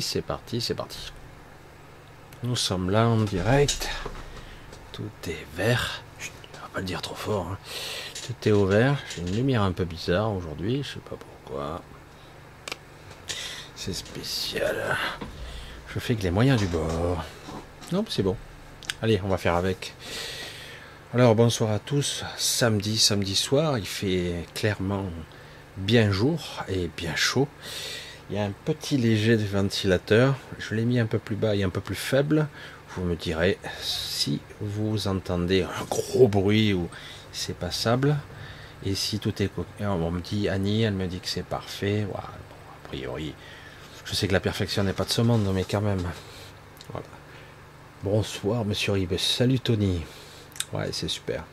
c'est parti, c'est parti. Nous sommes là en direct. Tout est vert. On va pas le dire trop fort. Hein. Tout est au vert. J'ai une lumière un peu bizarre aujourd'hui, je sais pas pourquoi. C'est spécial. Je fais que les moyens du bord. Non, c'est bon. Allez, on va faire avec. Alors bonsoir à tous. Samedi, samedi soir, il fait clairement bien jour et bien chaud. Il y a un petit léger ventilateur. Je l'ai mis un peu plus bas et un peu plus faible. Vous me direz si vous entendez un gros bruit ou c'est passable. Et si tout est... On me dit Annie, elle me dit que c'est parfait. Bon, a priori, je sais que la perfection n'est pas de ce monde, mais quand même. Voilà. Bonsoir, monsieur Ribes. Salut, Tony. Ouais, c'est super.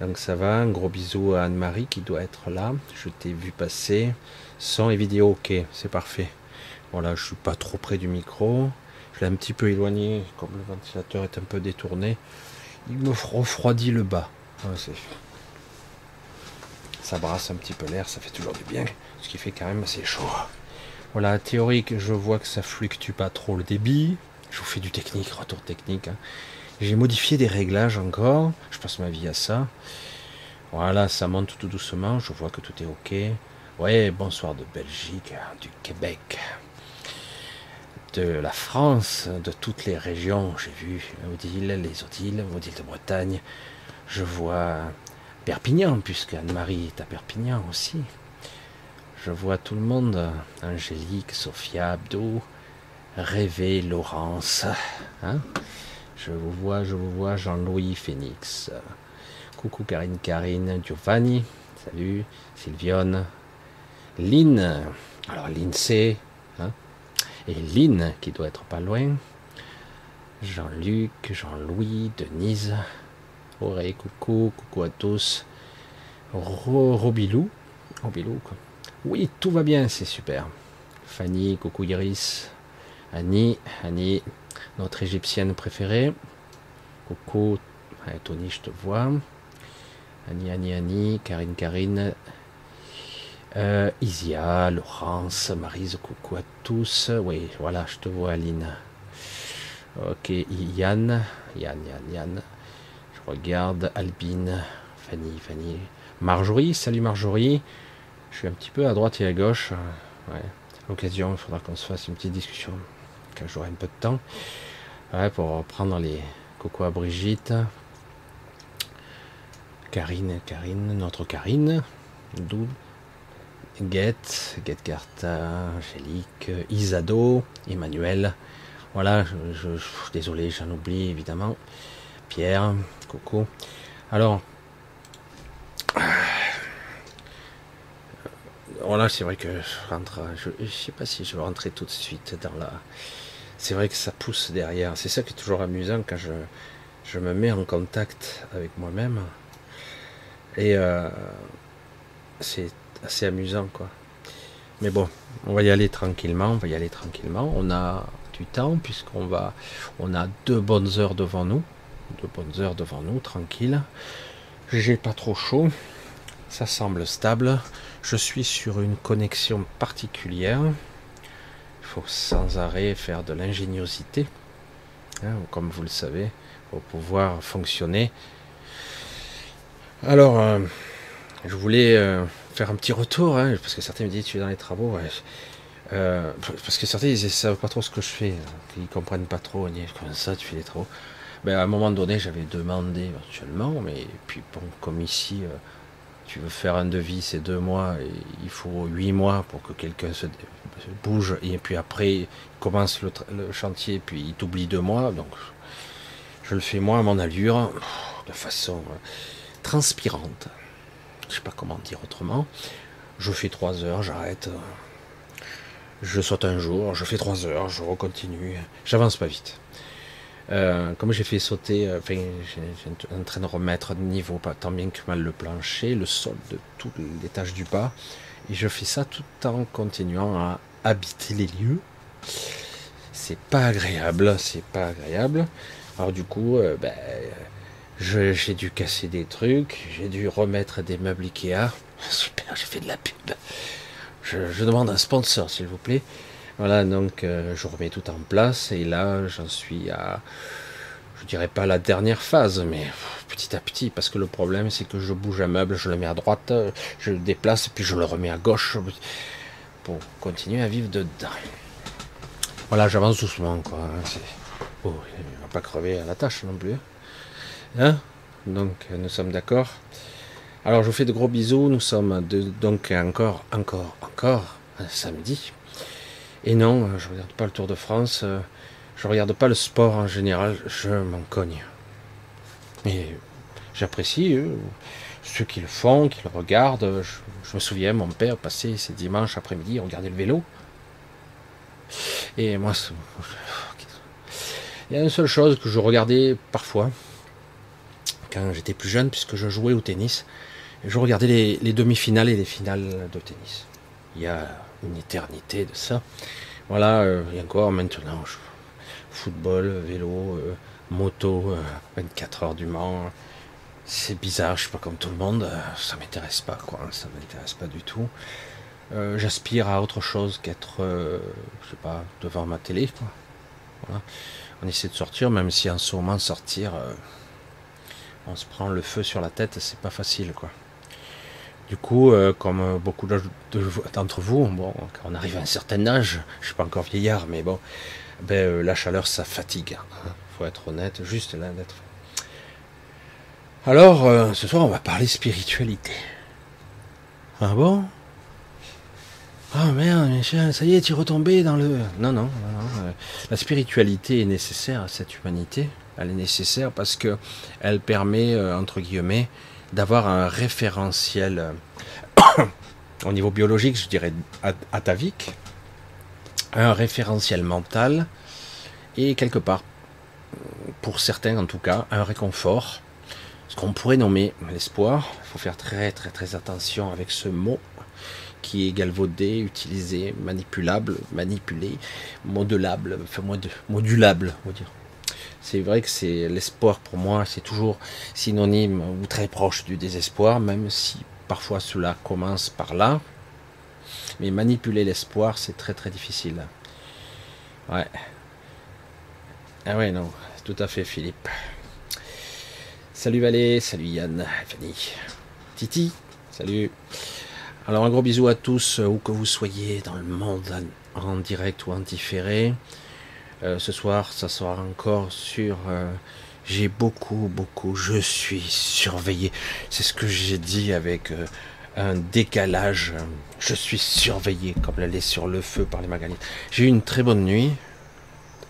Donc ça va, un gros bisou à Anne-Marie qui doit être là. Je t'ai vu passer. Son et vidéo, ok, c'est parfait. Voilà, je suis pas trop près du micro. Je l'ai un petit peu éloigné, comme le ventilateur est un peu détourné. Il me refroidit le bas. ça brasse un petit peu l'air, ça fait toujours du bien. Ce qui fait quand même assez chaud. Voilà, théorique, je vois que ça fluctue pas trop le débit. Je vous fais du technique, retour technique. Hein. J'ai modifié des réglages encore. Je passe ma vie à ça. Voilà, ça monte tout doucement. Je vois que tout est OK. Ouais, bonsoir de Belgique, du Québec, de la France, de toutes les régions. J'ai vu Odile, les Odiles, Odile de Bretagne. Je vois Perpignan, puisque Anne-Marie est à Perpignan aussi. Je vois tout le monde. Angélique, Sophia, Abdo, Rêver, Laurence. Hein je vous vois, je vous vois, Jean-Louis Phoenix. Coucou Karine, Karine, Giovanni. Salut, Sylviane. Lynn. Alors Lindsay. Hein et Lynn, qui doit être pas loin. Jean-Luc, Jean-Louis, Denise. Auré, coucou, coucou à tous. Robilou. Robilou, quoi. Oui, tout va bien, c'est super. Fanny, coucou Iris, Annie, Annie, notre égyptienne préférée. Coucou, Tony, je te vois. Annie, Annie, Annie, Karine, Karine, euh, Isia, Laurence, Marise, coucou à tous. Oui, voilà, je te vois, Aline. Ok, Yann, Yann, Yann, Yann. Je regarde Albine, Fanny, Fanny. Marjorie, salut Marjorie. Je suis un petit peu à droite et à gauche. Ouais. L'occasion, il faudra qu'on se fasse une petite discussion quand j'aurai un peu de temps. Pour reprendre les coucou à Brigitte. Karine, Karine, notre Karine. Dou. Get, Get Carta, Angélique, Isado, Emmanuel. Voilà, je, désolé, j'en oublie évidemment. Pierre, coucou. Alors, voilà, c'est vrai que je rentre. Je, ne sais pas si je vais rentrer tout de suite dans la. C'est vrai que ça pousse derrière. C'est ça qui est toujours amusant quand je, je me mets en contact avec moi-même. Et euh, c'est assez amusant, quoi. Mais bon, on va y aller tranquillement. On va y aller tranquillement. On a du temps puisqu'on va, on a deux bonnes heures devant nous, deux bonnes heures devant nous, tranquille. J'ai pas trop chaud. Ça semble stable. Je suis sur une connexion particulière. Il faut sans arrêt faire de l'ingéniosité, hein, comme vous le savez, pour pouvoir fonctionner. Alors, euh, je voulais euh, faire un petit retour, hein, parce que certains me disent tu es dans les travaux. Euh, parce que certains ils ne savent pas trop ce que je fais, ils comprennent pas trop. Comment ça, tu fais les travaux ben, À un moment donné, j'avais demandé éventuellement, mais puis bon, comme ici, tu veux faire un devis, c'est deux mois, il faut huit mois pour que quelqu'un se, bouge, et puis après, il commence le, chantier, puis il t'oublie deux mois, donc je le fais moi à mon allure, de façon euh, transpirante. Je sais pas comment dire autrement. Je fais trois heures, j'arrête. Je saute un jour, je fais trois heures, je recontinue. J'avance pas vite. Euh, comme j'ai fait sauter, euh, enfin, j'ai en train de remettre niveau, pas tant bien que mal le plancher, le sol de toutes les tâches du bas, et je fais ça tout en continuant à habiter les lieux. C'est pas agréable, c'est pas agréable. Alors du coup, euh, ben, j'ai dû casser des trucs, j'ai dû remettre des meubles Ikea. Super, j'ai fait de la pub. Je, demande un sponsor, s'il vous plaît. Voilà, donc euh, je remets tout en place et là j'en suis à, je dirais pas la dernière phase, mais petit à petit, parce que le problème c'est que je bouge un meuble, je le mets à droite, je le déplace, puis je le remets à gauche pour continuer à vivre dedans. Voilà, j'avance doucement, quoi. Hein, oh, il va pas crever à la tâche non plus. Hein donc nous sommes d'accord. Alors je vous fais de gros bisous. Nous sommes donc encore, encore, encore samedi. Et non, je regarde pas le Tour de France. Je regarde pas le sport en général. Je m'en cogne. Mais j'apprécie ceux qui le font, qui le regardent. Je, me souviens, mon père passait ses dimanches après-midi regarder le vélo. Et moi, il y a une seule chose que je regardais parfois quand j'étais plus jeune, puisque je jouais au tennis. Je regardais les, demi-finales et les finales de tennis. Il y a une éternité de ça. Voilà, euh, et encore maintenant, football, vélo, euh, moto, 24 euh, heures du Mans. C'est bizarre, je suis pas comme tout le monde, ça m'intéresse pas, quoi, ça m'intéresse pas du tout. J'aspire à autre chose qu'être, je sais pas, devant ma télé. On essaie de sortir, même si en ce moment sortir, on se prend le feu sur la tête, c'est pas facile, quoi. Du coup, euh, comme beaucoup d'entre vous, bon, on arrive à un certain âge, je suis pas encore vieillard, mais bon, ben, euh, la chaleur, ça fatigue. Hein. Faut être honnête, juste là d'être. Alors, euh, ce soir, on va parler spiritualité. Ah bon? Ah merde, Michel, ça y est, tu es retombé dans le. Non, non, non, non. La spiritualité est nécessaire à cette humanité. Elle est nécessaire parce que elle permet, euh, entre guillemets, d'avoir un référentiel euh, au niveau biologique, je dirais atavique, un référentiel mental et quelque part, pour certains en tout cas, un réconfort, ce qu'on pourrait nommer l'espoir. Il faut faire très très très attention avec ce mot qui est galvaudé, utilisé, manipulable, manipulé, modulable, enfin modulable, on va dire c'est vrai que c'est l'espoir pour moi, c'est toujours synonyme ou très proche du désespoir, même si parfois cela commence par là. Mais manipuler l'espoir, c'est très très difficile. Ouais. Ah ouais, non, tout à fait, Philippe. Salut Valé, salut Yann, Fanny, Titi, salut. Alors un gros bisou à tous, où que vous soyez dans le monde, en direct ou en différé. Euh, ce soir, ça sera encore sur euh, j'ai beaucoup, beaucoup, je suis surveillé. C'est ce que j'ai dit avec euh, un décalage. Je suis surveillé comme la laisse sur le feu par les magaliennes. J'ai eu une très bonne nuit,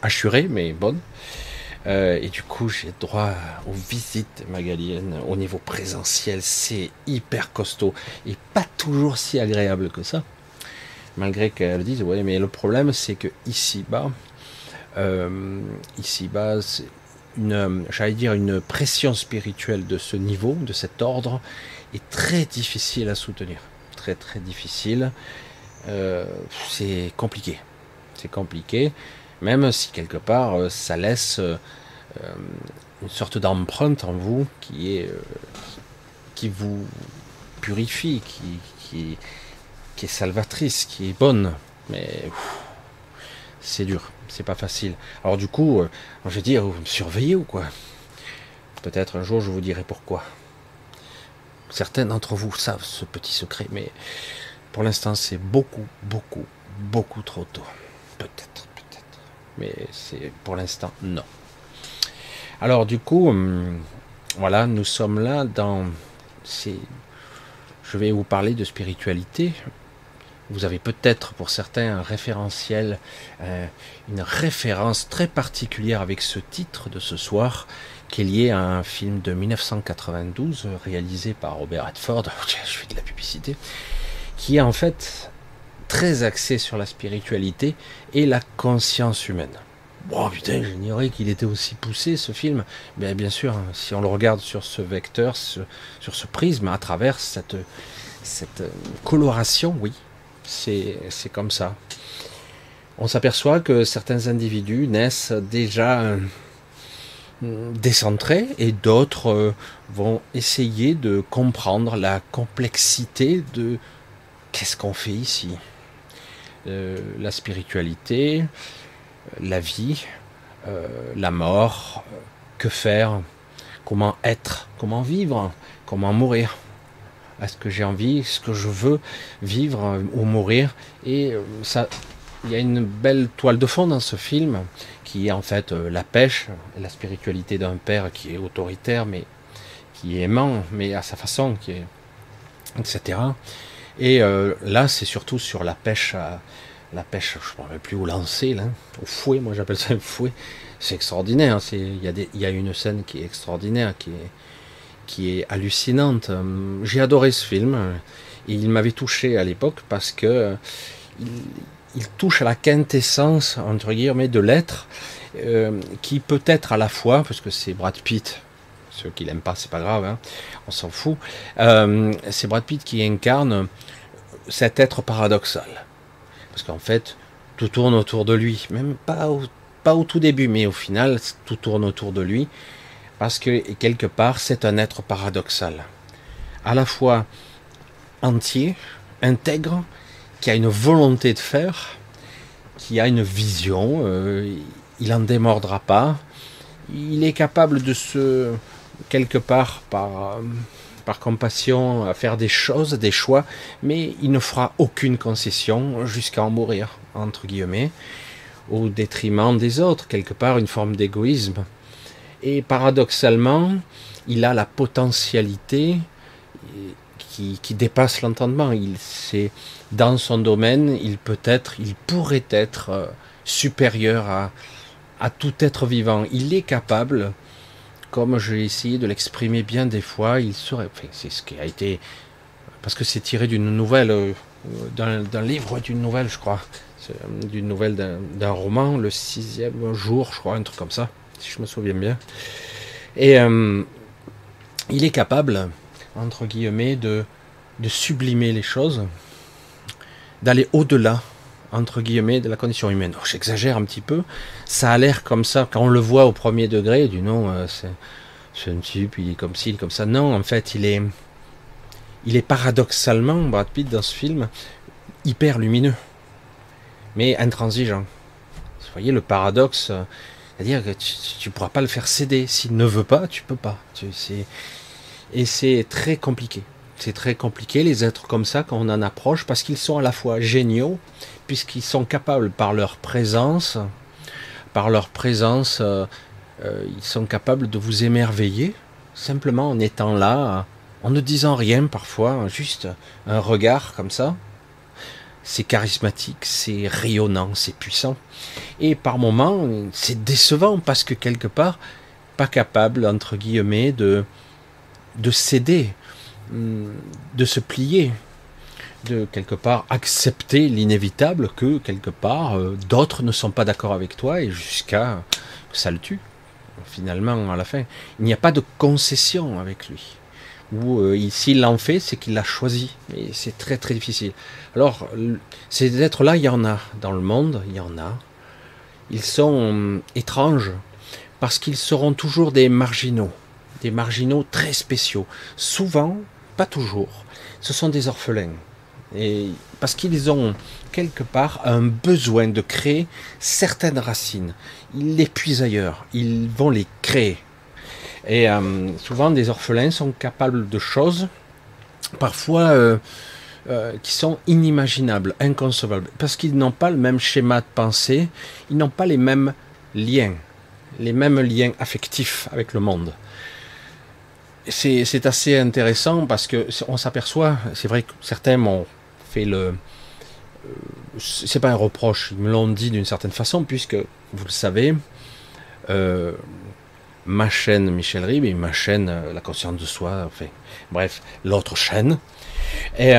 assurée, mais bonne. et du coup, j'ai droit aux visites magaliennes au niveau présentiel. C'est hyper costaud et pas toujours si agréable que ça. Malgré qu'elles disent, ouais, mais le problème, c'est que ici-bas, euh, ici bas, une, j'allais dire une pression spirituelle de ce niveau, de cet ordre, est très difficile à soutenir. Très très difficile. Euh, c'est compliqué. C'est compliqué, même si quelque part euh, ça laisse une sorte d'empreinte en vous qui est qui vous purifie, qui, qui, est salvatrice, qui est bonne. Mais c'est dur c'est pas facile. Alors du coup, euh, je vais dire, vous me surveillez ou quoi? Peut-être un jour je vous dirai pourquoi. Certains d'entre vous savent ce petit secret, mais pour l'instant c'est beaucoup, beaucoup, beaucoup trop tôt. Peut-être, peut-être. Mais c'est pour l'instant non. Alors du coup, hum, voilà, nous sommes là dans... Je vais vous parler de spiritualité, vous avez peut-être pour certains un référentiel, euh, une référence très particulière avec ce titre de ce soir, qui est lié à un film de 1992 réalisé par Robert Redford. Je fais de la publicité, qui est en fait très axé sur la spiritualité et la conscience humaine. Bon putain, j'ignorais qu'il était aussi poussé ce film. Mais bien sûr, hein, si on le regarde sur ce vecteur, sur ce prisme, à travers cette, coloration, oui, c'est comme ça. On s'aperçoit que certains individus naissent déjà euh, décentrés et d'autres euh, vont essayer de comprendre la complexité de qu'est-ce qu'on fait ici. la spiritualité, la vie, la mort, que faire, comment être, comment vivre, comment mourir? Est-ce que j'ai envie, est-ce que je veux vivre ou mourir Et ça, il y a une belle toile de fond dans ce film qui est en fait la pêche, la spiritualité d'un père qui est autoritaire mais qui est aimant, mais à sa façon, qui est etc. Et euh, là, c'est surtout sur la pêche, à, la pêche, je ne sais plus où lancer, là, au fouet, moi j'appelle ça un fouet. C'est extraordinaire. Il y, y a une scène qui est extraordinaire, qui est, qui est hallucinante. J'ai adoré ce film. Et il m'avait touché à l'époque parce que il, il, touche à la quintessence, entre guillemets, de l'être, euh, qui peut être à la fois, parce que c'est Brad Pitt, ceux qui l'aiment pas, c'est pas grave, hein, on s'en fout. Euh, c'est Brad Pitt qui incarne cet être paradoxal. Parce qu'en fait, tout tourne autour de lui, même pas au tout début, mais au final, tout tourne autour de lui, parce que quelque part, c'est un être paradoxal. À la fois entier, intègre, qui a une volonté de faire, qui a une vision, euh, il n'en démordra pas, il est capable de se quelque part par, compassion faire des choses, des choix, mais il ne fera aucune concession jusqu'à en mourir, entre guillemets, au détriment des autres, quelque part une forme d'égoïsme. Et paradoxalement, il a la potentialité qui, qui dépasse l'entendement. Il c'est dans son domaine, il peut être, il pourrait être euh, supérieur à, à tout être vivant. Il est capable comme j'ai essayé de l'exprimer bien des fois, il serait. c'est ce qui a été. Parce que c'est tiré d'une nouvelle, euh, d'un livre, d'une nouvelle, je crois. D'une nouvelle d'un roman, le sixième jour, je crois, un truc comme ça, si je me souviens bien. Et euh, il est capable, entre guillemets, de, sublimer les choses, d'aller au-delà entre guillemets, de la condition humaine. Oh, j'exagère un petit peu. Ça a l'air comme ça, quand on le voit au premier degré, du nom, euh, c'est un type, il est comme ci, il est comme ça. Non, en fait, il est, il est paradoxalement, Brad Pitt, dans ce film, hyper lumineux, mais intransigeant. Vous voyez le paradoxe, euh, c'est-à-dire que tu ne pourras pas le faire céder. S'il ne veut pas, tu peux pas. Tu, et c'est très compliqué. C'est très compliqué, les êtres comme ça, quand on en approche, parce qu'ils sont à la fois géniaux, puisqu'ils sont capables par leur présence, par leur présence, euh, euh, ils sont capables de vous émerveiller, simplement en étant là, en ne disant rien parfois, juste un regard comme ça. C'est charismatique, c'est rayonnant, c'est puissant. Et par moments, c'est décevant parce que quelque part, pas capable, entre guillemets, de, de céder, hum, de se plier, de quelque part accepter l'inévitable que quelque part euh, d'autres ne sont pas d'accord avec toi et jusqu'à ça le tue finalement à la fin. Il n'y a pas de concession avec lui. Ou euh, s'il l'en fait, c'est qu'il l'a choisi. Mais c'est très très difficile. Alors ces êtres-là, il y en a dans le monde, il y en a. Ils sont hum, étranges parce qu'ils seront toujours des marginaux, des marginaux très spéciaux. Souvent, pas toujours, ce sont des orphelins. Et parce qu'ils ont quelque part un besoin de créer certaines racines. Ils les puisent ailleurs, ils vont les créer. Et euh, souvent, des orphelins sont capables de choses, parfois euh, euh, qui sont inimaginables, inconcevables, parce qu'ils n'ont pas le même schéma de pensée, ils n'ont pas les mêmes liens, les mêmes liens affectifs avec le monde c'est assez intéressant parce que on s'aperçoit, c'est vrai que certains m'ont fait le. C'est pas un reproche, ils me l'ont dit d'une certaine façon, puisque, vous le savez, ma chaîne Michel Rib et ma chaîne euh, La conscience de soi, enfin, bref, l'autre chaîne. Et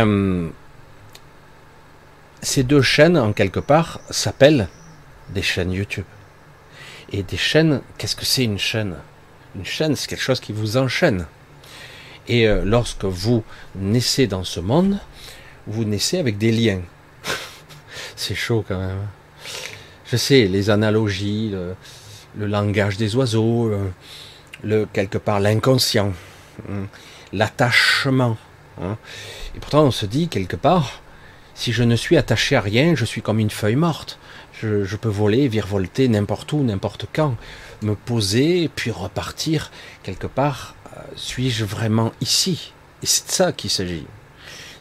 ces deux chaînes, en quelque part, s'appellent des chaînes YouTube. Et des chaînes, qu'est-ce que c'est une chaîne? Une chaîne, c'est quelque chose qui vous enchaîne. Et lorsque vous naissez dans ce monde, vous naissez avec des liens. c'est chaud quand même. Je sais, les analogies, langage des oiseaux, le, quelque part l'inconscient, hein, l'attachement. Hein. Et pourtant, on se dit quelque part, Si je ne suis attaché à rien, je suis comme une feuille morte. Je, peux voler, virevolter n'importe où, n'importe quand, me poser, puis repartir quelque part. Euh, suis-je vraiment ici? Et c'est de ça qu'il s'agit.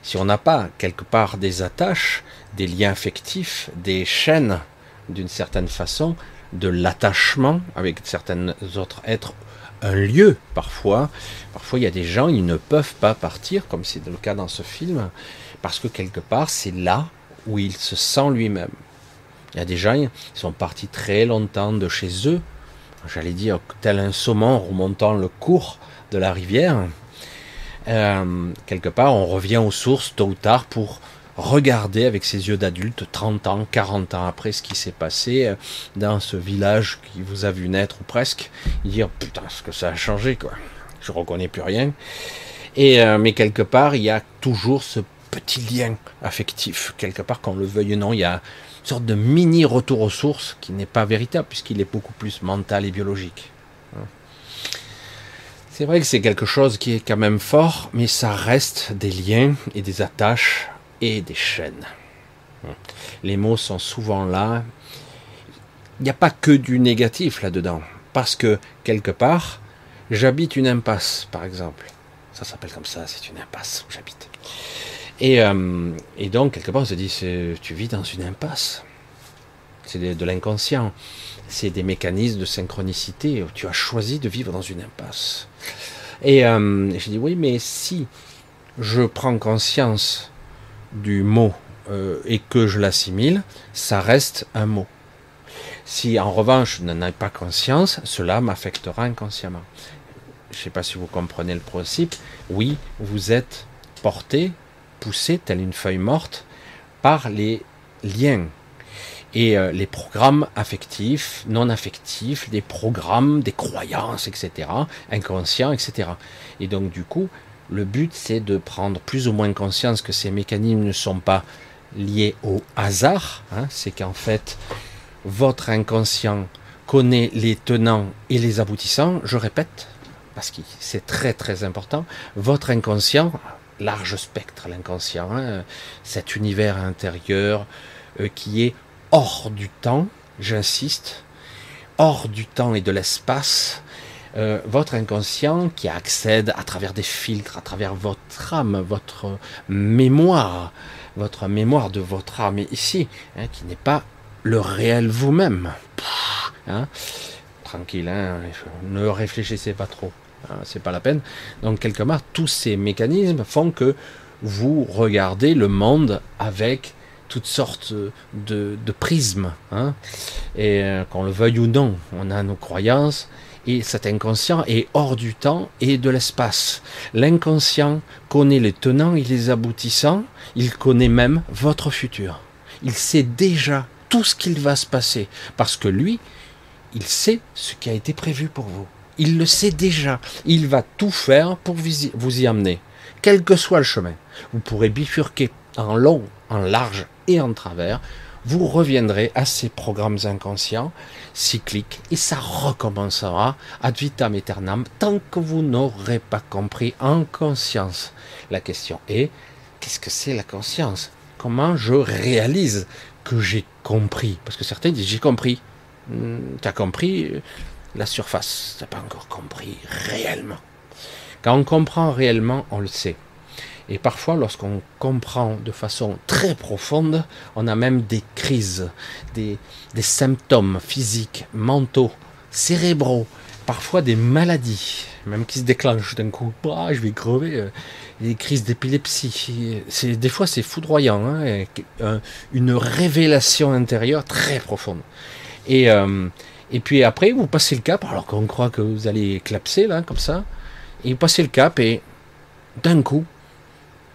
Si on n'a pas quelque part des attaches, des liens affectifs, des chaînes, d'une certaine façon, de l'attachement avec certains autres êtres, un lieu parfois. Parfois, il y a des gens, ils ne peuvent pas partir, comme c'est le cas dans ce film, parce que quelque part, c'est là où il se sent lui-même. Il y a des gens, ils sont partis très longtemps de chez eux, j'allais dire tel un saumon remontant le cours de la rivière. Euh, quelque part, on revient aux sources tôt ou tard pour regarder avec ses yeux d'adulte 30 ans, 40 ans après ce qui s'est passé euh, dans ce village qui vous a vu naître ou presque, dire putain ce que ça a changé quoi. Je reconnais plus rien. Et euh, mais quelque part il y a toujours ce petit lien affectif quelque part qu'on le veuille ou non, il y a une sorte de mini retour aux sources qui n'est pas véritable puisqu'il est beaucoup plus mental et biologique. C'est vrai que c'est quelque chose qui est quand même fort, mais ça reste des liens et des attaches et des chaînes. Les mots sont souvent là. Il n'y a pas que du négatif là-dedans. Parce que, quelque part, j'habite une impasse, par exemple. Ça s'appelle comme ça, c'est une impasse où j'habite. Et, euh, donc, quelque part, on se dit, tu vis dans une impasse. C'est de, l'inconscient. C'est des mécanismes de synchronicité. Tu as choisi de vivre dans une impasse. Et euh, je dis, oui, mais si je prends conscience du mot euh, et que je l'assimile, ça reste un mot. Si en revanche je n'en ai pas conscience, cela m'affectera inconsciemment. Je ne sais pas si vous comprenez le principe. Oui, vous êtes porté, poussé, telle une feuille morte, par les liens et euh, les programmes affectifs, non affectifs, des programmes, des croyances, etc., inconscients, etc. Et donc du coup, le but, c'est de prendre plus ou moins conscience que ces mécanismes ne sont pas liés au hasard. Hein. c'est qu'en fait, votre inconscient connaît les tenants et les aboutissants. Je répète, parce que c'est très très important. Votre inconscient, large spectre, l'inconscient, hein, cet univers intérieur euh, qui est hors du temps, j'insiste, hors du temps et de l'espace, euh, votre inconscient qui accède à travers des filtres, à travers votre âme, votre mémoire, votre mémoire de votre âme ici, hein, qui n'est pas le réel vous-même. Hein. Tranquille, hein, ne réfléchissez pas trop, c'est pas la peine. Donc quelque part, tous ces mécanismes font que vous regardez le monde avec toutes sortes de, de prismes. Et euh, qu'on le veuille ou non, on a nos croyances, et cet inconscient est hors du temps et de l'espace. L'inconscient connaît les tenants et les aboutissants, il connaît même votre futur. Il sait déjà tout ce qu'il va se passer, parce que lui, il sait ce qui a été prévu pour vous. Il le sait déjà. Il va tout faire pour vous y amener, quel que soit le chemin. Vous pourrez bifurquer en long, en large et en travers vous reviendrez à ces programmes inconscients cycliques et ça recommencera ad vitam aeternam tant que vous n'aurez pas compris en conscience. La question est, qu'est-ce que c'est la conscience? Comment je réalise que j'ai compris? Parce que certains disent, j'ai compris. Hmm, tu as compris la surface, tu n'as pas encore compris réellement. Quand on comprend réellement, on le sait. Et parfois, lorsqu'on comprend de façon très profonde, on a même des crises, des, symptômes physiques, mentaux, cérébraux, parfois des maladies, même qui se déclenchent d'un coup. Ah, je vais crever. Euh, des crises d'épilepsie. Des fois c'est foudroyant, hein, une révélation intérieure très profonde. Et euh, et puis après, vous passez le cap, alors qu'on croit que vous allez clapser là, comme ça, et vous passez le cap et d'un coup,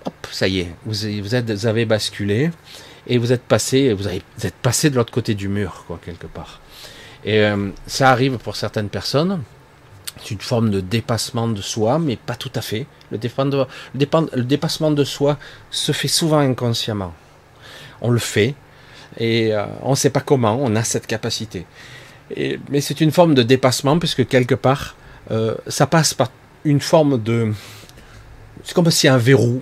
hop, ça y est, vous, êtes, vous avez basculé et vous êtes passé, vous, avez, êtes passé de l'autre côté du mur, quoi, quelque part. Et euh, ça arrive pour certaines personnes. C'est une forme de dépassement de soi, mais pas tout à fait. Le, le dépassement de soi se fait souvent inconsciemment. On le fait et euh, on ne sait pas comment. On a cette capacité. Mais c'est une forme de dépassement puisque quelque part, euh, ça passe par une forme de. C'est comme si un verrou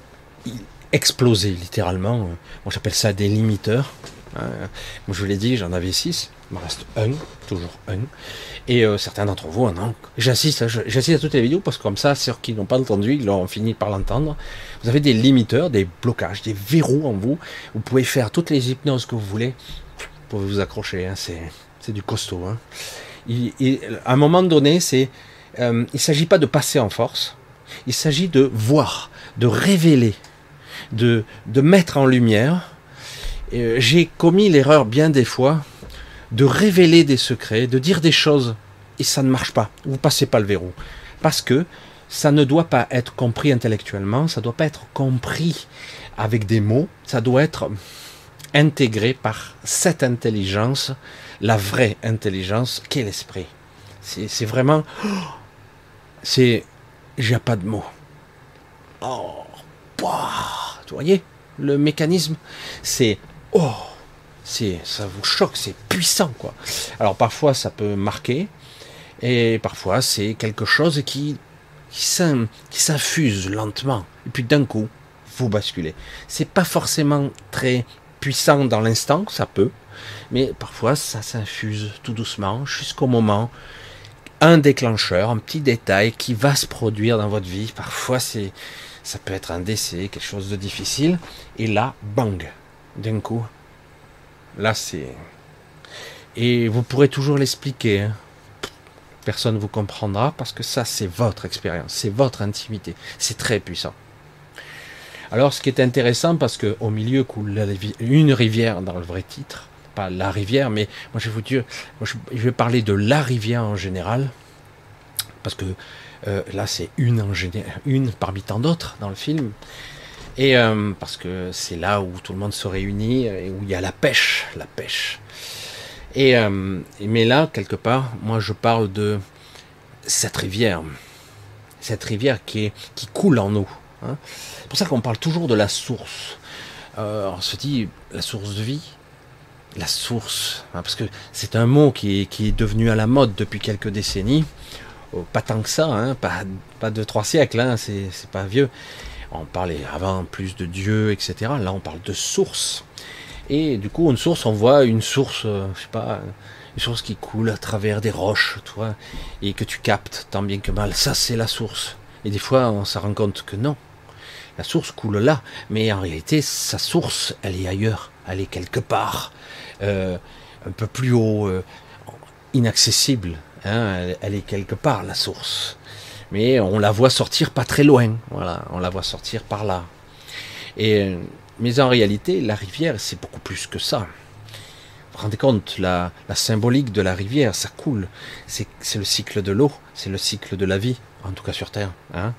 explosé littéralement. Moi j'appelle ça des limiteurs. Hein. Moi je vous l'ai dit, j'en avais six. Il me reste un, toujours un. Et euh, certains d'entre vous en ont. J'assiste, j'assiste à toutes les vidéos parce que comme ça, ceux qui n'ont pas entendu, ils ont fini par l'entendre. Vous avez des limiteurs, des blocages, des verrous en vous. Vous pouvez faire toutes les hypnoses que vous voulez pour vous accrocher. Hein. C'est du costaud. Hein. à un moment donné, euh, il ne s'agit pas de passer en force. Il s'agit de voir, de révéler, de, mettre en lumière. Euh, j'ai commis l'erreur bien des fois de révéler des secrets, de dire des choses, et ça ne marche pas. Vous passez pas le verrou. Parce que ça ne doit pas être compris intellectuellement, ça doit pas être compris avec des mots, ça doit être intégré par cette intelligence, la vraie intelligence qu'est l'esprit. C'est vraiment... C'est... J'ai pas de mots. Oh, bah, vous voyez le mécanisme C'est... Oh, c'est ça vous choque, c'est puissant quoi. Alors parfois ça peut marquer et parfois c'est quelque chose qui qui s'infuse lentement et puis d'un coup vous basculez. C'est pas forcément très puissant dans l'instant, ça peut, mais parfois ça s'infuse tout doucement jusqu'au moment un déclencheur, un petit détail qui va se produire dans votre vie. Parfois c'est ça peut être un décès, quelque chose de difficile et là bang d'un coup Là, c'est. Et vous pourrez toujours l'expliquer. Hein. Personne ne vous comprendra parce que ça, c'est votre expérience, c'est votre intimité. C'est très puissant. Alors, ce qui est intéressant, parce que au milieu coule une rivière dans le vrai titre, pas la rivière, mais moi je vais vous dire, moi, je vais parler de la rivière en général, parce que euh, là c'est une parmi tant d'autres dans le film. Et euh, parce que c'est là où tout le monde se réunit et où il y a la pêche, la pêche. Et euh, mais là, quelque part, moi je parle de cette rivière, cette rivière qui, coule en eau. Hein. C'est pour ça qu'on parle toujours de la source. On se dit la source de vie, la source, hein, parce que c'est un mot qui est devenu à la mode depuis quelques décennies. Oh, pas tant que ça, hein, pas, pas de trois siècles, hein, c'est pas vieux on parlait avant plus de Dieu, etc. Là, on parle de source. Et du coup, une source, on voit une source, euh, je sais pas, une source qui coule à travers des roches, toi, et que tu captes tant bien que mal. Ça, c'est la source. Et des fois, on se rend compte que non. La source coule là, mais en réalité, sa source, elle est ailleurs. Elle est quelque part, euh, un peu plus haut, euh, inaccessible. Hein. elle, est quelque part, la source mais on la voit sortir pas très loin. Voilà, on la voit sortir par là. Et, mais en réalité, la rivière, c'est beaucoup plus que ça. Vous vous rendez compte, la, symbolique de la rivière, ça coule. C'est le cycle de l'eau, c'est le cycle de la vie, en tout cas sur Terre. Hein.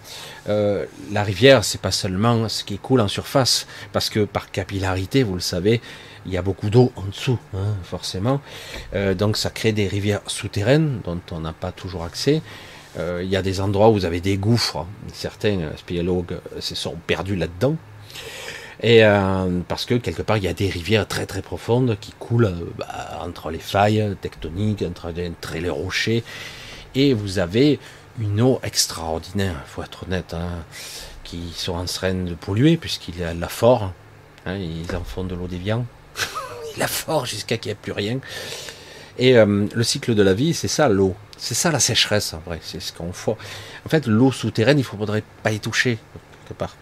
Euh, la rivière, c'est pas seulement ce qui coule en surface, parce que par capillarité, vous le savez, il y a beaucoup d'eau en dessous, hein, forcément. Euh, donc ça crée des rivières souterraines dont on n'a pas toujours accès. Euh, il y a des endroits où vous avez des gouffres. Certains euh, spéléologues se sont perdus là-dedans. Et parce que quelque part, il y a des rivières très très profondes qui coulent bah, entre les failles tectoniques, entre, les rochers. Et vous avez une eau extraordinaire, il faut être honnête, hein, qui sont en train de polluer, puisqu'il y a la fort. Hein, ils en font de l'eau déviant. la fort jusqu'à qu'il n'y ait plus rien. Et le cycle de la vie, c'est ça l'eau. C'est ça la sécheresse, en vrai. C'est ce qu'on fait. En fait, l'eau souterraine, il ne faudrait pas y toucher, quelque part.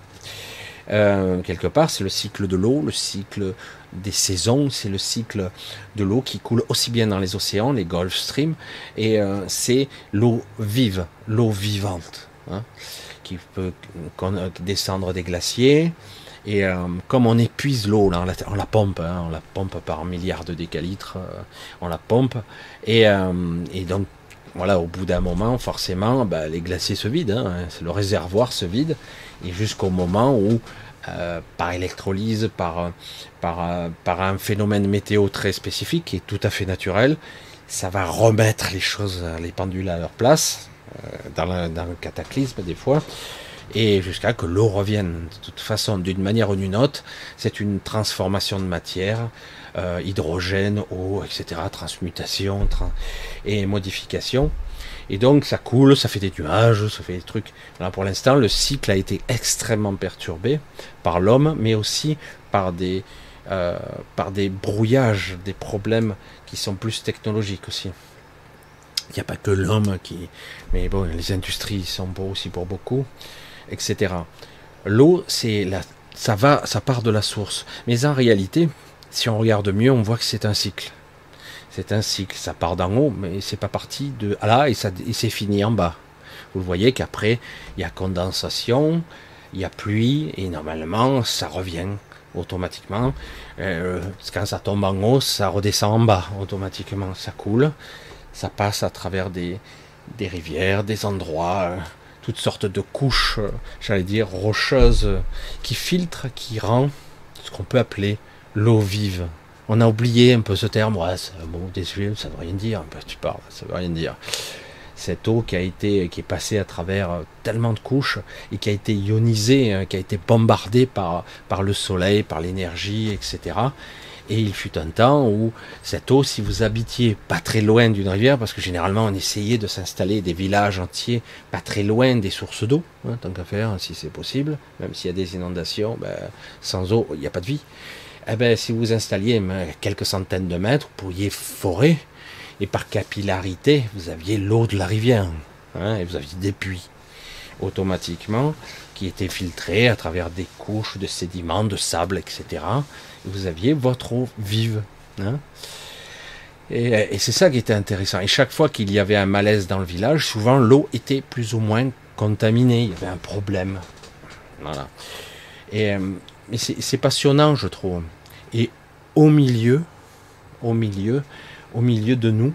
Euh, quelque part, c'est le cycle de l'eau, le cycle des saisons, c'est le cycle de l'eau qui coule aussi bien dans les océans, les Gulf Stream, et euh, c'est l'eau vive, l'eau vivante, hein, qui peut descendre des glaciers. Et euh, comme on épuise l'eau, on, on, la pompe, hein, on la pompe par milliards de décalitres, on la pompe, et, et donc voilà, au bout d'un moment, forcément, bah, les glaciers se vident, hein, le réservoir se vide, et jusqu'au moment où, euh, par électrolyse, par, par, un phénomène météo très spécifique et tout à fait naturel, ça va remettre les choses, les pendules à leur place, euh, dans, le, dans, le, cataclysme des fois. et jusqu'à que l'eau revienne. De toute façon, d'une manière ou d'une autre, c'est une transformation de matière, euh, hydrogène, eau, etc., transmutation et modification. Et donc ça coule, ça fait des nuages, ça fait des trucs. Là, pour l'instant, le cycle a été extrêmement perturbé par l'homme, mais aussi par des, euh, par des brouillages, des problèmes qui sont plus technologiques aussi. Il n'y a pas que l'homme qui. Mais bon, les industries sont aussi pour beaucoup, etc. L'eau, c'est la... ça va, ça part de la source. Mais en réalité, si on regarde mieux, on voit que c'est un cycle. C'est un cycle. Ça part d'en haut, mais c'est pas parti de là et, ça, et c'est fini en bas. Vous voyez qu'après, il y a condensation, il y a pluie, et normalement, ça revient automatiquement. Euh, quand ça tombe en haut, ça redescend en bas automatiquement. Ça coule, ça passe à travers des, des rivières, des endroits, euh, toutes sortes de couches, euh, j'allais dire, rocheuses, qui filtrent, qui rend ce qu'on peut appeler l'eau vive. On a oublié un peu ce terme, ouais, bon, désolé, ça ne veut rien dire, tu parles, ça veut rien dire. Cette eau qui a été, qui est passée à travers euh, tellement de couches et qui a été ionisée, hein, qui a été bombardée par, par le soleil, par l'énergie, etc. Et il fut un temps où cette eau, si vous habitiez pas très loin d'une rivière, parce que généralement on essayait de s'installer des villages entiers pas très loin des sources d'eau, hein, tant qu'à faire, si c'est possible, même s'il y a des inondations, ben, sans eau, il n'y a pas de vie eh ben, si vous installiez quelques centaines de mètres, vous pourriez forer, et par capillarité, vous aviez l'eau de la rivière, hein, et vous aviez des puits, automatiquement, qui étaient filtrés à travers des couches de sédiments, de sable, etc. Vous aviez votre eau vive. Hein. Et, c'est ça qui était intéressant. Et chaque fois qu'il y avait un malaise dans le village, souvent l'eau était plus ou moins contaminée, il y avait un problème. Voilà. Et, euh, c'est passionnant, je trouve. Et au milieu, au milieu, au milieu de nous,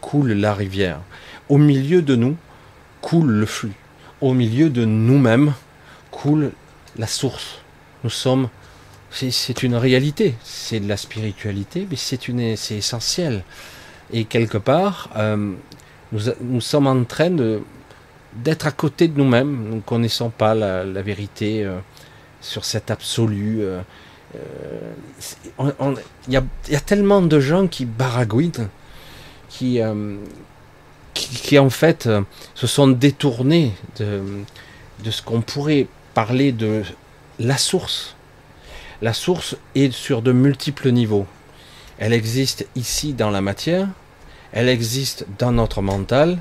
coule la rivière. Au milieu de nous, coule le flux. Au milieu de nous-mêmes, coule la source. Nous sommes, c'est une réalité, c'est de la spiritualité, mais c'est essentiel. Et quelque part, euh, nous, nous, sommes en train d'être à côté de nous-mêmes. Nous ne connaissons pas la, vérité. Euh, sur cet absolu. Euh, il y, a, tellement de gens qui baragouinent, qui, euh, qui, en fait se sont détournés de, de ce qu'on pourrait parler de la source. La source est sur de multiples niveaux. Elle existe ici dans la matière, elle existe dans notre mental,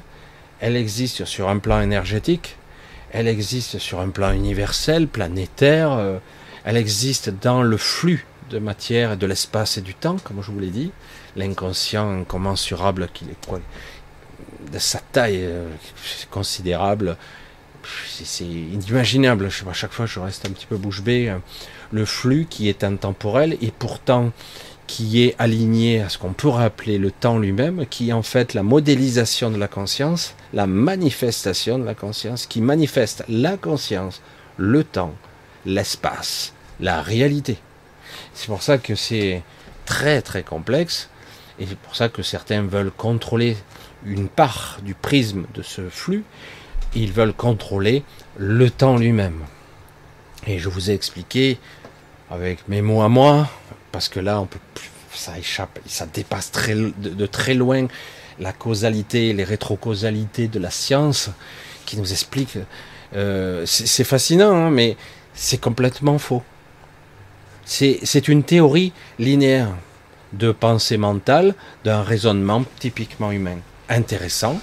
elle existe sur un plan énergétique, elle existe sur un plan universel, planétaire, euh, elle existe dans le flux de matière, de l'espace et du temps, comme je vous l'ai dit, l'inconscient incommensurable qui est de sa taille euh, considérable, c'est inimaginable. À chaque fois, je reste un petit peu bouche bée. Le flux qui est intemporel et pourtant qui est aligné à ce qu'on peut appeler le temps lui-même, qui est en fait la modélisation de la conscience, la manifestation de la conscience, qui manifeste la conscience, le temps, l'espace, la réalité. C'est pour ça que c'est très très complexe, et c'est pour ça que certains veulent contrôler une part du prisme de ce flux, ils veulent contrôler le temps lui-même. Et je vous ai expliqué avec mes mots à moi, parce que là, on peut ça échappe, ça dépasse de, très loin la causalité, les rétrocausalités de la science qui nous explique. Euh, c'est fascinant, hein, mais c'est complètement faux. C'est une théorie linéaire de pensée mentale, d'un raisonnement typiquement humain. Intéressant,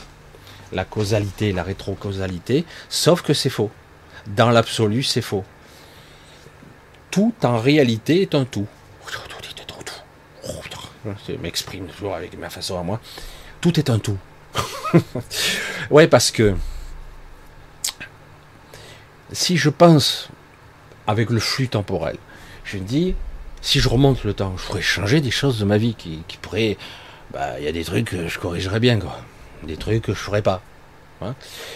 la causalité, la rétrocausalité, sauf que c'est faux. Dans l'absolu, c'est faux. Tout en réalité est un tout. Je m'exprime toujours avec ma façon à moi. Tout est un tout. ouais, parce que si je pense avec le flux temporel, je me dis, si je remonte le temps, je pourrais changer des choses de ma vie qui, pourraient. Bah, il y a des trucs que je corrigerais bien, quoi. Des trucs que je ferais pas. Hein.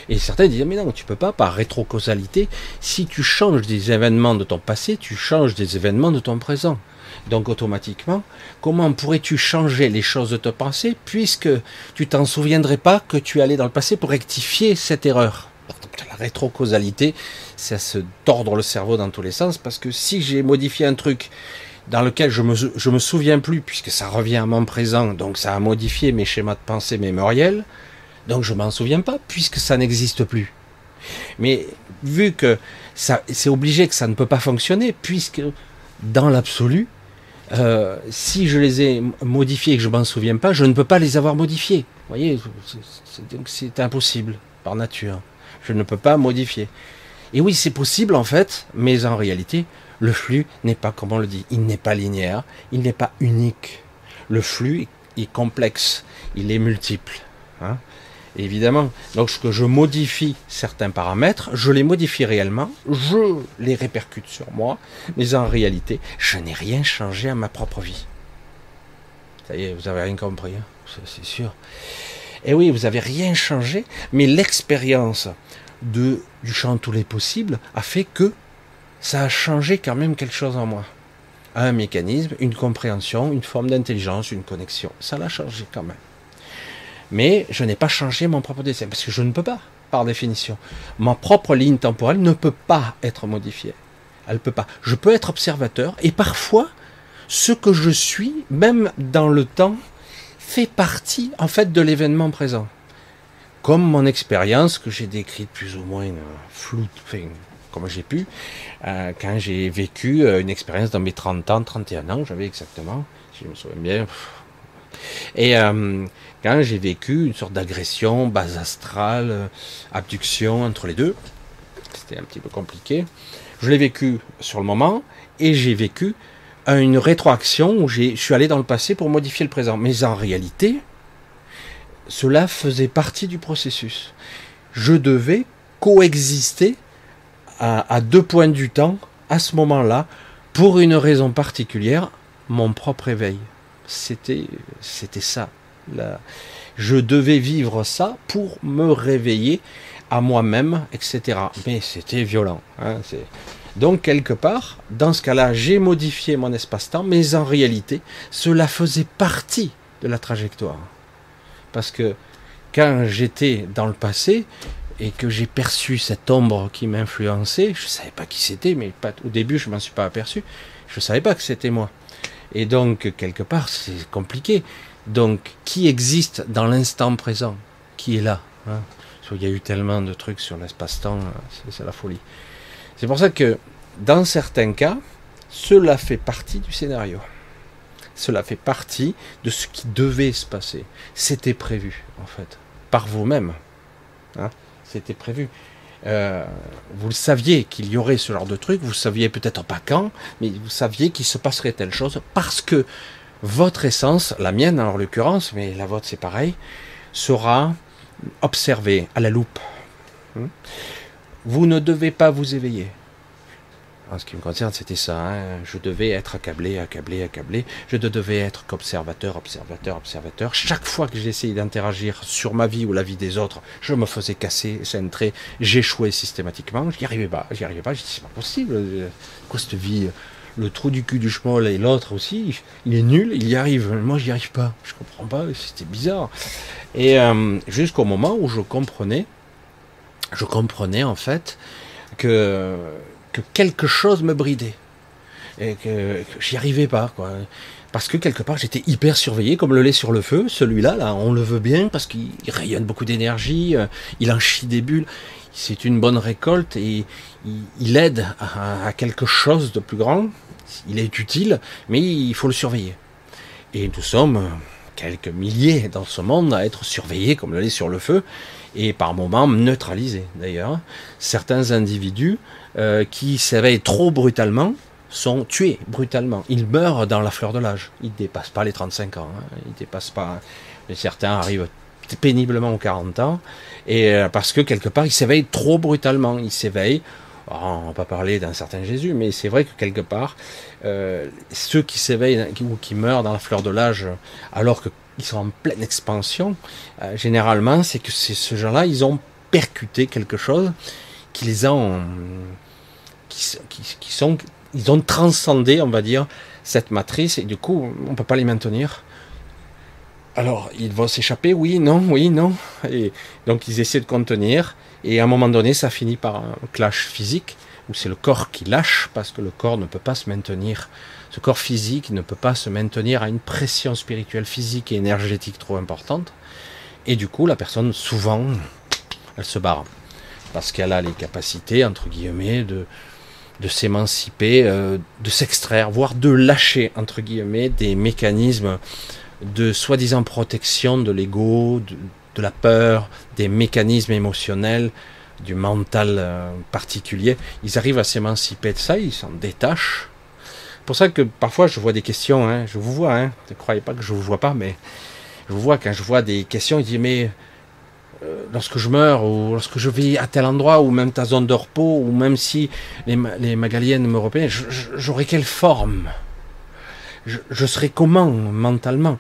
Et certains disent, mais non, tu peux pas, par rétrocausalité, si tu changes des événements de ton passé, tu changes des événements de ton présent. Donc automatiquement, comment pourrais-tu changer les choses de ton passé puisque tu t'en souviendrais pas que tu allais dans le passé pour rectifier cette erreur? La rétrocausalité, c'est à se tordre le cerveau dans tous les sens, parce que si j'ai modifié un truc dans lequel je me, je me souviens plus, puisque ça revient à mon présent, donc ça a modifié mes schémas de pensée mémoriels, donc je m'en souviens pas, puisque ça n'existe plus. Mais vu que c'est obligé que ça ne peut pas fonctionner, puisque dans l'absolu, euh, si je les ai modifiés et que je m'en souviens pas, je ne peux pas les avoir modifiés. Vous voyez, c'est impossible par nature. Je ne peux pas modifier. Et oui, c'est possible en fait, mais en réalité, le flux n'est pas, comme on le dit, il n'est pas linéaire, il n'est pas unique. Le flux est complexe, il est multiple. Hein évidemment, lorsque je modifie certains paramètres, je les modifie réellement, je les répercute sur moi, mais en réalité, je n'ai rien changé à ma propre vie. Ça y est, vous avez rien compris, hein c'est sûr. Et oui, vous n'avez rien changé, mais l'expérience de, du champ tous les possibles a fait que ça a changé quand même quelque chose en moi. Un mécanisme, une compréhension, une forme d'intelligence, une connexion. Ça l'a changé quand même. Mais je n'ai pas changé mon propre dessin, parce que je ne peux pas, par définition. Ma propre ligne temporelle ne peut pas être modifiée. Elle peut pas. Je peux être observateur, et parfois, ce que je suis, même dans le temps, fait partie, en fait, de l'événement présent. Comme mon expérience que j'ai décrite plus ou moins floue, enfin, comme j'ai pu, euh, quand j'ai vécu euh, une expérience dans mes 30 ans, 31 ans, j'avais exactement, si je me souviens bien. Et euh, quand j'ai vécu une sorte d'agression, base astrale, euh, abduction entre les deux, c'était un petit peu compliqué. Je l'ai vécu sur le moment et j'ai vécu une rétroaction où je suis allé dans le passé pour modifier le présent. Mais en réalité, cela faisait partie du processus. Je devais coexister à, à deux points du temps à ce moment-là pour une raison particulière, mon propre éveil. C'était, c'était ça je devais vivre ça pour me réveiller à moi-même, etc. Mais c'était violent. Hein, donc quelque part, dans ce cas-là, j'ai modifié mon espace-temps, mais en réalité, cela faisait partie de la trajectoire. Parce que quand j'étais dans le passé et que j'ai perçu cette ombre qui m'influençait, je ne savais pas qui c'était, mais pas, au début je m'en suis pas aperçu, je ne savais pas que c'était moi. Et donc quelque part c'est compliqué. Donc, qui existe dans l'instant présent Qui est là hein? Il y a eu tellement de trucs sur l'espace-temps, hein, c'est la folie. C'est pour ça que, dans certains cas, cela fait partie du scénario. Cela fait partie de ce qui devait se passer. C'était prévu, en fait, par vous-même. Hein? C'était prévu. Euh, vous le saviez qu'il y aurait ce genre de truc, vous saviez peut-être pas quand, mais vous saviez qu'il se passerait telle chose parce que votre essence, la mienne en l'occurrence, mais la vôtre c'est pareil, sera observée à la loupe. Hmm? Vous ne devez pas vous éveiller. En ce qui me concerne, c'était ça. Hein. Je devais être accablé, accablé, accablé. Je devais être qu'observateur, observateur, observateur. Chaque fois que j'essayais d'interagir sur ma vie ou la vie des autres, je me faisais casser, centrer. J'échouais systématiquement. J'y arrivais pas. J'y arrivais pas. Je dis c'est pas possible. Quoi cette vie? Le trou du cul du schmoll et l'autre aussi, il est nul, il y arrive. Moi, j'y arrive pas. Je comprends pas, c'était bizarre. Et euh, jusqu'au moment où je comprenais, je comprenais en fait que, que quelque chose me bridait. Et que, j'y arrivais pas. Parce que quelque part, j'étais hyper surveillé, comme le lait sur le feu. Celui-là, là, on le veut bien parce qu'il rayonne beaucoup d'énergie, euh, il en chie des bulles c'est une bonne récolte et il, aide à, quelque chose de plus grand. Il est utile, mais il faut le surveiller. Et nous sommes quelques milliers dans ce monde à être surveillés comme le lait sur le feu et par moments neutralisés d'ailleurs. Certains individus euh, qui s'éveillent trop brutalement sont tués brutalement. Ils meurent dans la fleur de l'âge. Ils ne dépassent pas les 35 ans. Hein. Ils dépassent pas. Mais certains arrivent péniblement aux 40 ans, et euh, parce que quelque part, il s'éveille trop brutalement. Il s'éveille, oh, on va pas parler d'un certain Jésus, mais c'est vrai que quelque part, euh, ceux qui s'éveillent ou qui meurent dans la fleur de l'âge, alors qu'ils sont en pleine expansion, euh, généralement, c'est que ce gens-là, ils ont percuté quelque chose qui les a, qui, qui, sont, ils ont transcendé, on va dire, cette matrice, et du coup, on peut pas les maintenir. Alors, ils vont s'échapper, oui, non, oui, non. Et donc ils essaient de contenir. Et à un moment donné, ça finit par un clash physique où c'est le corps qui lâche parce que le corps ne peut pas se maintenir. Ce corps physique ne peut pas se maintenir à une pression spirituelle, physique et énergétique trop importante. Et du coup, la personne, souvent, elle se barre. Parce qu'elle a les capacités, entre guillemets, de, s'émanciper, euh, de s'extraire, voire de lâcher, entre guillemets, des mécanismes de soi-disant protection de l'ego, de, la peur, des mécanismes émotionnels, du mental euh, particulier. Ils arrivent à s'émanciper de ça, ils s'en détachent. C'est pour ça que parfois je vois des questions, hein, je vous vois, hein, ne croyez pas que je vous vois pas, mais je vous vois quand je vois des questions, ils disent mais euh, lorsque je meurs ou lorsque je vis à tel endroit ou même ta zone de repos ou même si les, les magaliennes me repeignent, j'aurai quelle forme? Je, serai comment mentalement?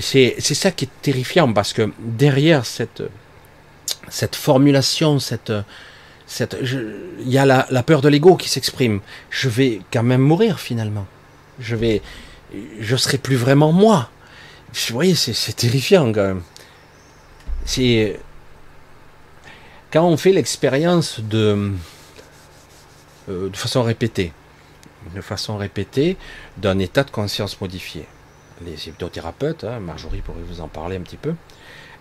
C'est ça qui est terrifiant parce que derrière cette, cette formulation, cette, cette, il y a la, la peur de l'ego qui s'exprime. Je vais quand même mourir finalement. Je vais, je serai plus vraiment moi. Vous voyez, c'est terrifiant quand même c'est quand on fait l'expérience de, euh, de façon répétée, de façon répétée, d'un état de conscience modifié. Les hypnothérapeutes, hein, Marjorie pourrait vous en parler un petit peu.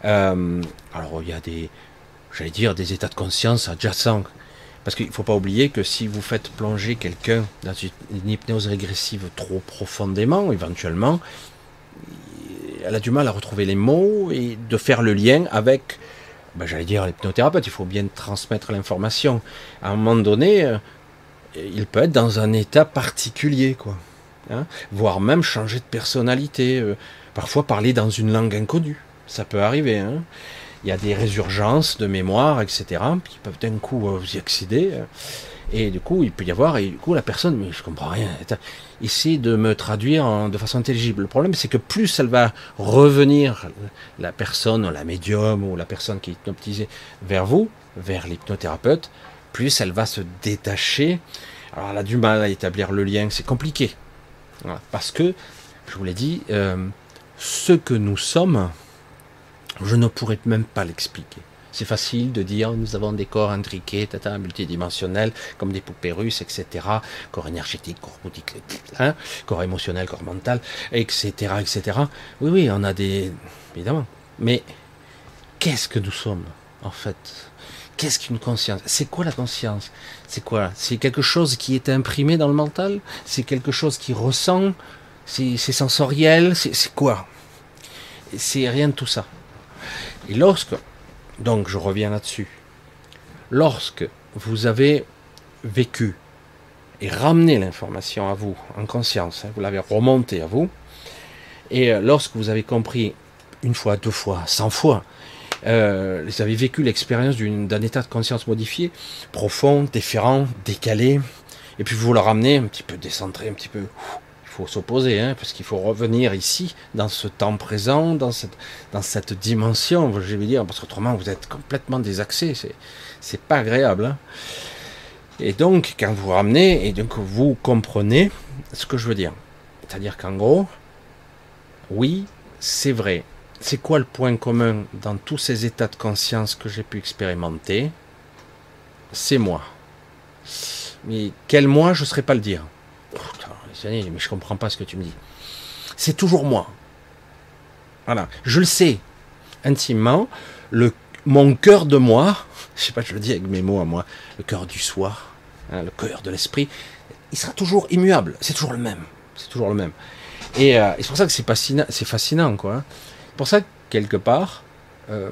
Euh, alors il y a des, j'allais dire, des états de conscience adjacents. Parce qu'il ne faut pas oublier que si vous faites plonger quelqu'un dans une hypnose régressive trop profondément, éventuellement, elle a du mal à retrouver les mots et de faire le lien avec, ben, j'allais dire, l'hypnothérapeute. Il faut bien transmettre l'information. À un moment donné, euh, il peut être dans un état particulier, quoi. Hein, voire même changer de personnalité. Euh, parfois parler dans une langue inconnue. Ça peut arriver. Hein. Il y a des résurgences de mémoire, etc., qui peuvent d'un coup euh, vous y accéder. Et du coup, il peut y avoir, et du coup, la personne, mais je comprends rien, essaie de me traduire de façon intelligible. Le problème, c'est que plus elle va revenir, la personne, la médium ou la personne qui est hypnotisée, vers vous, vers l'hypnothérapeute, plus elle va se détacher. Alors, elle a du mal à établir le lien, c'est compliqué. Parce que, je vous l'ai dit, euh, ce que nous sommes, je ne pourrais même pas l'expliquer. C'est facile de dire nous avons des corps intriqués, tata, multidimensionnels, comme des poupées russes, etc. Corps énergétique, corps boutique, hein, corps émotionnel, corps mental, etc., etc. Oui, oui, on a des. Évidemment. Mais qu'est-ce que nous sommes, en fait? Qu'est-ce qu'une conscience? C'est quoi la conscience? C'est quoi? C'est quelque chose qui est imprimé dans le mental? C'est quelque chose qui ressent? C'est sensoriel? C'est quoi? C'est rien de tout ça. Et lorsque donc je reviens là-dessus. Lorsque vous avez vécu et ramené l'information à vous en conscience, hein, vous l'avez remonté à vous, et euh, lorsque vous avez compris une fois, deux fois, cent fois, euh, vous avez vécu l'expérience d'un état de conscience modifié, profond, différent, décalé, et puis vous le ramenez un petit peu décentré, un petit peu faut s'opposer, hein, parce qu'il faut revenir ici, dans ce temps présent, dans cette, dans cette dimension, je vais dire, parce qu'autrement vous êtes complètement désaxé, c'est pas agréable. Hein. Et donc, quand vous ramenez, et donc vous comprenez ce que je veux dire. C'est-à-dire qu'en gros, oui, c'est vrai. C'est quoi le point commun dans tous ces états de conscience que j'ai pu expérimenter? C'est moi. Mais quel moi, je ne saurais pas le dire mais je comprends pas ce que tu me dis. C'est toujours moi. Voilà, je le sais intimement. Le, mon cœur de moi, je sais pas, je le dis avec mes mots à moi, le cœur du soir, hein, le cœur de l'esprit, il sera toujours immuable. C'est toujours le même. C'est toujours le même. Et, euh, c'est pour ça que c'est fascinant, c'est fascinant, quoi. Pour ça que quelque part, euh,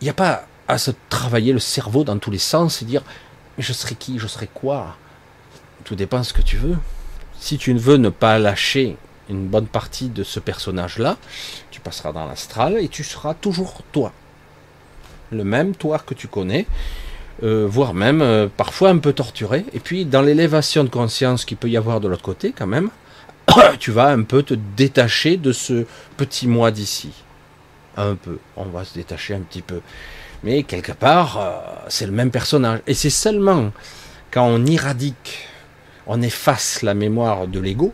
il n'y a pas à se travailler le cerveau dans tous les sens et dire, je serai qui, je serai quoi? Tout dépend de ce que tu veux. Si tu ne veux ne pas lâcher une bonne partie de ce personnage-là, tu passeras dans l'astral et tu seras toujours toi. Le même toi que tu connais, euh, voire même euh, parfois un peu torturé. Et puis dans l'élévation de conscience qu'il peut y avoir de l'autre côté quand même, tu vas un peu te détacher de ce petit moi d'ici. Un peu. On va se détacher un petit peu. Mais quelque part, euh, c'est le même personnage. Et c'est seulement quand on irradique on efface la mémoire de l'ego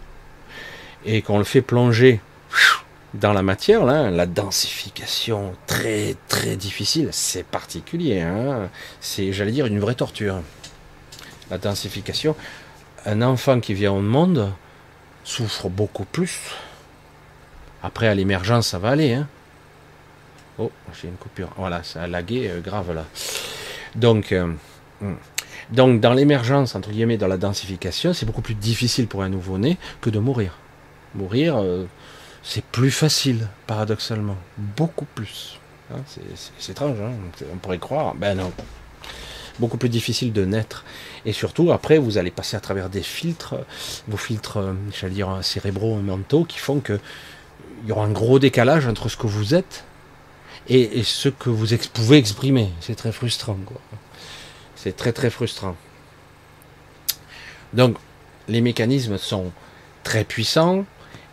et qu'on le fait plonger dans la matière, là, la densification très très difficile, c'est particulier. Hein c'est, j'allais dire, une vraie torture. La densification. Un enfant qui vient au monde souffre beaucoup plus. Après, à l'émergence, ça va aller. Hein oh, j'ai une coupure. Voilà, ça a lagué euh, grave là. Donc, euh, hmm. donc dans l'émergence, entre guillemets, dans la densification, c'est beaucoup plus difficile pour un nouveau-né que de mourir. Mourir, euh, c'est plus facile, paradoxalement. Beaucoup plus. Hein, c'est étrange, hein on pourrait croire. Ben non. Beaucoup plus difficile de naître. Et surtout, après, vous allez passer à travers des filtres, vos filtres, euh, j'allais dire, cérébraux, mentaux, qui font que il y aura un gros décalage entre ce que vous êtes et, ce que vous pouvez exprimer. C'est très frustrant. C'est très très frustrant. Donc, les mécanismes sont très puissants,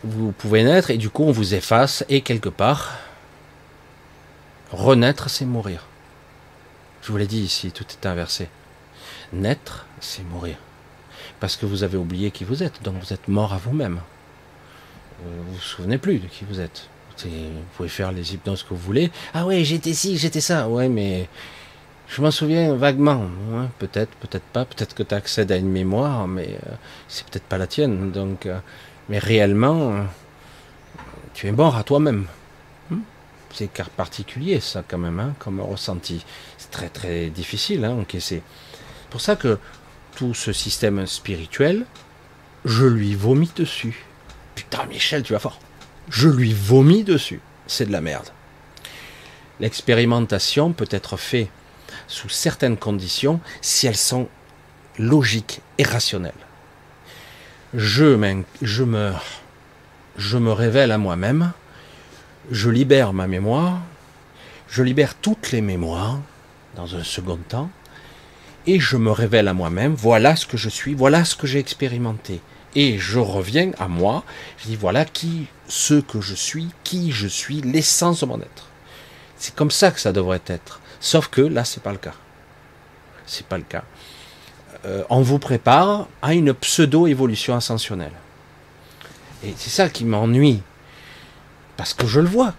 vous pouvez naître et du coup on vous efface et quelque part, renaître c'est mourir. Je vous l'ai dit ici, tout est inversé. Naître, c'est mourir. Parce que vous avez oublié qui vous êtes, donc vous êtes mort à vous-même. Euh, vous vous souvenez plus de qui vous êtes. Vous pouvez faire les hypnoses que vous voulez. Ah ouais, j'étais ci, j'étais ça. Ouais, mais je m'en souviens vaguement. peut-être, peut-être pas. Peut-être que tu accèdes à une mémoire, mais euh, c'est peut-être pas la tienne. Donc, euh, mais réellement, tu es mort à toi-même. Hmm? C'est particulier ça quand même, hein, comme ressenti. C'est très très difficile hein, encaisser. C'est pour ça que tout ce système spirituel, je lui vomis dessus. Putain Michel, tu vas fort. Je lui vomis dessus. C'est de la merde. L'expérimentation peut être faite sous certaines conditions si elles sont logiques et rationnelles je, je meurs, je me révèle à moi-même, je libère ma mémoire, je libère toutes les mémoires dans un second temps, et je me révèle à moi-même, voilà ce que je suis, voilà ce que j'ai expérimenté. Et je reviens à moi, je dis voilà qui, ce que je suis, qui je suis, l'essence de mon être. C'est comme ça que ça devrait être. Sauf que là, c'est pas le cas. C'est pas le cas. Euh, on vous prépare à une pseudo-évolution ascensionnelle. Et c'est ça qui m'ennuie. Parce que je le vois,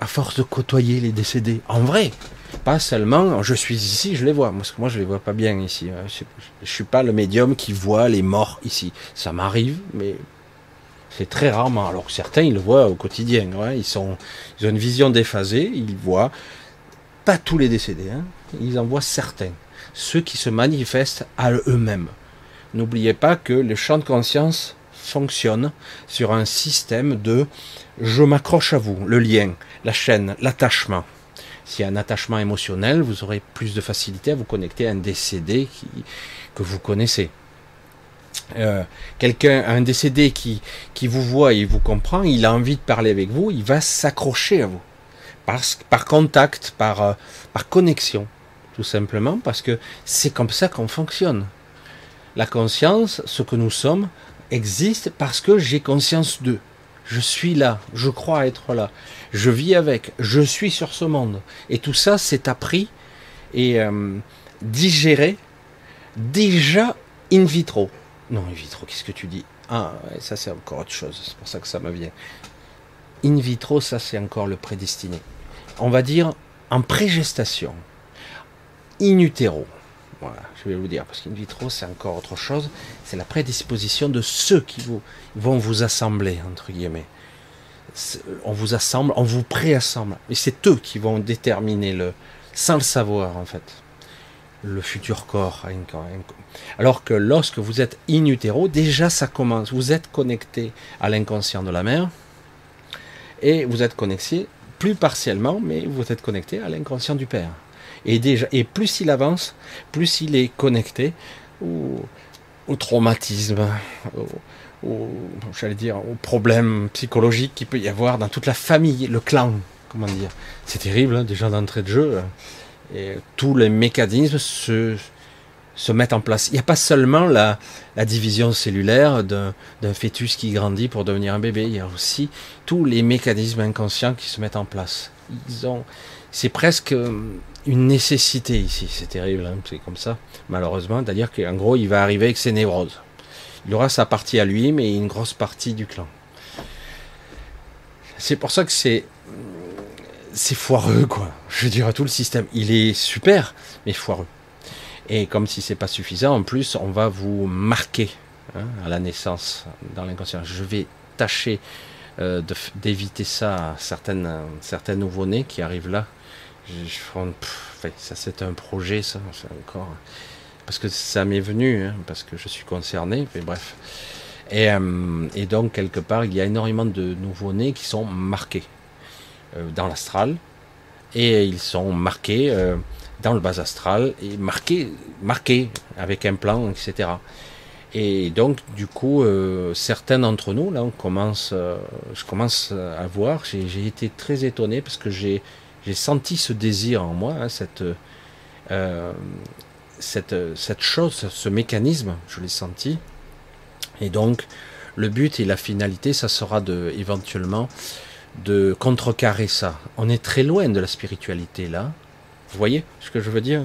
à force de côtoyer les décédés. En vrai, pas seulement je suis ici, je les vois. Parce que moi, je les vois pas bien ici. Hein. Je, ne suis pas le médium qui voit les morts ici. Ça m'arrive, mais c'est très rarement. Alors que certains, ils le voient au quotidien. Ils, ont une vision déphasée. Ils voient pas tous les décédés. Hein. Ils en voient certains ceux qui se manifestent à eux-mêmes. N'oubliez pas que le champ de conscience fonctionne sur un système de je m'accroche à vous, le lien, la chaîne, l'attachement. S'il y a un attachement émotionnel, vous aurez plus de facilité à vous connecter à un décédé que vous connaissez. Euh, quelqu'un, un décédé qui, qui vous voit et vous comprend, il a envie de parler avec vous, il va s'accrocher à vous. Par, par contact, par, euh, par connexion tout simplement parce que c'est comme ça qu'on fonctionne. La conscience, ce que nous sommes, existe parce que j'ai conscience d'eux. Je suis là, je crois être là, je vis avec, je suis sur ce monde. Et tout ça, c'est appris et euh, digéré déjà in vitro. Non, in vitro, qu'est-ce que tu dis? Ah, ça c'est encore autre chose, c'est pour ça que ça me vient. In vitro, ça c'est encore le prédestiné. On va dire en prégestation in utero. Voilà, je vais vous dire, parce qu'in vitro, c'est encore autre chose. C'est la prédisposition de ceux qui vous, vont vous assembler, entre guillemets. On vous assemble, on vous préassemble. Et c'est eux qui vont déterminer, le, sans le savoir, en fait, le futur corps. Alors que lorsque vous êtes in utero, déjà ça commence. Vous êtes connecté à l'inconscient de la mère. Et vous êtes connecté, plus partiellement, mais vous êtes connecté à l'inconscient du père. Et, déjà, et plus il avance, plus il est connecté au, traumatisme, au, j'allais dire, aux problèmes psychologiques qu'il peut y avoir dans toute la famille, le clan, comment dire. C'est terrible, hein, déjà d'entrée de jeu. Hein. Et tous les mécanismes se, se mettent en place. Il n'y a pas seulement la, division cellulaire d'un fœtus qui grandit pour devenir un bébé, il y a aussi tous les mécanismes inconscients qui se mettent en place. Ils ont, c'est presque une nécessité ici. C'est terrible, hein, c'est comme ça, malheureusement. C'est-à-dire qu'en gros, il va arriver avec ses névroses. Il aura sa partie à lui, mais une grosse partie du clan. C'est pour ça que c'est c'est foireux, quoi. Je dirais tout le système. Il est super, mais foireux. Et comme si c'est pas suffisant, en plus, on va vous marquer hein, à la naissance dans l'inconscient. Je vais tâcher euh, d'éviter ça à certaines, certains nouveau-nés qui arrivent là. Ça c'est un projet, ça, encore. Parce que ça m'est venu, hein, parce que je suis concerné, mais bref. Et, euh, et, donc, quelque part, il y a énormément de nouveau-nés qui sont marqués euh, dans l'astral. Et ils sont marqués dans le bas astral, et marqués, marqués avec un plan, etc. Et donc, du coup, euh, certains d'entre nous, là, on commence, euh, je commence à voir, j'ai été très étonné parce que j'ai senti ce désir en moi, hein, cette, euh, cette, cette chose, ce mécanisme, je l'ai senti. Et donc, le but et la finalité, ça sera de, éventuellement, de contrecarrer ça. On est très loin de la spiritualité, là. Vous voyez ce que je veux dire?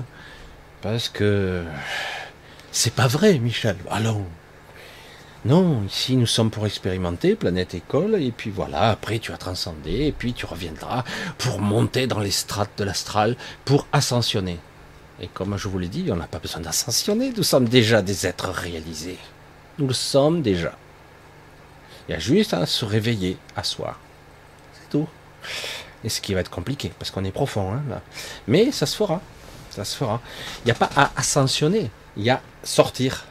Parce que c'est pas vrai, Michel. Allons. Non, ici nous sommes pour expérimenter, planète école, et puis voilà, après tu as transcendé, et puis tu reviendras pour monter dans les strates de l'astral, pour ascensionner. Et comme je vous l'ai dit, on n'a pas besoin d'ascensionner, nous sommes déjà des êtres réalisés. Nous le sommes déjà. Il y a juste à se réveiller, à soi. C'est tout. Et ce qui va être compliqué, parce qu'on est profond, hein, là. Mais ça se fera. Ça se fera. Il n'y a pas à ascensionner il y a sortir.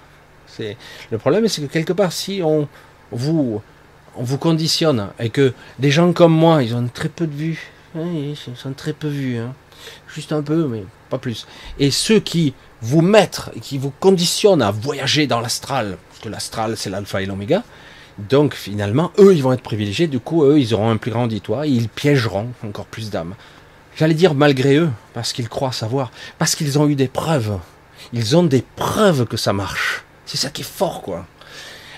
Le problème, c'est que quelque part, si on vous on vous conditionne et que des gens comme moi, ils ont très peu de vues, ils sont très peu vus, hein. juste un peu, mais pas plus. Et ceux qui vous mettent et qui vous conditionnent à voyager dans l'astral, parce que l'astral c'est l'alpha et l'oméga, donc finalement, eux, ils vont être privilégiés, du coup, eux, ils auront un plus grand auditoire, et ils piégeront encore plus d'âmes. J'allais dire malgré eux, parce qu'ils croient savoir, parce qu'ils ont eu des preuves ils ont des preuves que ça marche. C'est ça qui est fort, quoi.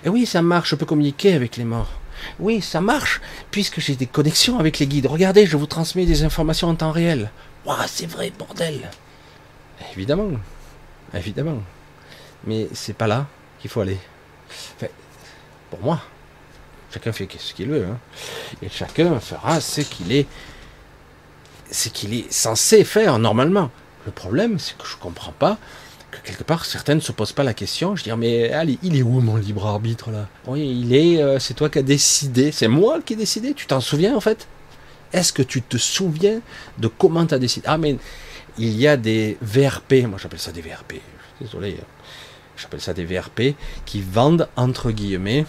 Et oui, ça marche, je peux communiquer avec les morts. Oui, ça marche, puisque j'ai des connexions avec les guides. Regardez, je vous transmets des informations en temps réel. Waouh, c'est vrai, bordel. Évidemment, évidemment. Mais c'est pas là qu'il faut aller. pour moi, chacun fait ce qu'il veut. Hein. Et chacun fera ce qu'il est, ce qu'il est censé faire normalement. Le problème, c'est que je comprends pas que quelque part certaines ne se posent pas la question. Je dis mais allez, il est où mon libre arbitre là? Oui, il est. Euh, c'est toi qui as décidé. C'est moi qui ai décidé. Tu t'en souviens en fait? Est-ce que tu te souviens de comment tu as décidé? Ah mais il y a des VRP. Moi j'appelle ça des VRP. Désolé. Hein. J'appelle ça des VRP qui vendent entre guillemets,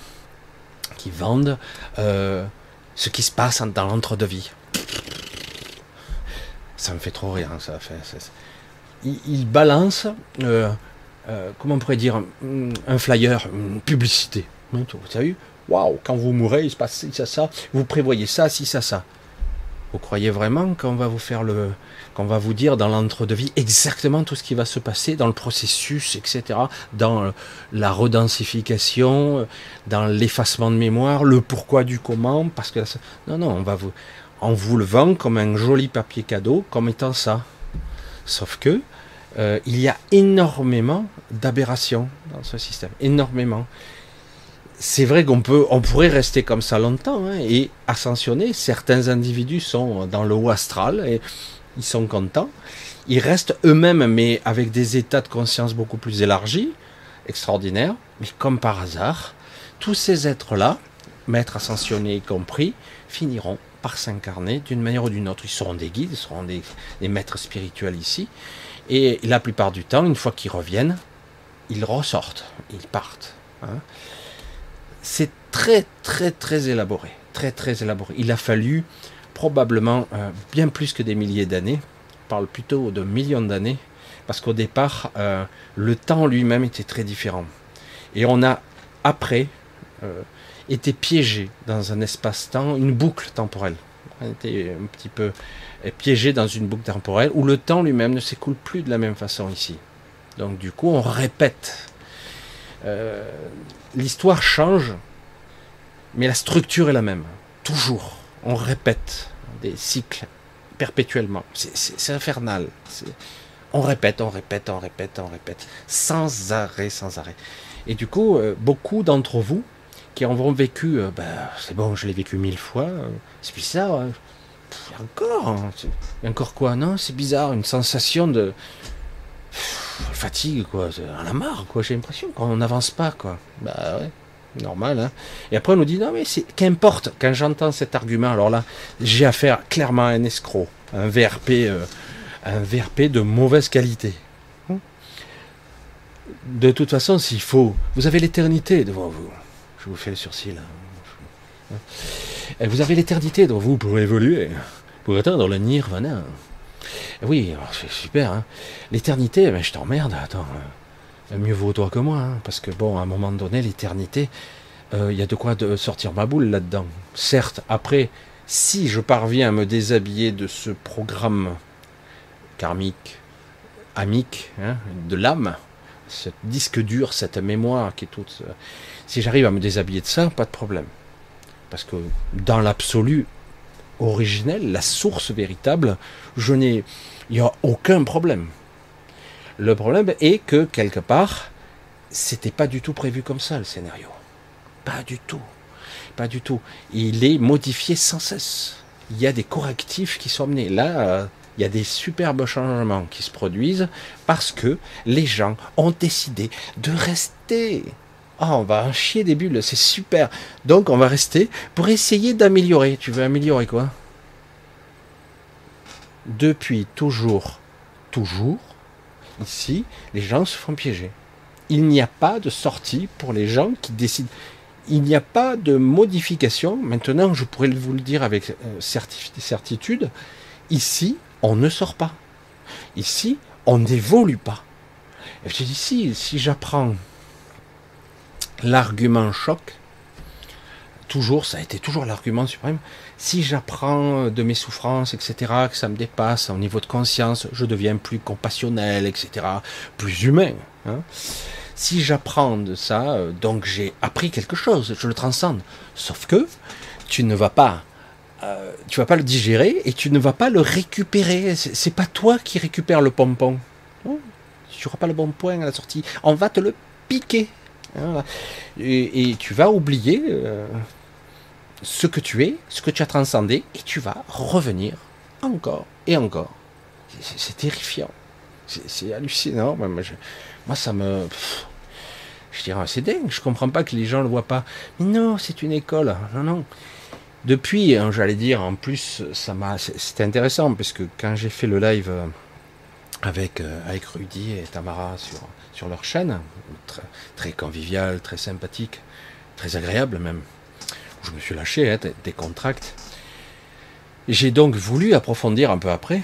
qui vendent euh, ce qui se passe dans l'entre-deux-vie. Ça me fait trop rire, ça. Fait, il, balance, euh, euh, comment on pourrait dire, un, flyer, une publicité. Vous savez, waouh, quand vous mourrez, il se passe ça, ça, vous prévoyez ça, si, ça, ça. Vous croyez vraiment qu'on va vous faire le, qu'on va vous dire dans l'entre-deux-vie exactement tout ce qui va se passer dans le processus, etc., dans la redensification, dans l'effacement de mémoire, le pourquoi du comment, parce que non, non, on va vous, on vous le vend comme un joli papier cadeau, comme étant ça. Sauf que euh, il y a énormément d'aberrations dans ce système, énormément. C'est vrai qu'on peut, on pourrait rester comme ça longtemps hein, et ascensionner. Certains individus sont dans le haut astral et ils sont contents. Ils restent eux-mêmes, mais avec des états de conscience beaucoup plus élargis, extraordinaires. Mais comme par hasard, tous ces êtres-là, maîtres ascensionnés y compris, finiront par s'incarner d'une manière ou d'une autre. Ils seront des guides, ils seront des maîtres spirituels ici, et la plupart du temps, une fois qu'ils reviennent, ils ressortent, ils partent. Hein. C'est très très très élaboré. Il a fallu probablement euh, bien plus que des milliers d'années, on parle plutôt de millions d'années, parce qu'au départ, euh, le temps lui-même était très différent. Et on a, après, euh, été piégé dans un espace-temps, une boucle temporelle. On était un petit peu est piégé dans une boucle temporelle où le temps lui-même ne s'écoule plus de la même façon ici. Donc du coup, on répète. Euh, l'histoire change, mais la structure est la même. Toujours. On répète des cycles perpétuellement. C'est infernal. On répète, on répète, on répète, on répète. Sans arrêt, sans arrêt. Et du coup, euh, beaucoup d'entre vous qui auront vécu, euh, ben, c'est bon, je l'ai vécu mille fois, euh, c'est bizarre. Hein. Encore, hein, encore quoi Non, c'est bizarre, une sensation de fatigue, quoi. On a marre, quoi. J'ai l'impression qu'on n'avance pas, quoi. Bah ouais normal. Hein. Et après, on nous dit, non, mais c'est qu'importe, quand j'entends cet argument, alors là, j'ai affaire clairement à un escroc, un VRP, euh, un VRP de mauvaise qualité. Hein. De toute façon, s'il faut, vous avez l'éternité devant vous. Je vous fais le sursis là. Hein. Vous avez l'éternité devant vous pour évoluer, pour atteindre le nirvana. Oui, c'est super. L'éternité, mais je t'emmerde, attends mieux vaut toi que moi, hein, parce que bon, à un moment donné, l'éternité, il euh, y a de quoi de sortir ma boule là-dedans. Certes, après, si je parviens à me déshabiller de ce programme karmique, amique, hein, de l'âme, ce disque dur, cette mémoire qui est toute. Euh, si j'arrive à me déshabiller de ça, pas de problème. Parce que dans l'absolu originel, la source véritable, je n'ai. Il n'y a aucun problème. Le problème est que quelque part, c'était pas du tout prévu comme ça le scénario. Pas du tout. Pas du tout. Il est modifié sans cesse. Il y a des correctifs qui sont menés. Là, euh, il y a des superbes changements qui se produisent parce que les gens ont décidé de rester. Ah, on va en chier des bulles, c'est super. Donc on va rester pour essayer d'améliorer. Tu veux améliorer quoi? Depuis toujours, toujours, Ici, les gens se font piéger. Il n'y a pas de sortie pour les gens qui décident. Il n'y a pas de modification. Maintenant, je pourrais vous le dire avec euh, certitude. Ici, on ne sort pas. Ici, on n'évolue pas. Et je dis, si, si j'apprends l'argument choc, toujours, ça a été toujours l'argument suprême, si j'apprends de mes souffrances, etc., que ça me dépasse au niveau de conscience, je deviens plus compassionnel, etc., plus humain. Hein. Si j'apprends de ça, donc j'ai appris quelque chose, je le transcende. Sauf que tu ne vas pas, euh, tu vas pas le digérer et tu ne vas pas le récupérer. C'est pas toi qui récupères le pompon. Hein. tu n'auras pas le bon point à la sortie. On va te le piquer. Hein. Et, tu vas oublier. Euh, ce que tu es, ce que tu as transcendé, et tu vas revenir encore et encore. C'est terrifiant. C'est hallucinant. Moi, ça me. je dirais, c'est dingue. Je comprends pas que les gens ne le voient pas. Mais non, c'est une école. Non, non. Depuis, hein, j'allais dire, en plus, ça m'a. C'était intéressant parce que quand j'ai fait le live euh, avec, euh, avec Rudy et Tamara sur, sur leur chaîne, très, convivial, très sympathique, très agréable même je me suis lâché, hein, des. J'ai donc voulu approfondir un peu après,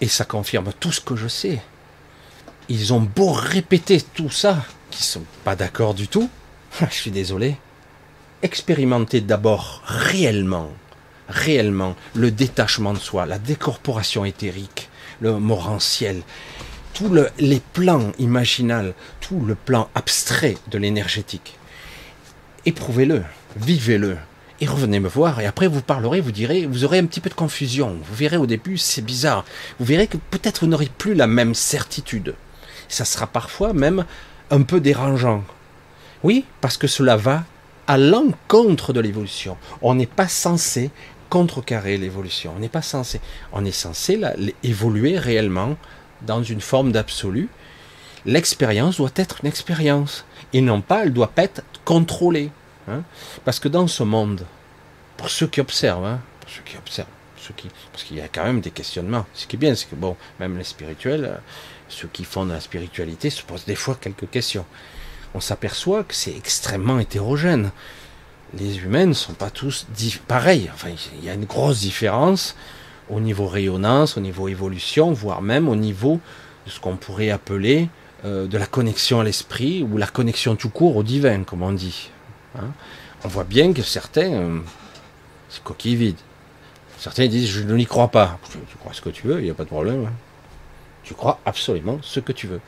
et ça confirme tout ce que je sais. Ils ont beau répéter tout ça, qui sont pas d'accord du tout, je suis désolé. Expérimentez d'abord réellement, réellement le détachement de soi, la décorporation éthérique, le morantiel, tous les plans imaginal, tout le plan abstrait de l'énergétique. Éprouvez-le vivez-le. Et revenez me voir, et après vous parlerez, vous direz, vous aurez un petit peu de confusion. Vous verrez au début, c'est bizarre. Vous verrez que peut-être vous n'aurez plus la même certitude. Ça sera parfois même un peu dérangeant. Oui, parce que cela va à l'encontre de l'évolution. On n'est pas censé contrecarrer l'évolution. On n'est pas censé. On est censé évoluer réellement dans une forme d'absolu. L'expérience doit être une expérience. Et non pas, elle doit pas être contrôlée. Hein. parce que dans ce monde, pour ceux qui observent, hein, pour ceux qui observent, parce qu'il y a quand même des questionnements. Ce qui est bien, c'est que bon, même les spirituels, euh, ceux qui font de la spiritualité se posent des fois quelques questions. On s'aperçoit que c'est extrêmement hétérogène. Les humains ne sont pas tous pareils. Enfin, il y a une grosse différence au niveau rayonnance, au niveau évolution, voire même au niveau de ce qu'on pourrait appeler euh, de la connexion à l'esprit ou la connexion tout court au divin, comme on dit. Hein. on voit bien que certains, euh, c'est coquille vide. Certains disent je n'y crois pas. Tu crois ce que tu veux, il n'y a pas de problème. Hein. Tu crois absolument ce que tu veux.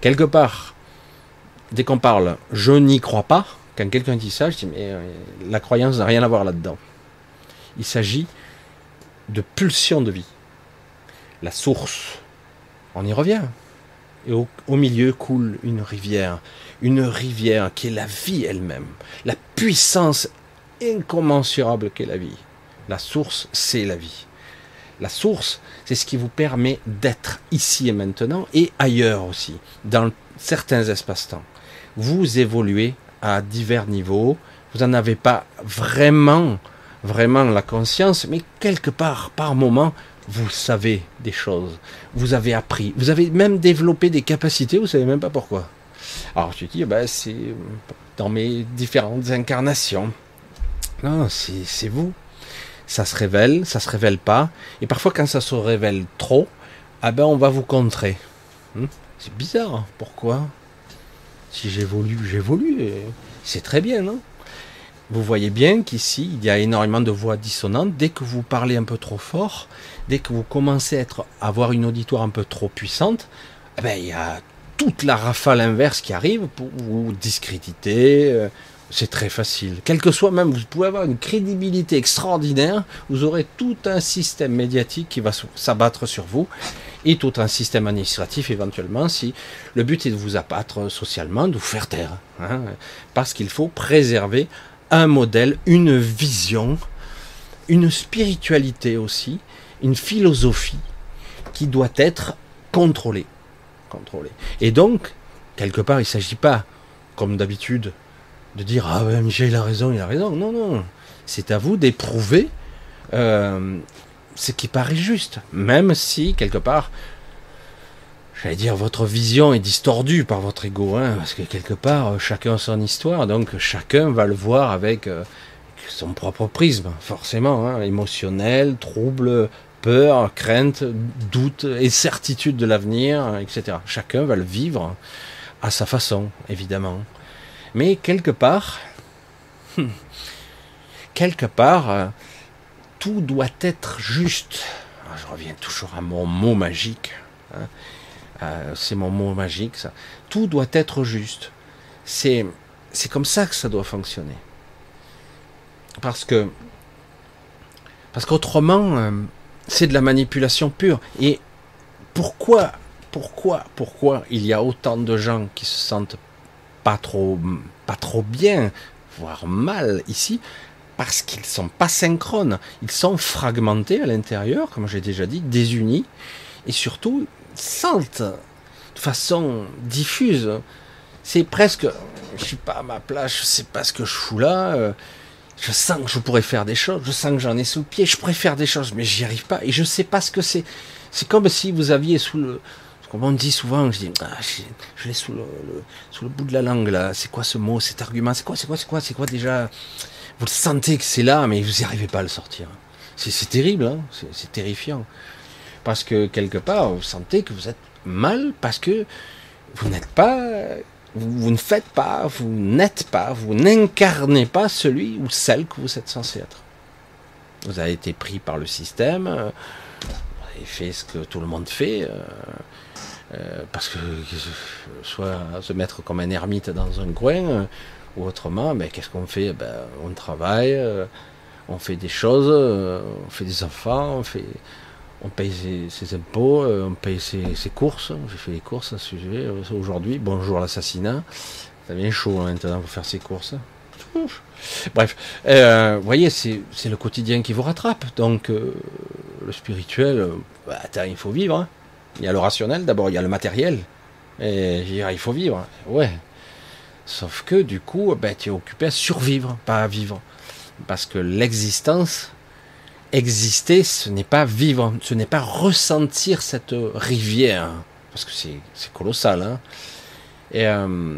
Quelque part, dès qu'on parle je n'y crois pas, quand quelqu'un dit ça, je dis mais euh, la croyance n'a rien à voir là-dedans. Il s'agit de pulsion de vie. La source, on y revient. Et au, milieu coule une rivière. Une rivière qui est la vie elle-même. La puissance incommensurable qu'est la vie. La source, c'est la vie. La source, c'est ce qui vous permet d'être ici et maintenant et ailleurs aussi, dans certains espaces-temps. Vous évoluez à divers niveaux, vous n'en avez pas vraiment, vraiment la conscience, mais quelque part, par moment, vous savez des choses, vous avez appris, vous avez même développé des capacités, vous savez même pas pourquoi. Alors je dis, ben, c'est dans mes différentes incarnations. Non, c'est vous. Ça se révèle, ça se révèle pas, et parfois quand ça se révèle trop, ah ben on va vous contrer. Hmm? c'est bizarre, hein. pourquoi? Si j'évolue, j'évolue, c'est très bien, non? Vous voyez bien qu'ici, il y a énormément de voix dissonantes. Dès que vous parlez un peu trop fort, dès que vous commencez à, avoir une auditoire un peu trop puissante, eh ben, il y a toute la rafale inverse qui arrive pour vous discréditer. Euh, c'est très facile. Quel que soit même, vous pouvez avoir une crédibilité extraordinaire. Vous aurez tout un système médiatique qui va s'abattre sur vous et tout un système administratif éventuellement si le but est de vous abattre socialement, de vous faire taire. Hein, parce qu'il faut préserver un modèle, une vision, une spiritualité aussi, une philosophie qui doit être contrôlée. Et donc, quelque part, il ne s'agit pas, comme d'habitude, de dire Ah Michel, il a raison, il a raison. Non, non. C'est à vous d'éprouver euh, ce qui paraît juste. Même si, quelque part, j'allais dire, votre vision est distordue par votre ego, hein, parce que quelque part, euh, chacun a son histoire, donc chacun va le voir avec euh, son propre prisme, forcément, hein, émotionnel, trouble, peur, crainte, doute et certitude de l'avenir, etc. Chacun va le vivre à sa façon, évidemment. Mais quelque part, quelque part, euh, tout doit être juste. Ah, je reviens toujours à mon mot magique. Hein. Euh, c'est mon mot magique, ça. Tout doit être juste. C'est, c'est comme ça que ça doit fonctionner. Parce que, parce qu'autrement, euh, c'est de la manipulation pure. Et pourquoi, pourquoi, pourquoi il y a autant de gens qui se sentent pas trop, pas trop bien, voire mal ici, parce qu'ils sont pas synchrones. Ils sont fragmentés à l'intérieur, comme j'ai déjà dit, désunis, et surtout, sentent de façon diffuse. C'est presque, je suis pas à ma place, je sais pas ce que je fous là. Je sens que je pourrais faire des choses, je sens que j'en ai sous le pied, je pourrais faire des choses, mais j'y arrive pas et je sais pas ce que c'est. C'est comme si vous aviez sous le, comme on dit souvent, je dis, ah, je, l'ai sous le, sous le bout de la langue là. C'est quoi ce mot, cet argument? C'est quoi, c'est quoi, c'est quoi, c'est quoi déjà? Vous le sentez que c'est là, mais vous n'y arrivez pas à le sortir. C'est terrible, hein c'est terrifiant. Parce que quelque part, vous sentez que vous êtes mal parce que vous n'êtes pas, vous, ne faites pas, vous n'êtes pas, vous n'incarnez pas celui ou celle que vous êtes censé être. Vous avez été pris par le système, vous avez fait ce que tout le monde fait, euh, euh, parce que soit se mettre comme un ermite dans un coin, ou autrement, mais qu'est-ce qu'on fait? Ben, On travaille, euh, on fait des choses, on fait des enfants, on fait on paye ses, impôts, euh, on paye ses, courses. J'ai fait les courses à ce sujet euh, aujourd'hui. Bonjour l'assassinat. Ça devient chaud hein, maintenant pour faire ses courses. Bref, euh, vous voyez, c'est le quotidien qui vous rattrape. Donc, le spirituel, bah, il faut vivre. Hein. Il y a le rationnel d'abord, il y a le matériel. Et il faut vivre. Ouais. Sauf que du coup, bah, tu es occupé à survivre, pas à vivre. Parce que l'existence, exister, ce n'est pas vivre, ce n'est pas ressentir cette rivière, parce que c'est colossal. Hein. Et euh,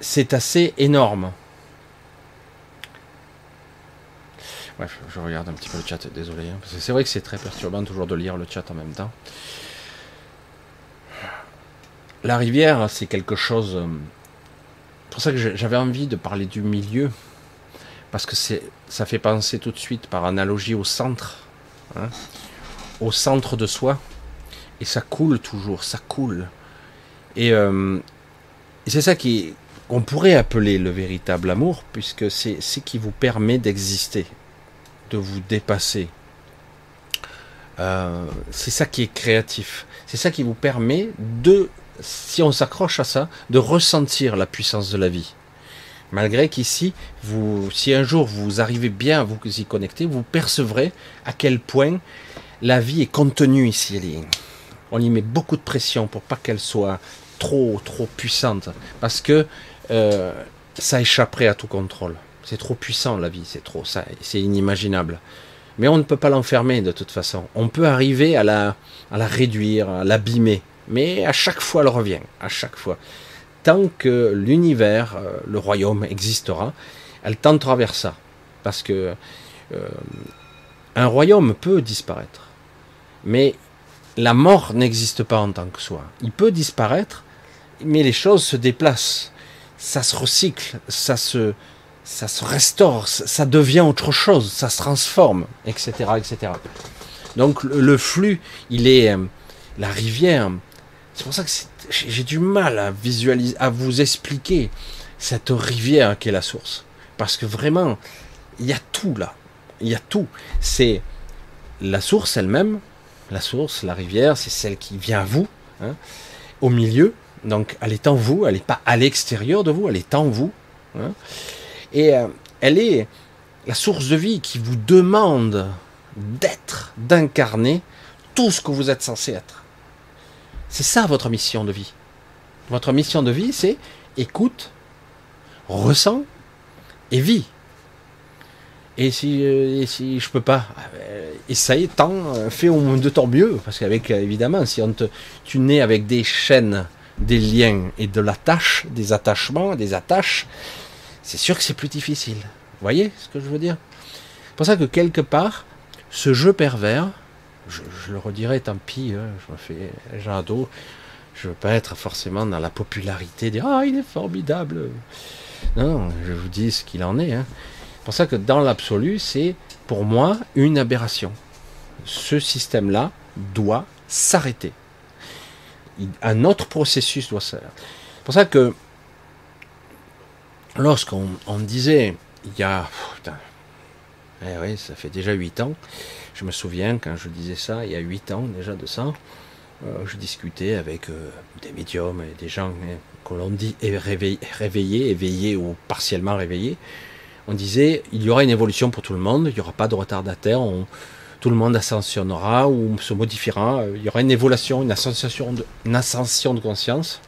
c'est assez énorme. Bref, je regarde un petit peu le chat, désolé. Hein, parce que c'est vrai que c'est très perturbant toujours de lire le chat en même temps. La rivière, c'est quelque chose. Euh, c'est pour ça que j'avais envie de parler du milieu parce que ça fait penser tout de suite par analogie au centre, hein, au centre de soi, et ça coule toujours, ça coule. Et, euh, c'est ça qui, qu'on pourrait appeler le véritable amour, puisque c'est ce qui vous permet d'exister, de vous dépasser. Euh, c'est ça qui est créatif. C'est ça qui vous permet de si on s'accroche à ça, de ressentir la puissance de la vie. Malgré qu'ici, si un jour vous arrivez bien à vous y connecter, vous percevrez à quel point la vie est contenue ici. On y met beaucoup de pression pour pas qu'elle soit trop, trop puissante, parce que euh, ça échapperait à tout contrôle. C'est trop puissant la vie, c'est trop, ça, c'est inimaginable. Mais on ne peut pas l'enfermer de toute façon. On peut arriver à la, à la réduire, à l'abîmer, mais à chaque fois elle revient, à chaque fois tant que l'univers, euh, le royaume existera, elle tendra vers ça. Parce que euh, un royaume peut disparaître, mais la mort n'existe pas en tant que soi. Il peut disparaître, mais les choses se déplacent, ça se recycle, ça se, ça se restaure, ça devient autre chose, ça se transforme, etc., etc. Donc le flux, il est euh, la rivière. C'est pour ça que j'ai du mal à visualiser, à vous expliquer cette rivière qui est la source. Parce que vraiment, il y a tout là. Il y a tout. C'est la source elle-même. La source, la rivière, c'est celle qui vient à vous, hein, au milieu. Donc, elle est en vous. Elle n'est pas à l'extérieur de vous. Elle est en vous. Hein. et euh, elle est la source de vie qui vous demande d'être, d'incarner tout ce que vous êtes censé être. C'est ça votre mission de vie. Votre mission de vie, c'est écoute, ressens et vis. Et si, euh, et si je peux pas, euh, essaye, tant, euh, fais de ton mieux. Parce qu'avec, évidemment, si on te, tu nais avec des chaînes, des liens et de l'attache, des attachements, des attaches, c'est sûr que c'est plus difficile. Vous voyez ce que je veux dire? C'est pour ça que quelque part, ce jeu pervers, je, le redirai, tant pis, hein, je me fais jardot. Je veux pas être forcément dans la popularité, dire ah il est formidable. Non, je vous dis ce qu'il en est. Hein. C'est pour ça que dans l'absolu, c'est pour moi une aberration. Ce système-là doit s'arrêter. Un autre processus doit s'arrêter. C'est pour ça que lorsqu'on disait il y a putain, eh ça fait déjà 8 ans. Je me souviens quand je disais ça, il y a 8 ans déjà de ça, euh, je discutais avec euh, des médiums et des gens hein, que l'on dit réveillés, éveillés ou partiellement réveillés. On disait il y aura une évolution pour tout le monde, il n'y aura pas de retardataire, tout le monde ascensionnera ou se modifiera, il y aura une évolution, une ascension de, de conscience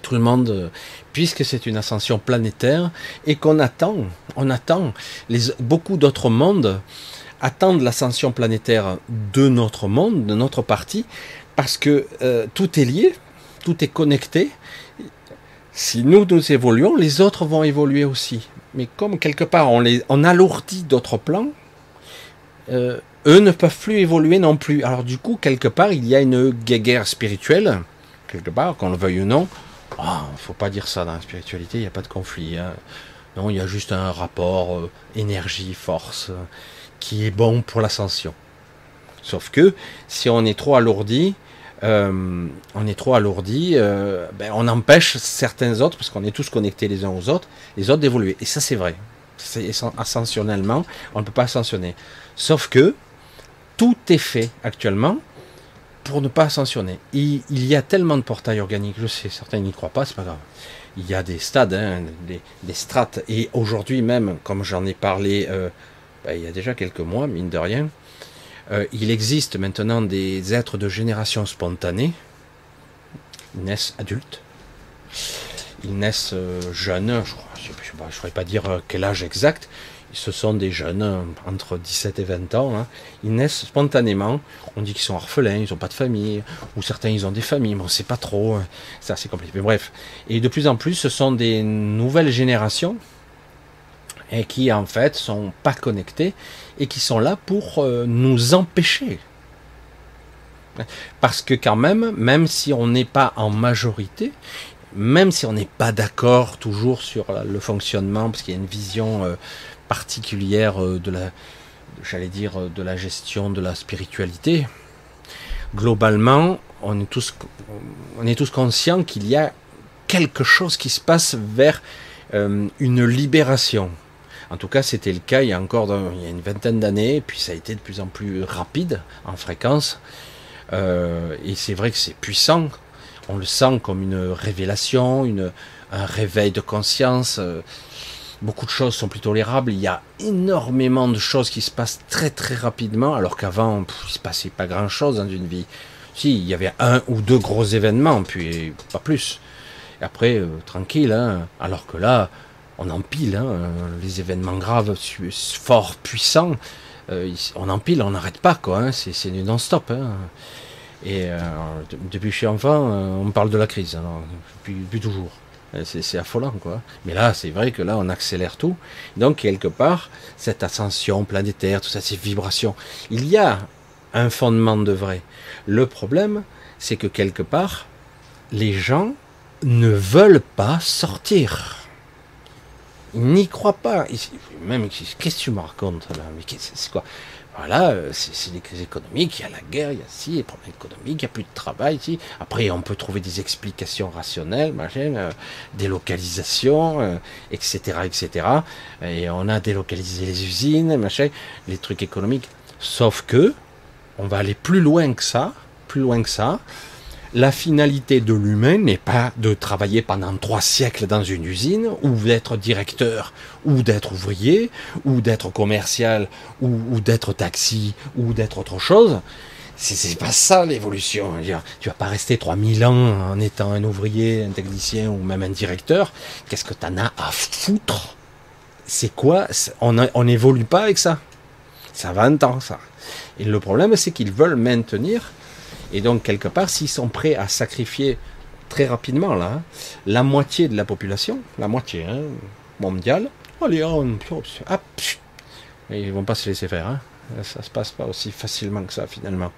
tout le monde, puisque c'est une ascension planétaire et qu'on attend, on attend, les, beaucoup d'autres mondes attendent l'ascension planétaire de notre monde, de notre partie, parce que euh, tout est lié, tout est connecté. Si nous nous évoluons, les autres vont évoluer aussi. Mais comme quelque part on, alourdit d'autres plans, euh, eux ne peuvent plus évoluer non plus. Alors du coup, quelque part, il y a une guerre spirituelle, quelque part, qu'on le veuille ou non, il ah, ne faut pas dire ça dans la spiritualité, il n'y a pas de conflit. Hein. Non, il y a juste un rapport euh, énergie-force qui est bon pour l'ascension. Sauf que si on est trop alourdi, euh, on est trop alourdi, ben, on empêche certains autres, parce qu'on est tous connectés les uns aux autres, les autres d'évoluer. Et ça c'est vrai. Ascensionnellement, on ne peut pas ascensionner. Sauf que tout est fait actuellement pour ne pas ascensionner. Il, y a tellement de portails organiques, je sais, certains n'y croient pas, c'est pas grave. Il y a des stades, hein, des, strates, et aujourd'hui même, comme j'en ai parlé euh, ben, il y a déjà quelques mois, mine de rien, euh, il existe maintenant des êtres de génération spontanée, ils naissent adultes, ils naissent euh, jeunes, je ne saurais pas dire quel âge exact, ce sont des jeunes euh, entre 17 et 20 ans. Hein. Ils naissent spontanément. On dit qu'ils sont orphelins, ils n'ont pas de famille, ou certains ils ont des familles, mais on ne sait pas trop. Hein. C'est assez compliqué. Mais bref. Et de plus en plus, ce sont des nouvelles générations et qui en fait sont pas connectées et qui sont là pour euh, nous empêcher. Parce que quand même, même si on n'est pas en majorité, même si on n'est pas d'accord toujours sur le fonctionnement, parce qu'il y a une vision euh, particulière euh, de la, j'allais dire, de la gestion de la spiritualité. Globalement, on est tous, on est tous conscients qu'il y a quelque chose qui se passe vers une libération. En tout cas, c'était le cas il y a encore il y a une vingtaine d'années, puis ça a été de plus en plus rapide en fréquence. et c'est vrai que c'est puissant. on le sent comme une révélation, un réveil de conscience. Euh, beaucoup de choses sont plus tolérables. Il y a énormément de choses qui se passent très très rapidement, alors qu'avant, il se passait pas grand chose dans une vie. Si, il y avait un ou deux gros événements, puis pas plus. Et après, euh, tranquille, hein. alors que là, on empile hein, les événements graves, forts, puissants. Euh, on empile, on n'arrête pas, quoi. Hein. c'est non-stop. Hein. Et euh, depuis que enfant, on parle de la crise, alors, depuis, toujours. C'est affolant, quoi. Mais là, c'est vrai que là, on accélère tout. Donc, quelque part, cette ascension planétaire, tout ça, ces vibrations, il y a un fondement de vrai. Le problème, c'est que quelque part, les gens ne veulent pas sortir. Ils n'y croient pas. Même, qu'est-ce que tu me racontes là? Mais c'est quoi? Voilà, euh, c'est des crises économiques, il y a la guerre, il y a si, les problèmes économiques, il n'y a plus de travail. Si. Après, on peut trouver des explications rationnelles, machin, euh, délocalisation, etc., euh, etc. Et on a délocalisé les usines, machin, les trucs économiques. Sauf que, on va aller plus loin que ça, plus loin que ça. La finalité de l'humain n'est pas de travailler pendant trois siècles dans une usine, ou d'être directeur, ou d'être ouvrier, ou d'être commercial, ou, d'être taxi, ou d'être autre chose. C'est pas ça l'évolution. Tu vas pas rester 3000 ans en étant un ouvrier, un technicien ou même un directeur. Qu'est-ce que t'en as à foutre? C'est quoi? On n'évolue pas avec ça. Ça va un temps, ça. Et le problème, c'est qu'ils veulent maintenir. Et donc, quelque part, s'ils sont prêts à sacrifier très rapidement, la moitié de la population, la moitié hein, mondiale, allez, on, hop, ils vont pas se laisser faire. Hein. Ça se passe pas aussi facilement que ça, finalement.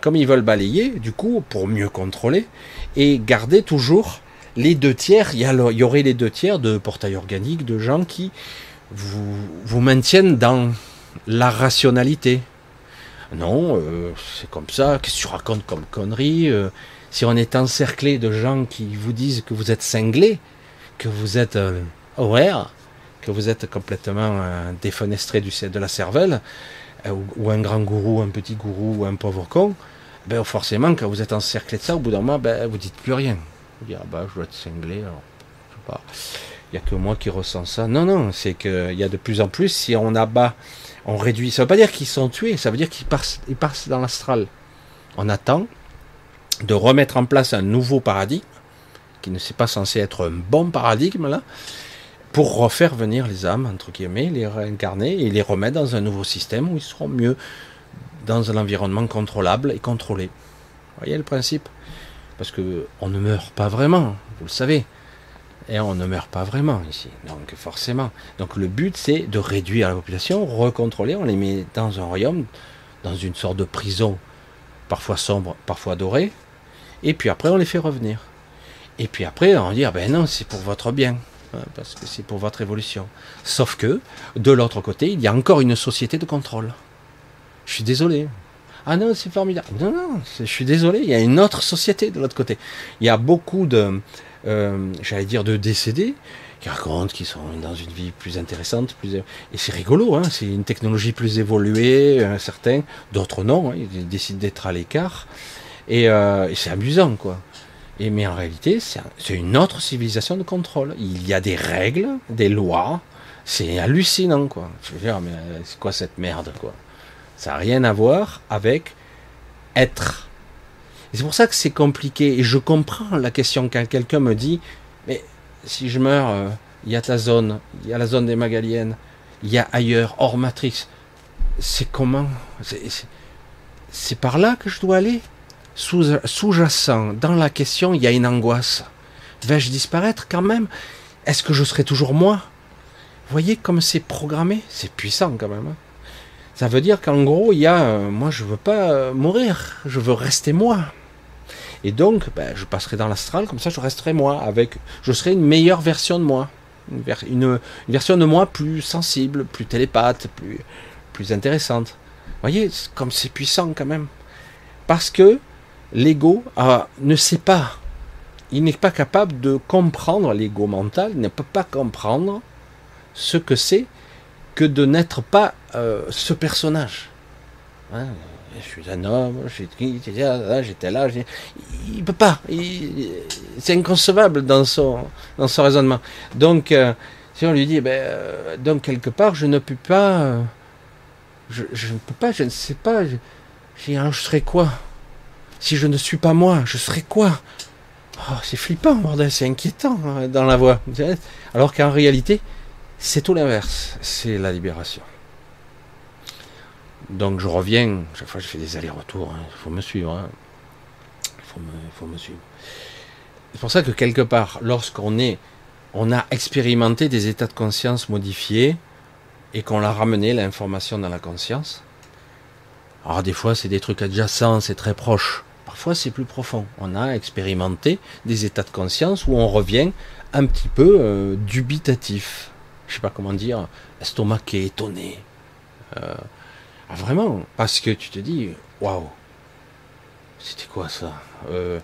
Comme ils veulent balayer, du coup, pour mieux contrôler, et garder toujours les deux tiers, il y, y aurait les deux tiers de portails organiques, de gens qui vous, vous maintiennent dans la rationalité, non, euh, c'est comme ça. Qu'est-ce que tu racontes comme connerie euh, Si on est encerclé de gens qui vous disent que vous êtes cinglé, que vous êtes euh, horaire, que vous êtes complètement défenestré du, de la cervelle, ou, un grand gourou, un petit gourou, ou un pauvre con, ben forcément, quand vous êtes encerclé de ça, au bout d'un moment, ben, vous dites plus rien. Vous dites, ah ben, je dois être cinglé, alors, je sais pas. Il n'y a que moi qui ressens ça. Non, non, c'est qu'il y a de plus en plus, si on abat on réduit. Ça ne veut pas dire qu'ils sont tués, ça veut dire qu'ils passent, ils passent dans l'astral. On attend de remettre en place un nouveau paradigme, qui ne s'est pas censé être un bon paradigme là, pour refaire venir les âmes, entre guillemets, les réincarner et les remettre dans un nouveau système où ils seront mieux dans un environnement contrôlable et contrôlé. Vous voyez le principe? Parce que on ne meurt pas vraiment, vous le savez. Et on ne meurt pas vraiment ici. Donc forcément. Donc le but c'est de réduire la population, recontrôler, on les met dans un royaume, dans une sorte de prison, parfois sombre, parfois dorée, et puis après on les fait revenir. Et puis après on dit ah ben non c'est pour votre bien, hein, parce que c'est pour votre évolution. Sauf que de l'autre côté il y a encore une société de contrôle. Je suis désolé. Ah non c'est formidable. Non non je suis désolé il y a une autre société de l'autre côté. Il y a beaucoup de euh, j'allais dire de décédés, qui racontent qu'ils sont dans une vie plus intéressante, plus et c'est rigolo, hein, c'est une technologie plus évoluée, euh, certains, d'autres non, hein, ils décident d'être à l'écart, et, euh, et c'est amusant quoi. Et mais en réalité, c'est une autre civilisation de contrôle. Il y a des règles, des lois, c'est hallucinant quoi. Je veux dire, mais c'est quoi cette merde quoi? Ça n'a rien à voir avec être c'est pour ça que c'est compliqué. Et je comprends la question quand quelqu'un me dit, mais si je meurs, euh, il y a ta zone, il y a la zone des Magaliennes, il y a ailleurs, hors matrice. C'est comment? C'est par là que je dois aller? Sous-jacent, dans la question, il y a une angoisse. Vais-je disparaître quand même? Est-ce que je serai toujours moi? Vous voyez comme c'est programmé? C'est puissant quand même. Hein. Ça veut dire qu'en gros, il y a, euh, moi je veux pas euh, mourir, je veux rester moi. Et donc, ben, je passerai dans l'astral, comme ça je resterai moi, avec, je serai une meilleure version de moi, une, version de moi plus sensible, plus télépathe, plus, plus intéressante. Vous voyez, comme c'est puissant quand même. Parce que l'ego ah, ne sait pas, il n'est pas capable de comprendre l'ego mental, il ne peut pas comprendre ce que c'est que de n'être pas euh, ce personnage. Hein je suis un homme, j'étais là, il peut pas, c'est inconcevable dans son, dans son raisonnement. Donc, euh, si on lui dit, ben, euh, donc quelque part, je ne peux pas, euh, je, ne peux pas, je ne sais pas, je, je serais quoi? Si je ne suis pas moi, je serais quoi? Oh, C'est flippant, bordel, c'est inquiétant hein, dans la voix. Alors qu'en réalité, c'est tout l'inverse, c'est la libération. Donc je reviens, chaque fois je fais des allers-retours, il hein. faut me suivre. Hein. faut me, suivre. C'est pour ça que quelque part, lorsqu'on est, on a expérimenté des états de conscience modifiés et qu'on a ramené l'information dans la conscience. Alors des fois c'est des trucs adjacents, c'est très proche. Parfois c'est plus profond. On a expérimenté des états de conscience où on revient un petit peu euh, dubitatif. Je sais pas comment dire, estomaqué, étonné. Euh, ah, vraiment, parce que tu te dis, waouh, c'était quoi ça euh,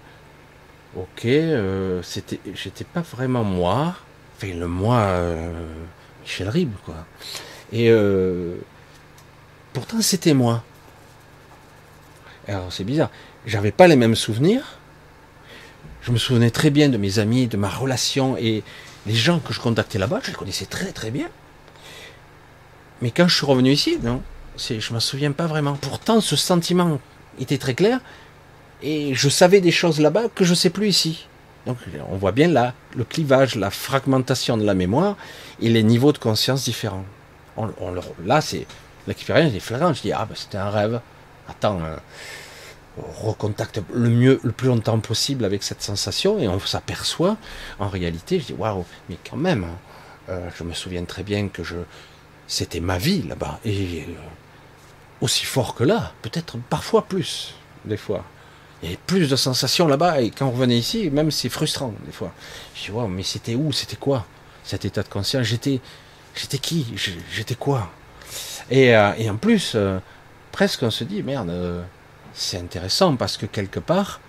Ok, euh, c'était, j'étais pas vraiment moi, enfin le moi euh, Michel Rib, quoi. Et pourtant c'était moi. Alors c'est bizarre, j'avais pas les mêmes souvenirs. Je me souvenais très bien de mes amis, de ma relation et les gens que je contactais là-bas, je les connaissais très très bien. Mais quand je suis revenu ici, non, je me souviens pas vraiment. Pourtant, ce sentiment était très clair et je savais des choses là-bas que je sais plus ici. Donc, on voit bien là le clivage, la fragmentation de la mémoire et les niveaux de conscience différents. Là, c'est l'expérience est flagrante. Je dis ah ben c'était un rêve. Attends, euh, on recontacte le mieux, le plus longtemps possible avec cette sensation et on s'aperçoit en réalité. Je dis waouh, mais quand même, hein, euh, je me souviens très bien que c'était ma vie là-bas euh, aussi fort que là, peut-être parfois plus, des fois. Il y avait plus de sensations là-bas, et quand on revenait ici, même c'est frustrant, des fois. Je dis, mais c'était où? C'était quoi Cet état de conscience? J'étais j'étais qui? J'étais quoi? Et, euh, en plus, euh, presque on se dit, merde, euh, c'est intéressant, parce que quelque part,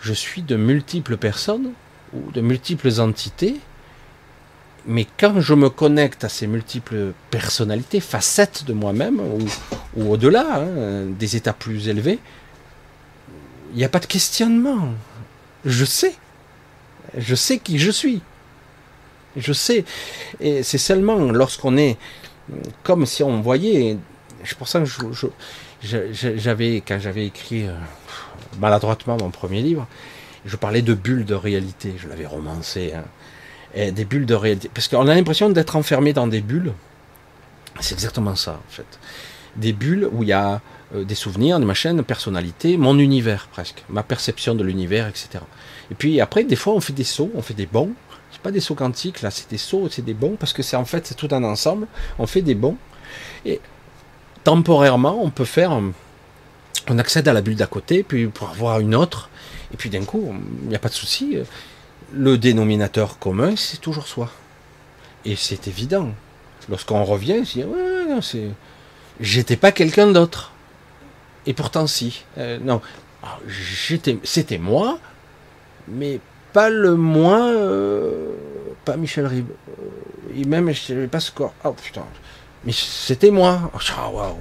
je suis de multiples personnes, ou de multiples entités, mais quand je me connecte à ces multiples personnalités, facettes de moi-même, ou, au-delà, hein, des états plus élevés, il n'y a pas de questionnement. Je sais. Je sais qui je suis. Je sais. Et c'est seulement lorsqu'on est comme si on voyait. C'est pour ça que j'avais, quand j'avais écrit euh, maladroitement mon premier livre, je parlais de bulles de réalité. Je l'avais romancé. Hein des bulles de réalité. Parce qu'on a l'impression d'être enfermé dans des bulles. C'est exactement ça, en fait. Des bulles où il y a euh, des souvenirs, des machines, personnalité, mon univers presque, ma perception de l'univers, etc. Et puis après, des fois, on fait des sauts, on fait des bons. C'est pas des sauts quantiques, là, c'est des sauts, c'est des bons, parce que c'est en fait, tout un ensemble. On fait des bons. Et temporairement, on peut faire. On accède à la bulle d'à côté, puis pour avoir une autre. Et puis d'un coup, il n'y a pas de souci le dénominateur commun, c'est toujours soi. Et c'est évident. Lorsqu'on revient, dis, ouais, non, c'est. J'étais pas quelqu'un d'autre. Et pourtant, si. Euh, non. J'étais, c'était moi, mais pas le moi, euh, pas Michel Rib. Euh, et même, je savais pas ce corps. Oh putain. Mais c'était moi. Oh, waouh.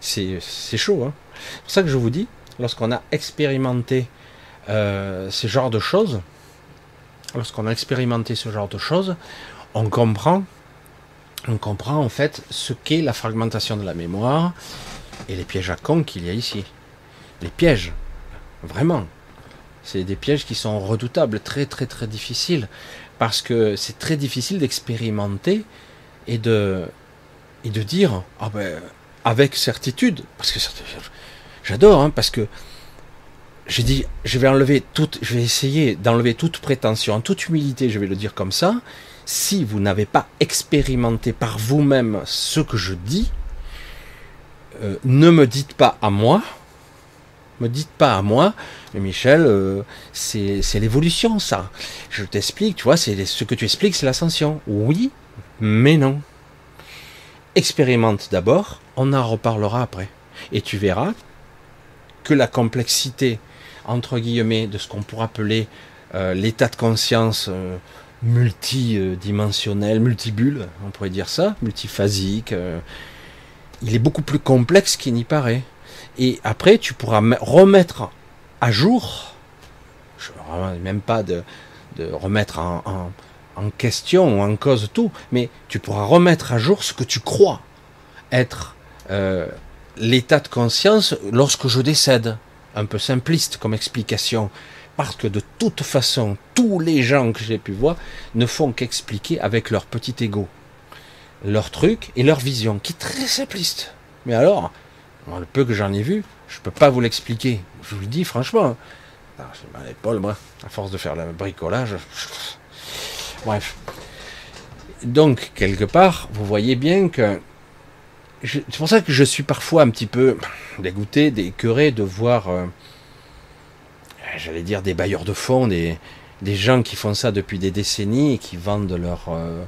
C'est, c'est chaud. Hein. C'est pour ça que je vous dis, lorsqu'on a expérimenté ce genre de choses, lorsqu'on a expérimenté ce genre de choses, on comprend, on comprend en fait ce qu'est la fragmentation de la mémoire et les pièges à con qu'il y a ici. Les pièges, vraiment. C'est des pièges qui sont redoutables, très très très difficiles, parce que c'est très difficile d'expérimenter et de, et de dire, ah ben, avec certitude, parce que j'adore, hein, parce que j'ai dit, je vais enlever toute, je vais essayer d'enlever toute prétention, en toute humilité, je vais le dire comme ça. Si vous n'avez pas expérimenté par vous-même ce que je dis, euh, ne me dites pas à moi, me dites pas à moi, mais Michel, euh, c'est l'évolution, ça. Je t'explique, tu vois, c'est ce que tu expliques, c'est l'ascension. Oui, mais non. Expérimente d'abord, on en reparlera après. Et tu verras que la complexité entre guillemets, de ce qu'on pourrait appeler euh, l'état de conscience euh, multidimensionnel, multibulle, on pourrait dire ça, multiphasique. Euh, il est beaucoup plus complexe qu'il n'y paraît. Et après, tu pourras remettre à jour, je même pas de, remettre en, question ou en cause tout, mais tu pourras remettre à jour ce que tu crois être euh, l'état de conscience lorsque je décède. Un peu simpliste comme explication. Parce que de toute façon, tous les gens que j'ai pu voir ne font qu'expliquer avec leur petit ego. Leur truc et leur vision, qui est très simpliste. Mais alors, le peu que j'en ai vu, je ne peux pas vous l'expliquer. Je vous le dis franchement. Ah, j'ai mal à l'épaule, moi, à force de faire le bricolage. Bref. Donc, quelque part, vous voyez bien que. C'est pour ça que je suis parfois un petit peu dégoûté, décœuré de voir, euh, j'allais dire, des bailleurs de fonds, des, gens qui font ça depuis des décennies et qui vendent leur. Euh,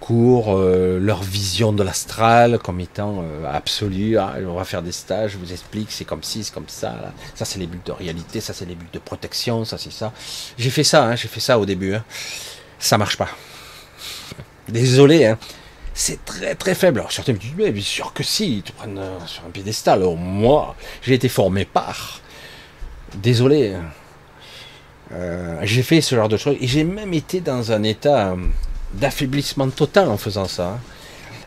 cours, euh, leur vision de l'astral comme étant absolue. Ah, on va faire des stages, je vous explique, c'est comme ci, c'est comme ça. Ça, c'est les bulles de réalité, ça, c'est les bulles de protection, ça, c'est ça. J'ai fait ça, hein, j'ai fait ça au début. Hein. Ça marche pas. Désolé, hein. C'est très très faible. Alors certains me disent, mais bien sûr que si, ils te prennent euh, sur un piédestal. moi, j'ai été formé par. Désolé. j'ai fait ce genre de choses et j'ai même été dans un état d'affaiblissement total en faisant ça.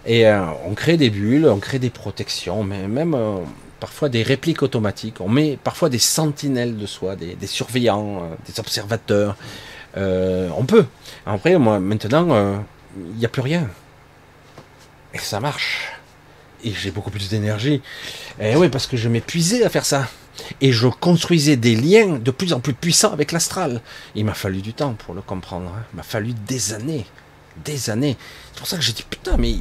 Et euh, on crée des bulles, on crée des protections, mais même euh, parfois des répliques automatiques. On met parfois des sentinelles de soi, des, surveillants, euh, des observateurs. on peut. Après, moi, maintenant, il n'y a plus rien. Et ça marche. Et j'ai beaucoup plus d'énergie. Et oui, parce que je m'épuisais à faire ça. Et je construisais des liens de plus en plus puissants avec l'astral. Il m'a fallu du temps pour le comprendre. Hein. Il m'a fallu des années des années. C'est pour ça que j'ai dit, putain, mais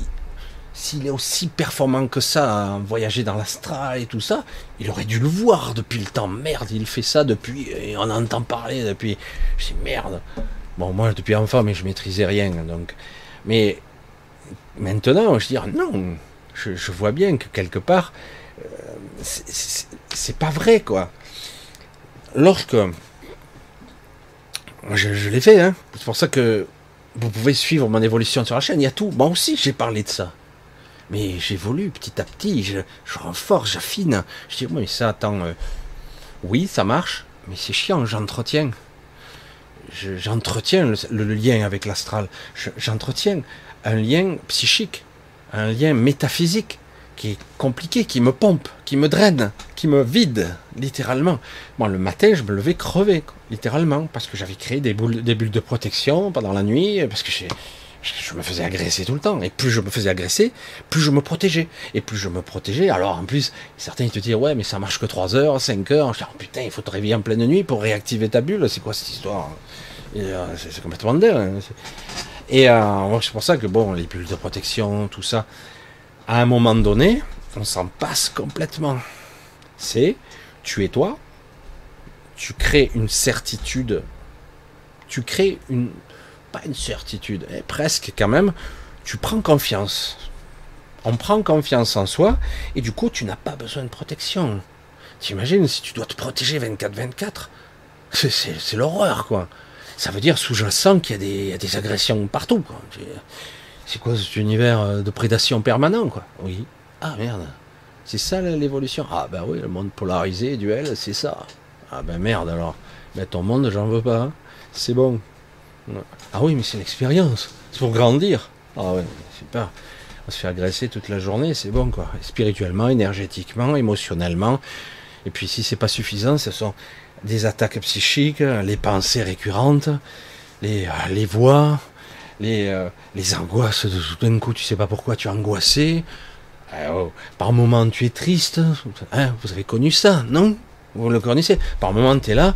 s'il est aussi performant que ça voyager dans l'astral et tout ça, il aurait dû le voir depuis le temps. Merde, il fait ça depuis, et on entend parler depuis. Je dis merde. Bon, moi, depuis enfant, mais je maîtrisais rien. Donc, mais maintenant, je dis non. Je, vois bien que quelque part, euh, c'est pas vrai, quoi. Lorsque je, je l'ai fait, hein. C'est pour ça que vous pouvez suivre mon évolution sur la chaîne, il y a tout. Moi aussi, j'ai parlé de ça. Mais j'évolue petit à petit, je, renforce, j'affine. Je dis, mais ça, attends, euh, oui, ça marche, mais c'est chiant, j'entretiens. J'entretiens le, lien avec l'astral. J'entretiens un lien psychique, un lien métaphysique qui est compliqué, qui me pompe, qui me draine, qui me vide, littéralement. Moi, le matin, je me levais crevé, littéralement, parce que j'avais créé des, bulles de protection pendant la nuit, parce que je me faisais agresser tout le temps. Et plus je me faisais agresser, plus je me protégeais. Et plus je me protégeais, alors en plus, certains ils te disent, ouais, mais ça marche que 3 heures, 5 heures. Je dis, oh, putain, il faut te réveiller en pleine nuit pour réactiver ta bulle. C'est quoi cette histoire? Euh, C'est complètement dingue. Hein. Et euh, c'est pour ça que, les bulles de protection, tout ça, à un moment donné, on s'en passe complètement. C'est tu es toi, tu crées une certitude, tu crées une pas une certitude, presque quand même, tu prends confiance. On prend confiance en soi et du coup tu n'as pas besoin de protection. T'imagines si tu dois te protéger 24-24 C'est l'horreur quoi. Ça veut dire sous-jacent qu'il y, a des agressions partout. C'est quoi cet univers euh, de prédation permanent, quoi? Oui. Ah merde. C'est ça l'évolution? Ah ben oui, le monde polarisé, duel, c'est ça. Ah ben merde alors. Mais ton monde, j'en veux pas. Hein. C'est bon. Ah oui, mais c'est l'expérience. C'est pour grandir. Ah ouais, super. On se fait agresser toute la journée, c'est bon quoi. Spirituellement, énergétiquement, émotionnellement. Et puis si c'est pas suffisant, ce sont des attaques psychiques, les pensées récurrentes, les, euh, voix, les, euh, les angoisses de tout d'un coup, tu sais pas pourquoi tu es angoissé. Euh, oh, par moment, tu es triste. Hein, vous avez connu ça, non? Vous le connaissez? Par moment, tu es là,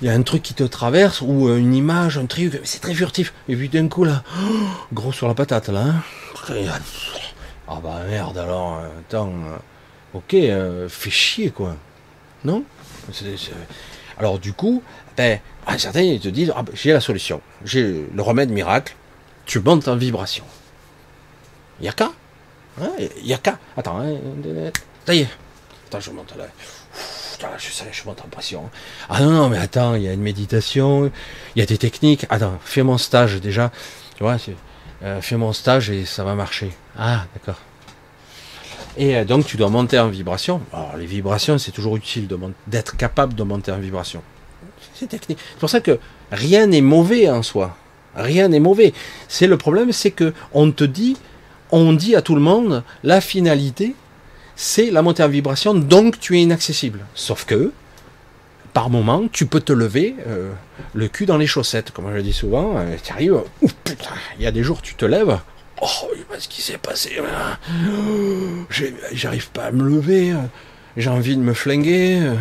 il y a un truc qui te traverse, ou euh, une image, un truc, c'est très furtif. Et puis d'un coup, là, gros sur la patate, là. Hein. Ah bah merde, alors, attends, ok, fais chier, quoi. Non? Alors du coup, ben, certains te disent, ah, ben, j'ai la solution, j'ai le remède miracle, tu montes en vibration. Il y a qu'à. Il y a qu'à. Attends, hein, ça y est. Attends, je monte là. je sais, je monte en pression. Ah non, non, mais attends, il y a une méditation, il y a des techniques. Attends, fais mon stage déjà. Tu vois, euh, fais mon stage et ça va marcher. Ah, d'accord. Et euh, donc tu dois monter en vibration. Alors les vibrations, c'est toujours utile d'être capable de monter en vibration. C'est technique. C'est pour ça que rien n'est mauvais en soi. Rien n'est mauvais. C'est le problème, c'est que on te dit, on dit à tout le monde, la finalité, c'est la montée en vibration, donc tu es inaccessible. Sauf que, par moment, tu peux te lever euh, le cul dans les chaussettes, comme je dis souvent. Euh, tu arrives, putain, il y a des jours tu te lèves, oh, ce qui s'est passé J'arrive pas à me lever, j'ai envie de me flinguer,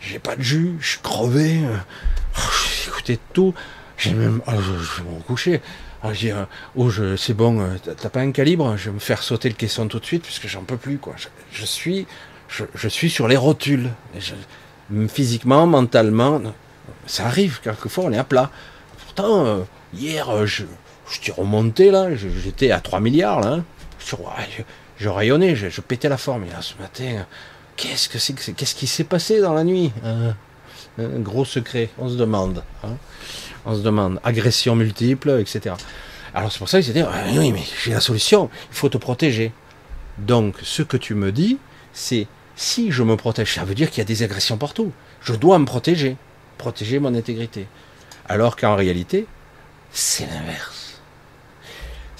j'ai pas de jus, je suis crevé, j'ai écouté tout, j'ai même, oh, je, vais me coucher. Ah, je oh, je, c'est bon, t'as pas un calibre, je vais me faire sauter le caisson tout de suite, puisque j'en peux plus, quoi. Je, suis, je, suis sur les rotules. Physiquement, mentalement, ça arrive, quelquefois on est à plat. Pourtant, euh, hier, je, je t'ai remonté là, j'étais à 3 milliards là, hein. je, rayonnais, je, pétais la forme. Ce matin, qu'est-ce que c'est qu'est-ce qui s'est passé dans la nuit hein? Un gros secret, on se demande. Hein on se demande. Agression multiple, etc. Alors c'est pour ça que dit, ah, oui, mais j'ai la solution, il faut te protéger. Donc, ce que tu me dis, c'est si je me protège, ça veut dire qu'il y a des agressions partout. Je dois me protéger, protéger mon intégrité. Alors qu'en réalité, c'est l'inverse.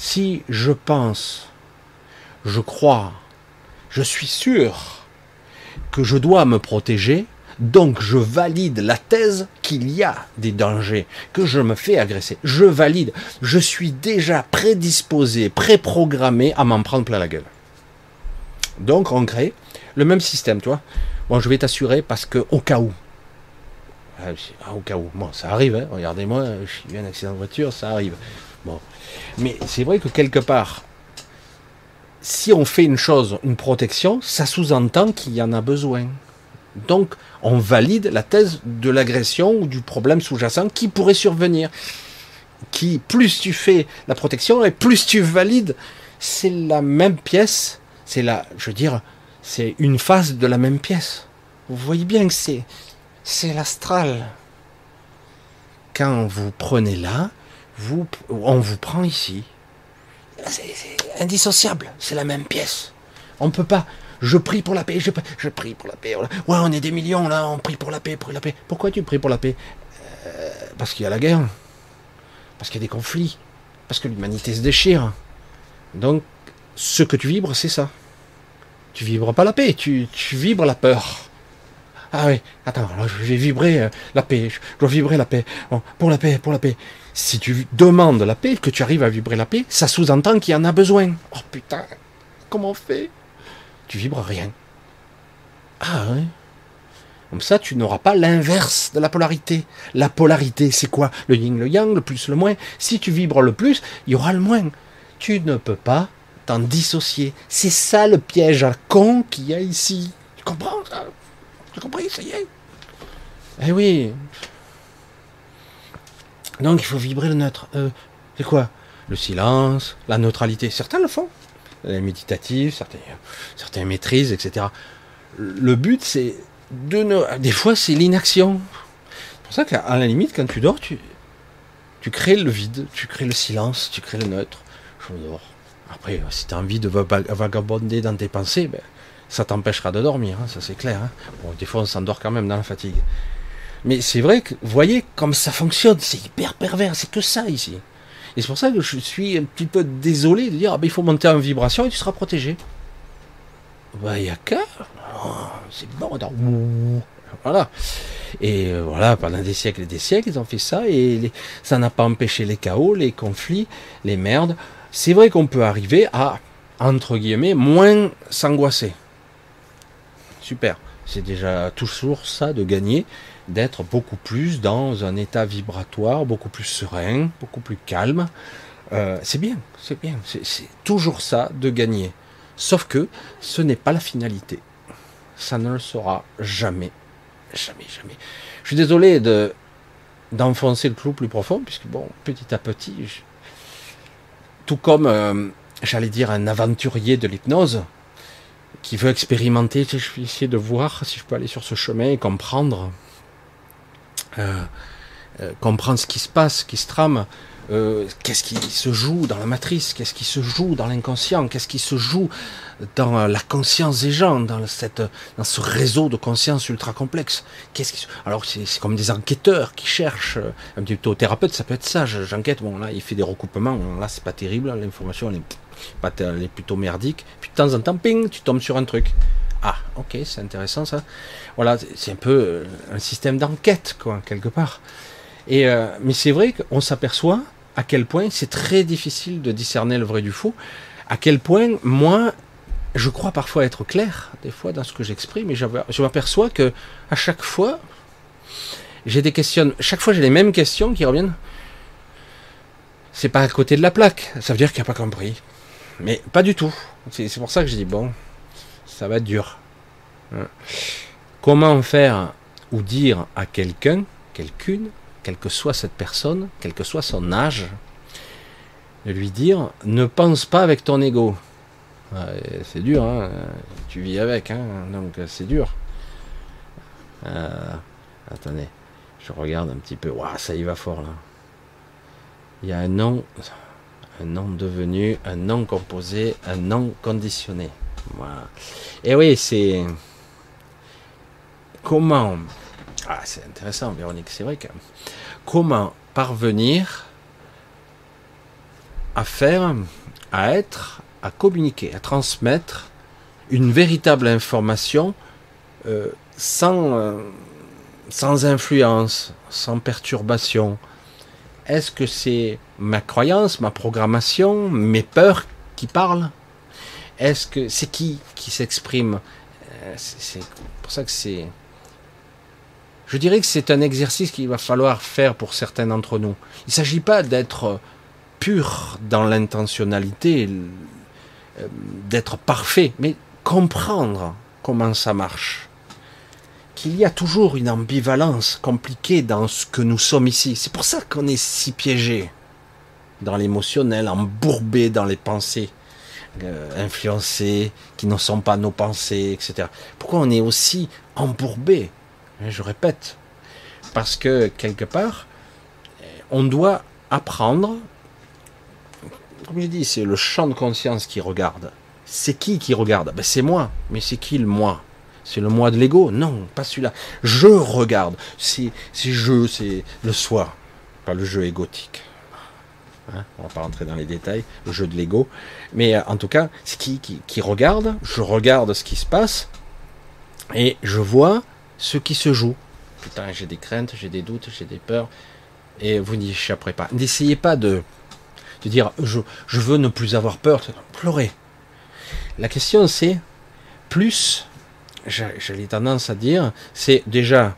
Si je pense, je crois, je suis sûr que je dois me protéger, donc je valide la thèse qu'il y a des dangers, que je me fais agresser. Je valide. Je suis déjà prédisposé, préprogrammé à m'en prendre plein la gueule. Donc on crée le même système, tu vois. Bon, je vais t'assurer parce que au cas où. Ah, au cas où. Bon, ça arrive, hein. regardez-moi, j'ai eu un accident de voiture, ça arrive. Bon. Mais c'est vrai que quelque part, si on fait une chose, une protection, ça sous-entend qu'il y en a besoin. Donc, on valide la thèse de l'agression ou du problème sous-jacent qui pourrait survenir. Qui, plus tu fais la protection et plus tu valides, c'est la même pièce, c'est la, je veux dire, c'est une face de la même pièce. Vous voyez bien que c'est, c'est l'astral. Quand vous prenez là, on vous prend ici. C'est, indissociable, c'est la même pièce. On ne peut pas. Je prie pour la paix, je, prie pour la paix. Ouais, on est des millions là, on prie pour la paix, pour la paix. Pourquoi tu pries pour la paix? Euh, Parce qu'il y a la guerre, parce qu'il y a des conflits, parce que l'humanité se déchire. Donc, ce que tu vibres, c'est ça. Tu vibres pas la paix, tu vibres la peur. Ah oui, attends, je vais vibrer euh, la paix, je dois vibrer la paix. pour la paix, pour la paix. Si tu demandes la paix, que tu arrives à vibrer la paix, ça sous-entend qu'il y en a besoin. Oh putain, comment on fait? Tu vibres rien. Ah oui. Comme ça, tu n'auras pas l'inverse de la polarité. La polarité, c'est quoi? Le yin, le yang, le plus, le moins. Si tu vibres le plus, il y aura le moins. Tu ne peux pas dissocier. C'est ça le piège à con qu'il y a ici. Tu comprends ça? Tu compris Ça y est Eh oui. Donc il faut vibrer le neutre. Euh, c'est quoi? Le silence, la neutralité. Certains le font. Les méditatifs, certains, certains maîtrisent, etc. Le but, c'est de Des fois, c'est l'inaction. C'est pour ça qu'à la limite, quand tu dors, tu, tu crées le vide, tu crées le silence, tu crées le neutre. Je dors. Après, si tu as envie de vagabonder dans tes pensées, ben, ça t'empêchera de dormir, hein, ça c'est clair. Hein. Bon, des fois, on s'endort quand même dans la fatigue. Mais c'est vrai que, voyez comme ça fonctionne, c'est hyper pervers, c'est que ça ici. Et c'est pour ça que je suis un petit peu désolé de dire, ah ben, il faut monter en vibration et tu seras protégé. Bah, il y a qu'à. Oh, c'est bon, voilà. Et euh, voilà, pendant des siècles et des siècles, ils ont fait ça et ça n'a pas empêché les chaos, les conflits, les merdes c'est vrai qu'on peut arriver à, entre guillemets, moins s'angoisser. Super. C'est déjà toujours ça de gagner, d'être beaucoup plus dans un état vibratoire, beaucoup plus serein, beaucoup plus calme. Euh, c'est bien, c'est bien. C'est toujours ça de gagner. Sauf que ce n'est pas la finalité. Ça ne le sera jamais. Jamais, jamais. Je suis désolé de d'enfoncer le clou plus profond, puisque bon, petit à petit, tout comme, euh, j'allais dire, un aventurier de l'hypnose qui veut expérimenter. Je vais essayer de voir si je peux aller sur ce chemin et comprendre. Euh, euh, comprendre ce qui se passe, qui se trame, euh, qu'est-ce qui se joue dans la matrice, qu'est-ce qui se joue dans l'inconscient, qu'est-ce qui se joue dans la conscience des gens, dans, cette, dans ce réseau de conscience ultra complexe. Qu'est-ce qui Alors c'est comme des enquêteurs qui cherchent, un petit peu thérapeute, ça peut être ça, j'enquête, bon là il fait des recoupements, là c'est pas terrible, l'information elle est, elle est plutôt merdique, puis de temps en temps, ping, tu tombes sur un truc. Ah, ok, c'est intéressant ça. Voilà, c'est un peu euh, un système d'enquête, quoi, quelque part. Et euh, mais c'est vrai qu'on s'aperçoit à quel point c'est très difficile de discerner le vrai du faux. À quel point moi, je crois parfois être clair, des fois dans ce que j'exprime, et je m'aperçois que à chaque fois, j'ai des questions. Chaque fois, j'ai les mêmes questions qui reviennent. C'est pas à côté de la plaque. Ça veut dire qu'il n'a pas compris. Mais pas du tout. C'est pour ça que je dis bon, ça va être dur. Hein. Comment faire ou dire à quelqu'un, quelqu'une, quelle que soit cette personne, quel que soit son âge, de lui dire ne pense pas avec ton ego. c'est dur, hein tu vis avec, hein donc c'est dur. Euh, attendez, je regarde un petit peu. Waouh, ça y va fort là. Il y a un nom, un nom devenu, un nom composé, un nom conditionné. Et oui, c'est. Comment. Ah, c'est intéressant, Véronique, c'est vrai que. Comment parvenir à faire, à être, à communiquer, à transmettre une véritable information euh, euh, sans influence, sans perturbation. Est-ce que c'est ma croyance, ma programmation, mes peurs qui parlent? Est-ce que c'est qui qui s'exprime? Euh, C'est pour ça que c'est. Je dirais que c'est un exercice qu'il va falloir faire pour certains d'entre nous. Il ne s'agit pas d'être pur dans l'intentionnalité, euh, d'être parfait, mais comprendre comment ça marche. Qu'il y a toujours une ambivalence compliquée dans ce que nous sommes ici. C'est pour ça qu'on est si piégé dans l'émotionnel, embourbé dans les pensées. Euh, influencés, qui ne sont pas nos pensées, etc. Pourquoi on est aussi embourbé? Je répète, parce que quelque part, on doit apprendre, comme je dis, c'est le champ de conscience qui regarde. C'est qui qui regarde? Ben C'est moi, mais c'est qui le moi? C'est le moi de l'ego Non, pas celui-là. Je regarde. C'est je, c'est le soi, pas le jeu égotique. Hein, on va pas rentrer dans les détails, le jeu de l'ego. Mais euh, en tout cas, c'est qui, qui, regarde, je regarde ce qui se passe, et je vois ce qui se joue. Putain, j'ai des craintes, j'ai des doutes, j'ai des peurs, et vous n'y échapperez pas. N'essayez pas de, dire je, je veux ne plus avoir peur, pleurer. La question c'est, plus, j'ai tendance à dire, c'est déjà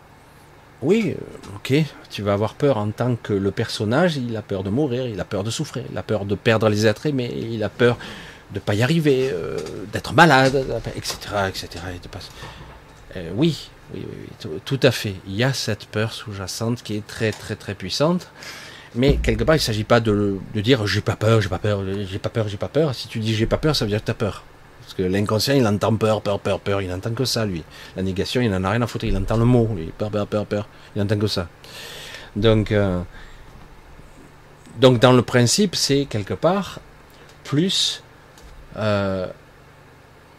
oui, euh, ok, tu vas avoir peur en tant que le personnage, il a peur de mourir, il a peur de souffrir, il a peur de perdre les êtres aimés, il a peur de pas y arriver, euh, d'être malade, etc. etc. Euh, oui, oui, oui, tout à fait. Il y a cette peur sous-jacente qui est très, très, très puissante. Mais quelque part, il ne s'agit pas de, de dire j'ai pas peur, j'ai pas peur, j'ai pas peur, j'ai pas peur. Si tu dis j'ai pas peur, ça veut dire que tu as peur. Parce que l'inconscient, il entend peur, peur, peur, peur. Il n'entend que ça, lui. La négation, il n'en a rien à foutre. Il entend le mot, lui. Peur, peur, peur, peur. Il n'entend que ça. Donc, euh, donc dans le principe, c'est quelque part plus. Euh,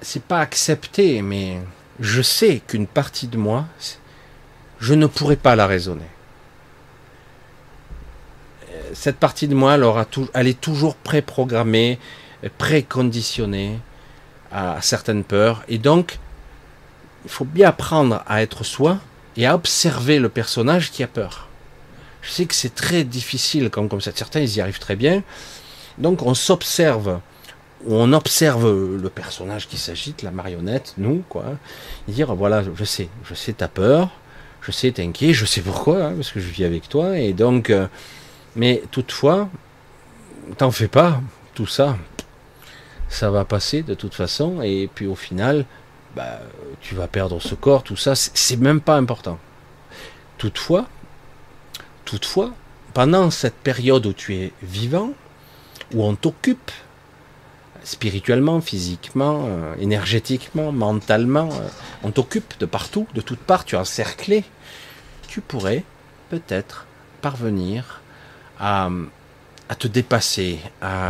c'est pas accepté, mais je sais qu'une partie de moi, je ne pourrais pas la raisonner. Cette partie de moi, elle, aura tout, elle est toujours préprogrammée, préconditionnée à certaines peurs. Et donc, il faut bien apprendre à être soi et à observer le personnage qui a peur. Je sais que c'est très difficile comme, comme ça. Certains, ils y arrivent très bien. Donc, on s'observe, on observe le personnage qui s'agite, la marionnette, nous, quoi. Et dire, voilà, je sais, je sais ta peur, je sais t'es inquiet, je sais pourquoi, hein, parce que je vis avec toi. Et donc, euh, mais toutefois, t'en fais pas, tout ça, ça va passer de toute façon, et puis au final, bah, tu vas perdre ce corps, tout ça, c'est même pas important. Toutefois, toutefois, pendant cette période où tu es vivant, où on t'occupe, spirituellement, physiquement, euh, énergétiquement, mentalement, euh, on t'occupe de partout, de toutes parts, tu es encerclé, tu pourrais peut-être parvenir à, à te dépasser, à,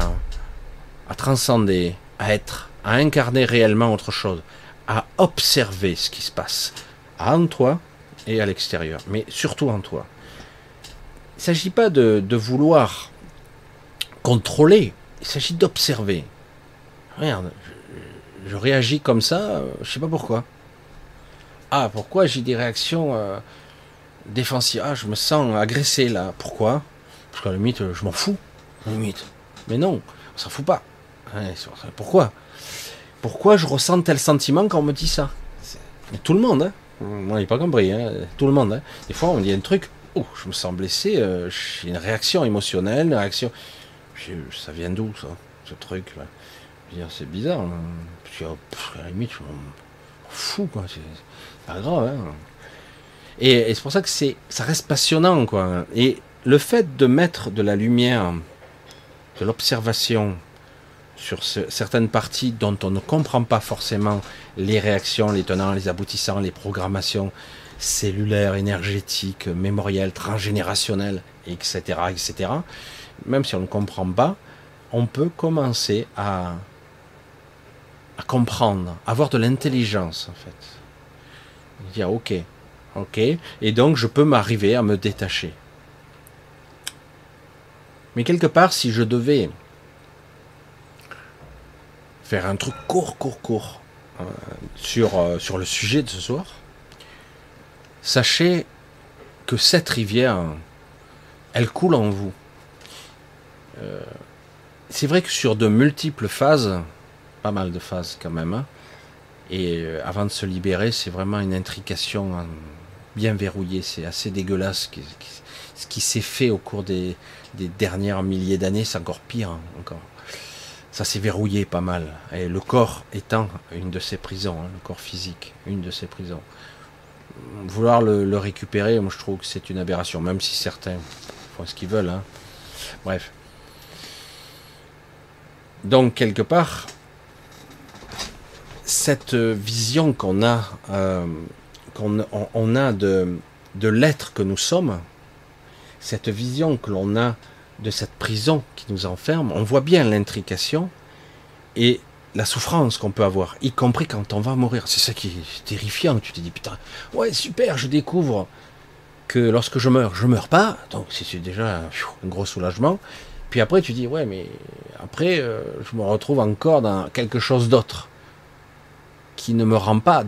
à transcender, à être, à incarner réellement autre chose, à observer ce qui se passe en toi et à l'extérieur, mais surtout en toi. Il ne s'agit pas de, vouloir contrôler, il s'agit d'observer. Regarde, je, réagis comme ça, je sais pas pourquoi. Ah, pourquoi j'ai des réactions euh, défensives? Ah, je me sens agressé là. Pourquoi? Parce qu'à la limite, je m'en fous. À limite. Mais non, on s'en fout pas. Pourquoi? Pourquoi je ressens tel sentiment quand on me dit ça? Tout le monde, hein moi, j'ai pas compris, hein tout le monde. Hein Des fois, on dit un truc, oh, je me sens blessé, euh, j'ai une réaction émotionnelle, une réaction. ça vient d'où ça, ce truc c'est bizarre. Hein Puis, oh, à la limite, je m'en fous, quoi. C'est pas grave. Hein et, et c'est pour ça que c'est, ça reste passionnant, quoi. Et le fait de mettre de la lumière, de l'observation sur ce, certaines parties dont on ne comprend pas forcément les réactions, les tenants, les aboutissants, les programmations cellulaires, énergétiques, mémorielles, transgénérationnelles, etc., etc. Même si on ne comprend pas, on peut commencer à, à comprendre, avoir de l'intelligence en fait. Dire ok, ok, et donc je peux m'arriver à me détacher. Mais quelque part, si je devais un truc court, court, court euh, sur, euh, sur le sujet de ce soir, sachez que cette rivière, elle coule en vous. Euh, c'est vrai que sur de multiples phases, pas mal de phases quand même, hein, et avant de se libérer, c'est vraiment une intrication hein, bien verrouillée, c'est assez dégueulasse. Ce qui s'est fait au cours des, des dernières milliers d'années, c'est encore pire hein, encore ça s'est verrouillé pas mal. Et le corps étant une de ces prisons, hein, le corps physique, une de ces prisons. Vouloir le, récupérer, moi je trouve que c'est une aberration, même si certains font ce qu'ils veulent. Hein. Bref. Donc quelque part, cette vision qu'on a, euh, qu'on on a de, de l'être que nous sommes, cette vision que l'on a de cette prison qui nous enferme, on voit bien l'intrication et la souffrance qu'on peut avoir, y compris quand on va mourir. C'est ça qui est terrifiant. Tu te dis, putain, ouais, super, je découvre que lorsque je meurs, je meurs pas. Donc c'est déjà un gros soulagement. Puis après, tu dis, ouais, mais après, euh, je me retrouve encore dans quelque chose d'autre qui ne me rend pas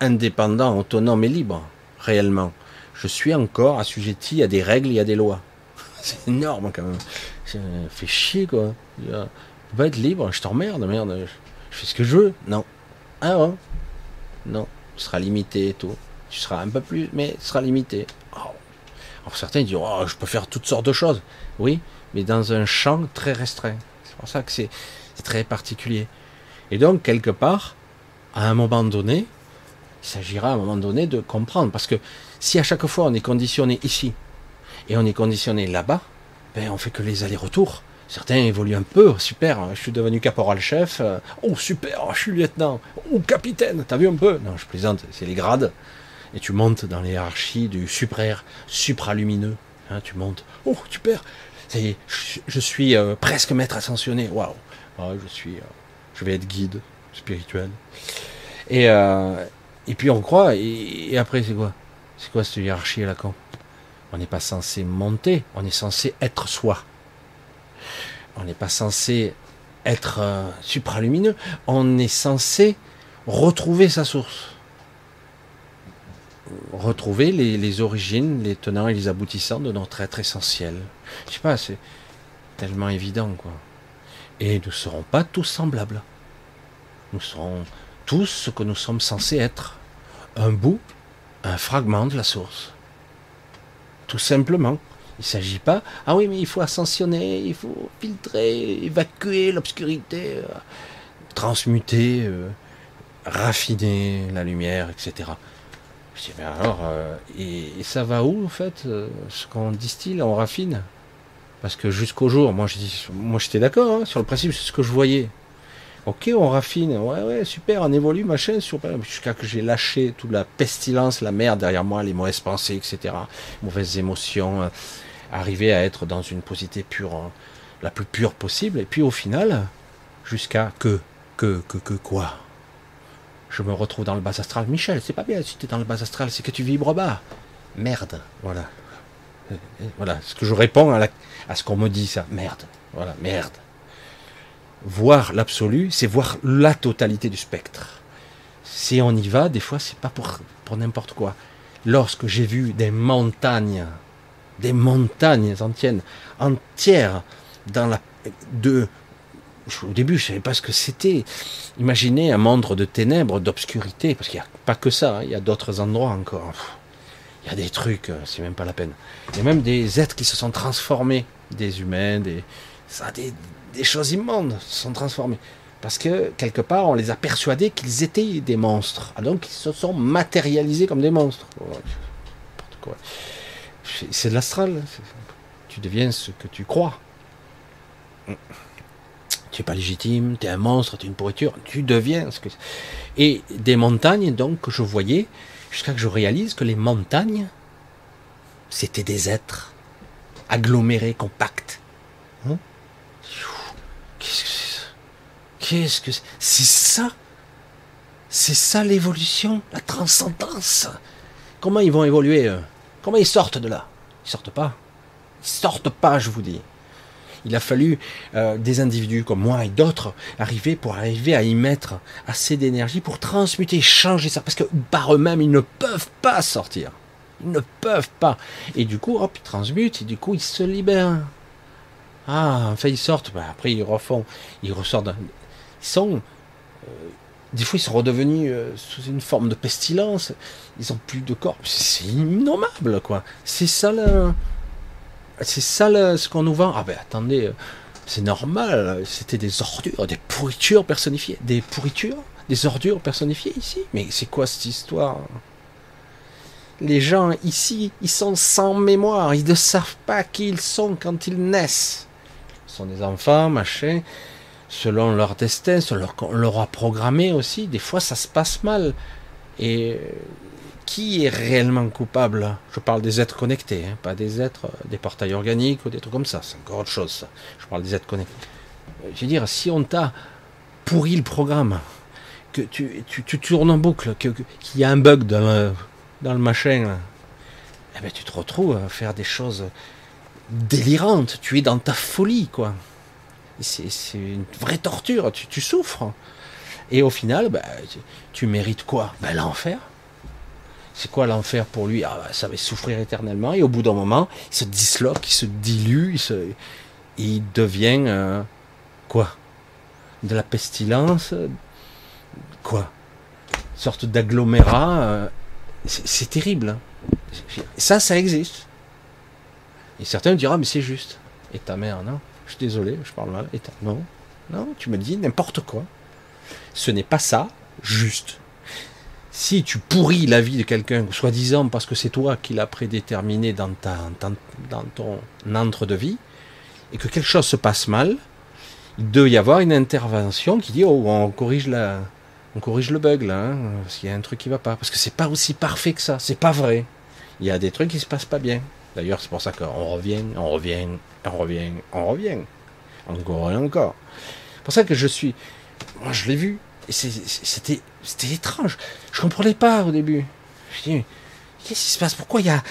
indépendant, autonome et libre, réellement. Je suis encore assujetti à des règles et à des lois. C'est énorme quand même. Ça fait chier quoi. Tu peux pas être libre, je t'emmerde, merde. Je fais ce que je veux. Non. Ah ouais. Non. Tu seras limité et tout. Tu seras un peu plus, mais tu seras limité. Oh. Alors certains disent, oh, je peux faire toutes sortes de choses. Oui, mais dans un champ très restreint. C'est pour ça que c'est très particulier. Et donc, quelque part, à un moment donné, il s'agira à un moment donné de comprendre. Parce que si à chaque fois on est conditionné ici, et on est conditionné là-bas, ben on fait que les allers-retours. Certains évoluent un peu, super, hein, je suis devenu caporal-chef, euh, oh super, je suis lieutenant, oh capitaine, t'as vu un peu? Non, je plaisante, c'est les grades. Et tu montes dans les hiérarchies du supraire, supralumineux, hein, tu montes, oh super, je, je suis euh, presque maître ascensionné, waouh, ah, je suis, euh, je vais être guide spirituel. Et, et puis on croit, et, après c'est quoi? C'est quoi cette hiérarchie là quand on n'est pas censé monter, on est censé être soi. On n'est pas censé être euh, supralumineux, on est censé retrouver sa source. Retrouver les, origines, les tenants et les aboutissants de notre être essentiel. Je sais pas, c'est tellement évident, quoi. Et nous ne serons pas tous semblables. Nous serons tous ce que nous sommes censés être. Un bout, un fragment de la source tout simplement. Il ne s'agit pas, ah oui, mais il faut ascensionner, il faut filtrer, évacuer l'obscurité, euh, transmuter, euh, raffiner la lumière, etc. Je dis, mais alors, euh, et, ça va où en fait Ce qu'on distille, on raffine? Parce que jusqu'au jour, moi je dis, moi j'étais d'accord, hein, sur le principe, c'est ce que je voyais. Ok, on raffine, ouais, ouais, super, on évolue, machin, jusqu'à que j'ai lâché toute la pestilence, la merde derrière moi, les mauvaises pensées, etc., mauvaises émotions, euh, arriver à être dans une positivité pure, hein, la plus pure possible, et puis au final, jusqu'à que, que, que, que quoi? Je me retrouve dans le bas astral. Michel, c'est pas bien si tu dans le bas astral, c'est que tu vibres bas. Merde, voilà. Voilà, ce que je réponds à ce qu'on me dit, ça. Merde, voilà, merde voir l'absolu, c'est voir la totalité du spectre. Si on y va, des fois, c'est pas pour, pour n'importe quoi. Lorsque j'ai vu des montagnes, des montagnes entières, entières dans la de au début, je savais pas ce que c'était. Imaginez un monde de ténèbres, d'obscurité, parce qu'il n'y a pas que ça, hein, il y a d'autres endroits encore. Il y a des trucs, euh, c'est même pas la peine. Il y a même des êtres qui se sont transformés, des humains, des, ça, des, des choses immondes se sont transformées. Parce que, quelque part, on les a persuadés qu'ils étaient des monstres. Ah, donc, ils se sont matérialisés comme des monstres. C'est de l'astral. Tu deviens ce que tu crois. Tu n'es pas légitime, tu es un monstre, tu es une pourriture. Tu deviens ce que. Et des montagnes, donc, que je voyais, jusqu'à que je réalise que les montagnes, c'était des êtres agglomérés, compacts. Hein? Qu'est-ce que c'est ça? C'est? Ça? C'est ça l'évolution, la transcendance? Comment ils vont évoluer Comment ils sortent de là? Ils sortent pas. Ils sortent pas, je vous dis. Il a fallu euh, des individus comme moi et d'autres arriver pour arriver à y mettre assez d'énergie pour transmuter, changer ça, parce que par eux-mêmes ils ne peuvent pas sortir. Ils ne peuvent pas. Et du coup, hop, ils transmutent et du coup ils se libèrent. Ah, enfin ils sortent, bah, après ils refont, ils ressortent. Ils sont, euh, des fois ils sont redevenus euh, sous une forme de pestilence, ils ont plus de corps, c'est innommable quoi. C'est ça là, c'est ça là, ce qu'on nous vend. Ah ben attendez, euh, c'est normal, c'était des ordures, des pourritures personnifiées, des pourritures, des ordures personnifiées ici? Mais c'est quoi cette histoire? Les gens ici, ils sont sans mémoire, ils ne savent pas qui ils sont quand ils naissent sont des enfants, machin, selon leur destin, selon leur, leur a programmé aussi. Des fois, ça se passe mal. Et euh, qui est réellement coupable? Je parle des êtres connectés, hein, pas des êtres, euh, des portails organiques ou des trucs comme ça. C'est encore autre chose. Ça. Je parle des êtres connectés. Euh, je veux dire, si on t'a pourri le programme, que tu, tu, tournes en boucle, qu'il y a un bug dans le, dans le machin, eh ben, tu te retrouves à faire des choses délirante, tu es dans ta folie, quoi. C'est une vraie torture, tu, souffres. Et au final, bah, tu, mérites quoi? Ben, L'enfer. C'est quoi l'enfer pour lui? Ah, Ça va souffrir éternellement. Et au bout d'un moment, il se disloque, il se dilue, il, se, devient euh, quoi? De la pestilence? Quoi? Une sorte d'agglomérat. Euh, c'est terrible. Hein. Ça, ça existe. Et certains diront, mais c'est juste. Et ta mère, non Je suis désolé, je parle mal. Et ta... Non, non, tu me dis n'importe quoi. Ce n'est pas ça, juste. Si tu pourris la vie de quelqu'un, soi-disant parce que c'est toi qui l'as prédéterminé dans, ton entre de vie, et que quelque chose se passe mal, il doit y avoir une intervention qui dit oh on corrige la on corrige le bug là hein, qu'il y a un truc qui va pas parce que c'est pas aussi parfait que ça c'est pas vrai il y a des trucs qui se passent pas bien D'ailleurs, c'est pour ça qu'on revient, on revient, on revient, on revient. Encore et encore. C'est pour ça que je suis. Moi, je l'ai vu. Et c'était, étrange. Je comprenais pas au début. Je dis, qu'est-ce qui se passe? Pourquoi il y a.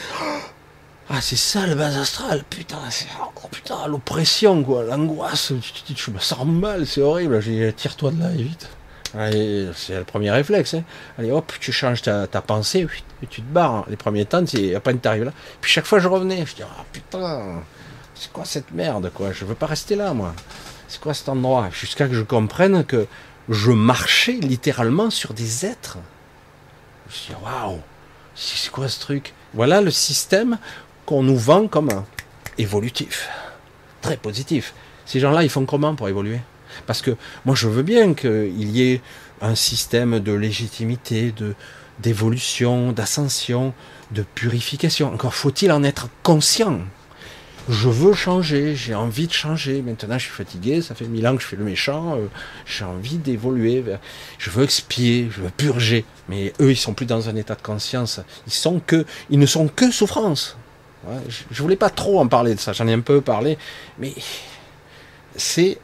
Ah, c'est ça le bas astral. Putain, c'est. Oh putain, l'oppression, quoi. L'angoisse. Je me sens mal, c'est horrible. Tire-toi de là, vite. C'est le premier réflexe. Hein. Allez, hop, tu changes ta, pensée et tu te barres. Les premiers temps, à peine t'arrives là. Puis chaque fois, je revenais. Je dis, ah putain, c'est quoi cette merde, quoi? Je veux pas rester là, moi. C'est quoi cet endroit? Jusqu'à que je comprenne que je marchais littéralement sur des êtres. Je dis, waouh, c'est quoi ce truc? Voilà le système qu'on nous vend comme évolutif, très positif. Ces gens-là, ils font comment pour évoluer? Parce que moi, je veux bien qu'il y ait un système de légitimité, de d'évolution, d'ascension, de purification. Encore faut-il en être conscient. Je veux changer, j'ai envie de changer. Maintenant, je suis fatigué, ça fait mille ans que je fais le méchant, euh, j'ai envie d'évoluer. Je veux expier, je veux purger. Mais eux, ils sont plus dans un état de conscience. Ils sont que, ils ne sont que souffrance. je, je voulais pas trop en parler de ça, j'en ai un peu parlé, mais c'est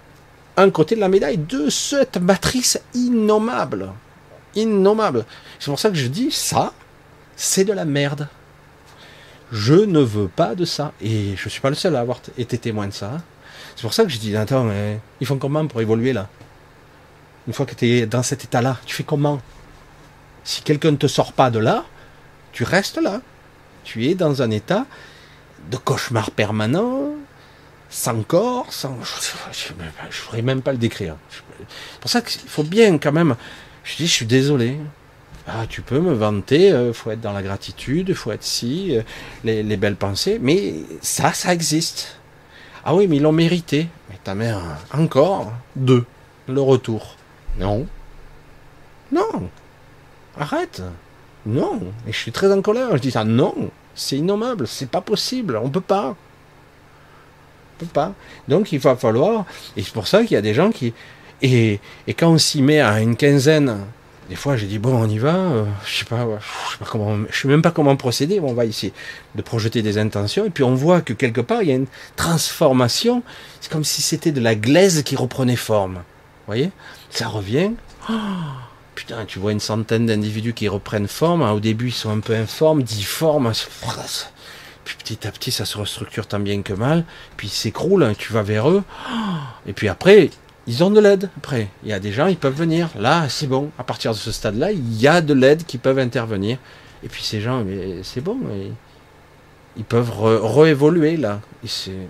un côté de la médaille de cette matrice innommable. Innommable. C'est pour ça que je dis ça, c'est de la merde. Je ne veux pas de ça. Et je ne suis pas le seul à avoir été témoin de ça. C'est pour ça que je dis, attends, ils font comment pour évoluer là? Une fois que tu es dans cet état-là, tu fais comment? Si quelqu'un ne te sort pas de là, tu restes là. Tu es dans un état de cauchemar permanent, sans corps, sans... Je ne même pas le décrire. Pour ça qu'il faut bien quand même... Je dis, je suis désolé. Ah, tu peux me vanter, euh, faut être dans la gratitude, faut être si, euh, les, belles pensées, mais ça, ça existe. Ah oui, mais ils l'ont mérité. Mais ta mère, encore deux, le retour. Non. Non. Arrête. Non. Et je suis très en colère. Je dis ça. Non. C'est innommable. C'est pas possible. On peut pas. Donc il va falloir. Et c'est pour ça qu'il y a des gens qui. Et, et quand on s'y met à une quinzaine des fois, j'ai dit bon, on y va. Euh, je sais pas, je sais pas comment, même pas comment procéder. on va essayer de projeter des intentions, et puis on voit que quelque part il y a une transformation. C'est comme si c'était de la glaise qui reprenait forme. Vous voyez? Ça revient. Oh, putain, tu vois une centaine d'individus qui reprennent forme. Au début, ils sont un peu informes, difformes. Puis petit à petit, ça se restructure tant bien que mal. Puis ils s'écroulent. Hein, tu vas vers eux. Et puis après, ils ont de l'aide après. Il y a des gens, ils peuvent venir. Là, c'est bon. À partir de ce stade-là, il y a de l'aide qui peuvent intervenir. Et puis ces gens, c'est bon. Ils peuvent réévoluer là,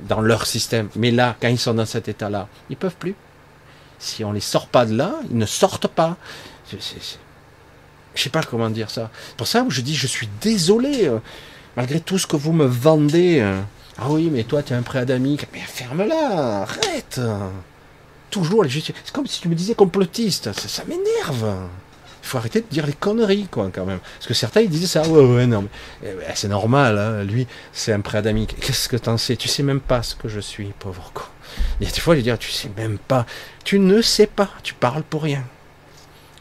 dans leur système. Mais là, quand ils sont dans cet état-là, ils peuvent plus. Si on les sort pas de là, ils ne sortent pas. Je, je sais pas comment dire ça. Pour ça, je dis, je suis désolé, euh, malgré tout ce que vous me vendez. Euh. ah oui, mais toi, tu es un préadamique. Mais ferme-la, arrête toujours les C'est comme si tu me disais complotiste. Ça, m'énerve. Il faut arrêter de dire les conneries, quoi, quand même. Parce que certains, ils disaient ça. Ouais, ouais, non, eh c'est normal. Hein. Lui, c'est un préadamique. Qu'est-ce que t'en sais? Tu sais même pas ce que je suis, pauvre con. Il y a des fois, je dis, tu sais même pas. Tu ne sais pas. Tu parles pour rien.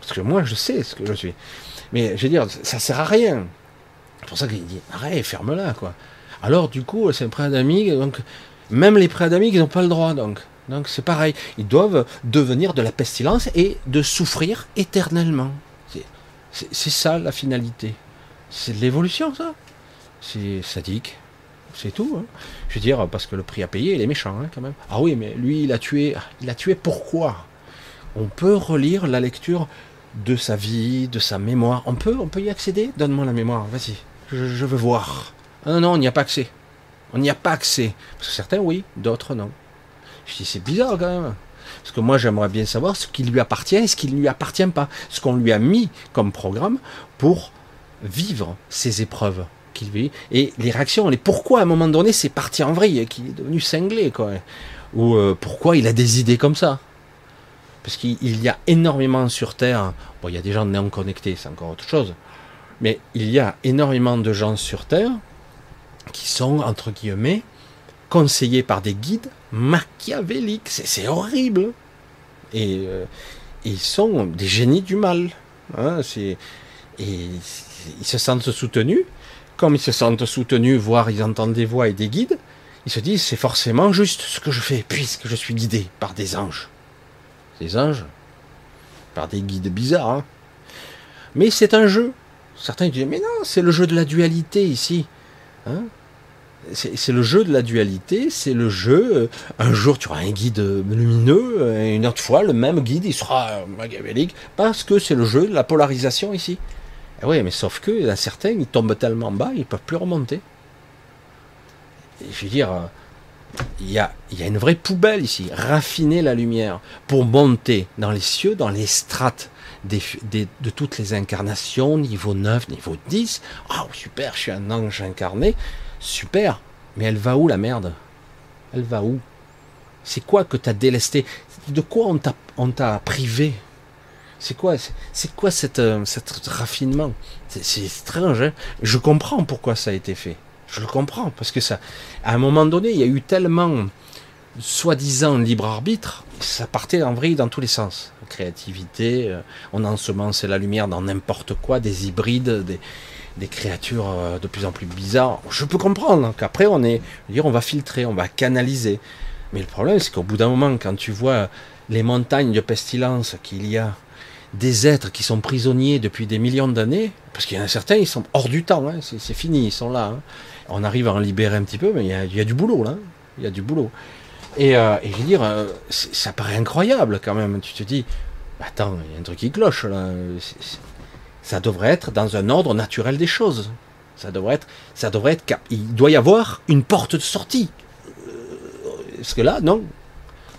Parce que moi, je sais ce que je suis. Mais je veux dire, ça sert à rien. C'est pour ça qu'il dit, arrête, ferme-la, quoi. Alors, du coup, c'est un préadamique. Donc, même les préadamiques, ils n'ont pas le droit, donc. Donc c'est pareil, ils doivent devenir de la pestilence et de souffrir éternellement. C'est ça la finalité. C'est de l'évolution ça. C'est sadique. C'est tout. Hein. Je veux dire, parce que le prix à payer, il est méchant hein, quand même. Ah oui, mais lui, il a tué. Il a tué pourquoi? On peut relire la lecture de sa vie, de sa mémoire. On peut, on peut y accéder? Donne-moi la mémoire, vas-y. Je, veux voir. Ah non, non, on n'y a pas accès. On n'y a pas accès. Parce que certains, oui, d'autres, non. Je dis, c'est bizarre quand même. Parce que moi, j'aimerais bien savoir ce qui lui appartient et ce qui ne lui appartient pas. Ce qu'on lui a mis comme programme pour vivre ces épreuves qu'il vit. Et les réactions, les pourquoi à un moment donné c'est parti en vrille, qu'il est devenu cinglé, quoi. Ou euh, pourquoi il a des idées comme ça. Parce qu'il y a énormément sur Terre, bon, il y a des gens non connectés, c'est encore autre chose. Mais il y a énormément de gens sur Terre qui sont, entre guillemets, conseillés par des guides machiavéliques. C'est horrible. Et euh, ils sont des génies du mal. Hein, et ils se sentent soutenus. Comme ils se sentent soutenus, voire ils entendent des voix et des guides, ils se disent c'est forcément juste ce que je fais, puisque je suis guidé par des anges. Des anges? Par des guides bizarres. Hein. Mais c'est un jeu. Certains disent mais non, c'est le jeu de la dualité ici. Hein c'est le jeu de la dualité, c'est le jeu. Euh, un jour, tu auras un guide lumineux, et une autre fois, le même guide, il sera machiavélique, parce que c'est le jeu de la polarisation ici. Eh oui, mais sauf que, certains, ils tombent tellement bas, ils ne peuvent plus remonter. je veux dire, il y a une vraie poubelle ici. Raffiner la lumière pour monter dans les cieux, dans les strates de toutes les incarnations, niveau 9, niveau 10. Ah, super, je suis un ange incarné. Super, mais elle va où la merde? Elle va où? C'est quoi que tu as délesté? De quoi on t'a privé? C'est quoi C'est quoi cette, euh, raffinement? C'est étrange. Hein Je comprends pourquoi ça a été fait. Je le comprends, parce que ça, à un moment donné, il y a eu tellement soi-disant libre arbitre, ça partait en vrille dans tous les sens. Créativité, euh, on ensemençait la lumière dans n'importe quoi, des hybrides, des, créatures euh, de plus en plus bizarres. Je peux comprendre qu'après on est, dire, va filtrer, on va canaliser. Mais le problème, c'est qu'au bout d'un moment, quand tu vois les montagnes de pestilence qu'il y a, des êtres qui sont prisonniers depuis des millions d'années, parce qu'il y en a certains, ils sont hors du temps, hein, c'est fini, ils sont là. Hein. On arrive à en libérer un petit peu, mais il y a, du boulot là, il y a du boulot. Et, euh, je veux dire, euh, ça paraît incroyable quand même. Tu te dis, attends, il y a un truc qui cloche là. ça devrait être dans un ordre naturel des choses. Ça devrait être, ça devrait être, il doit y avoir une porte de sortie. Parce que là, non?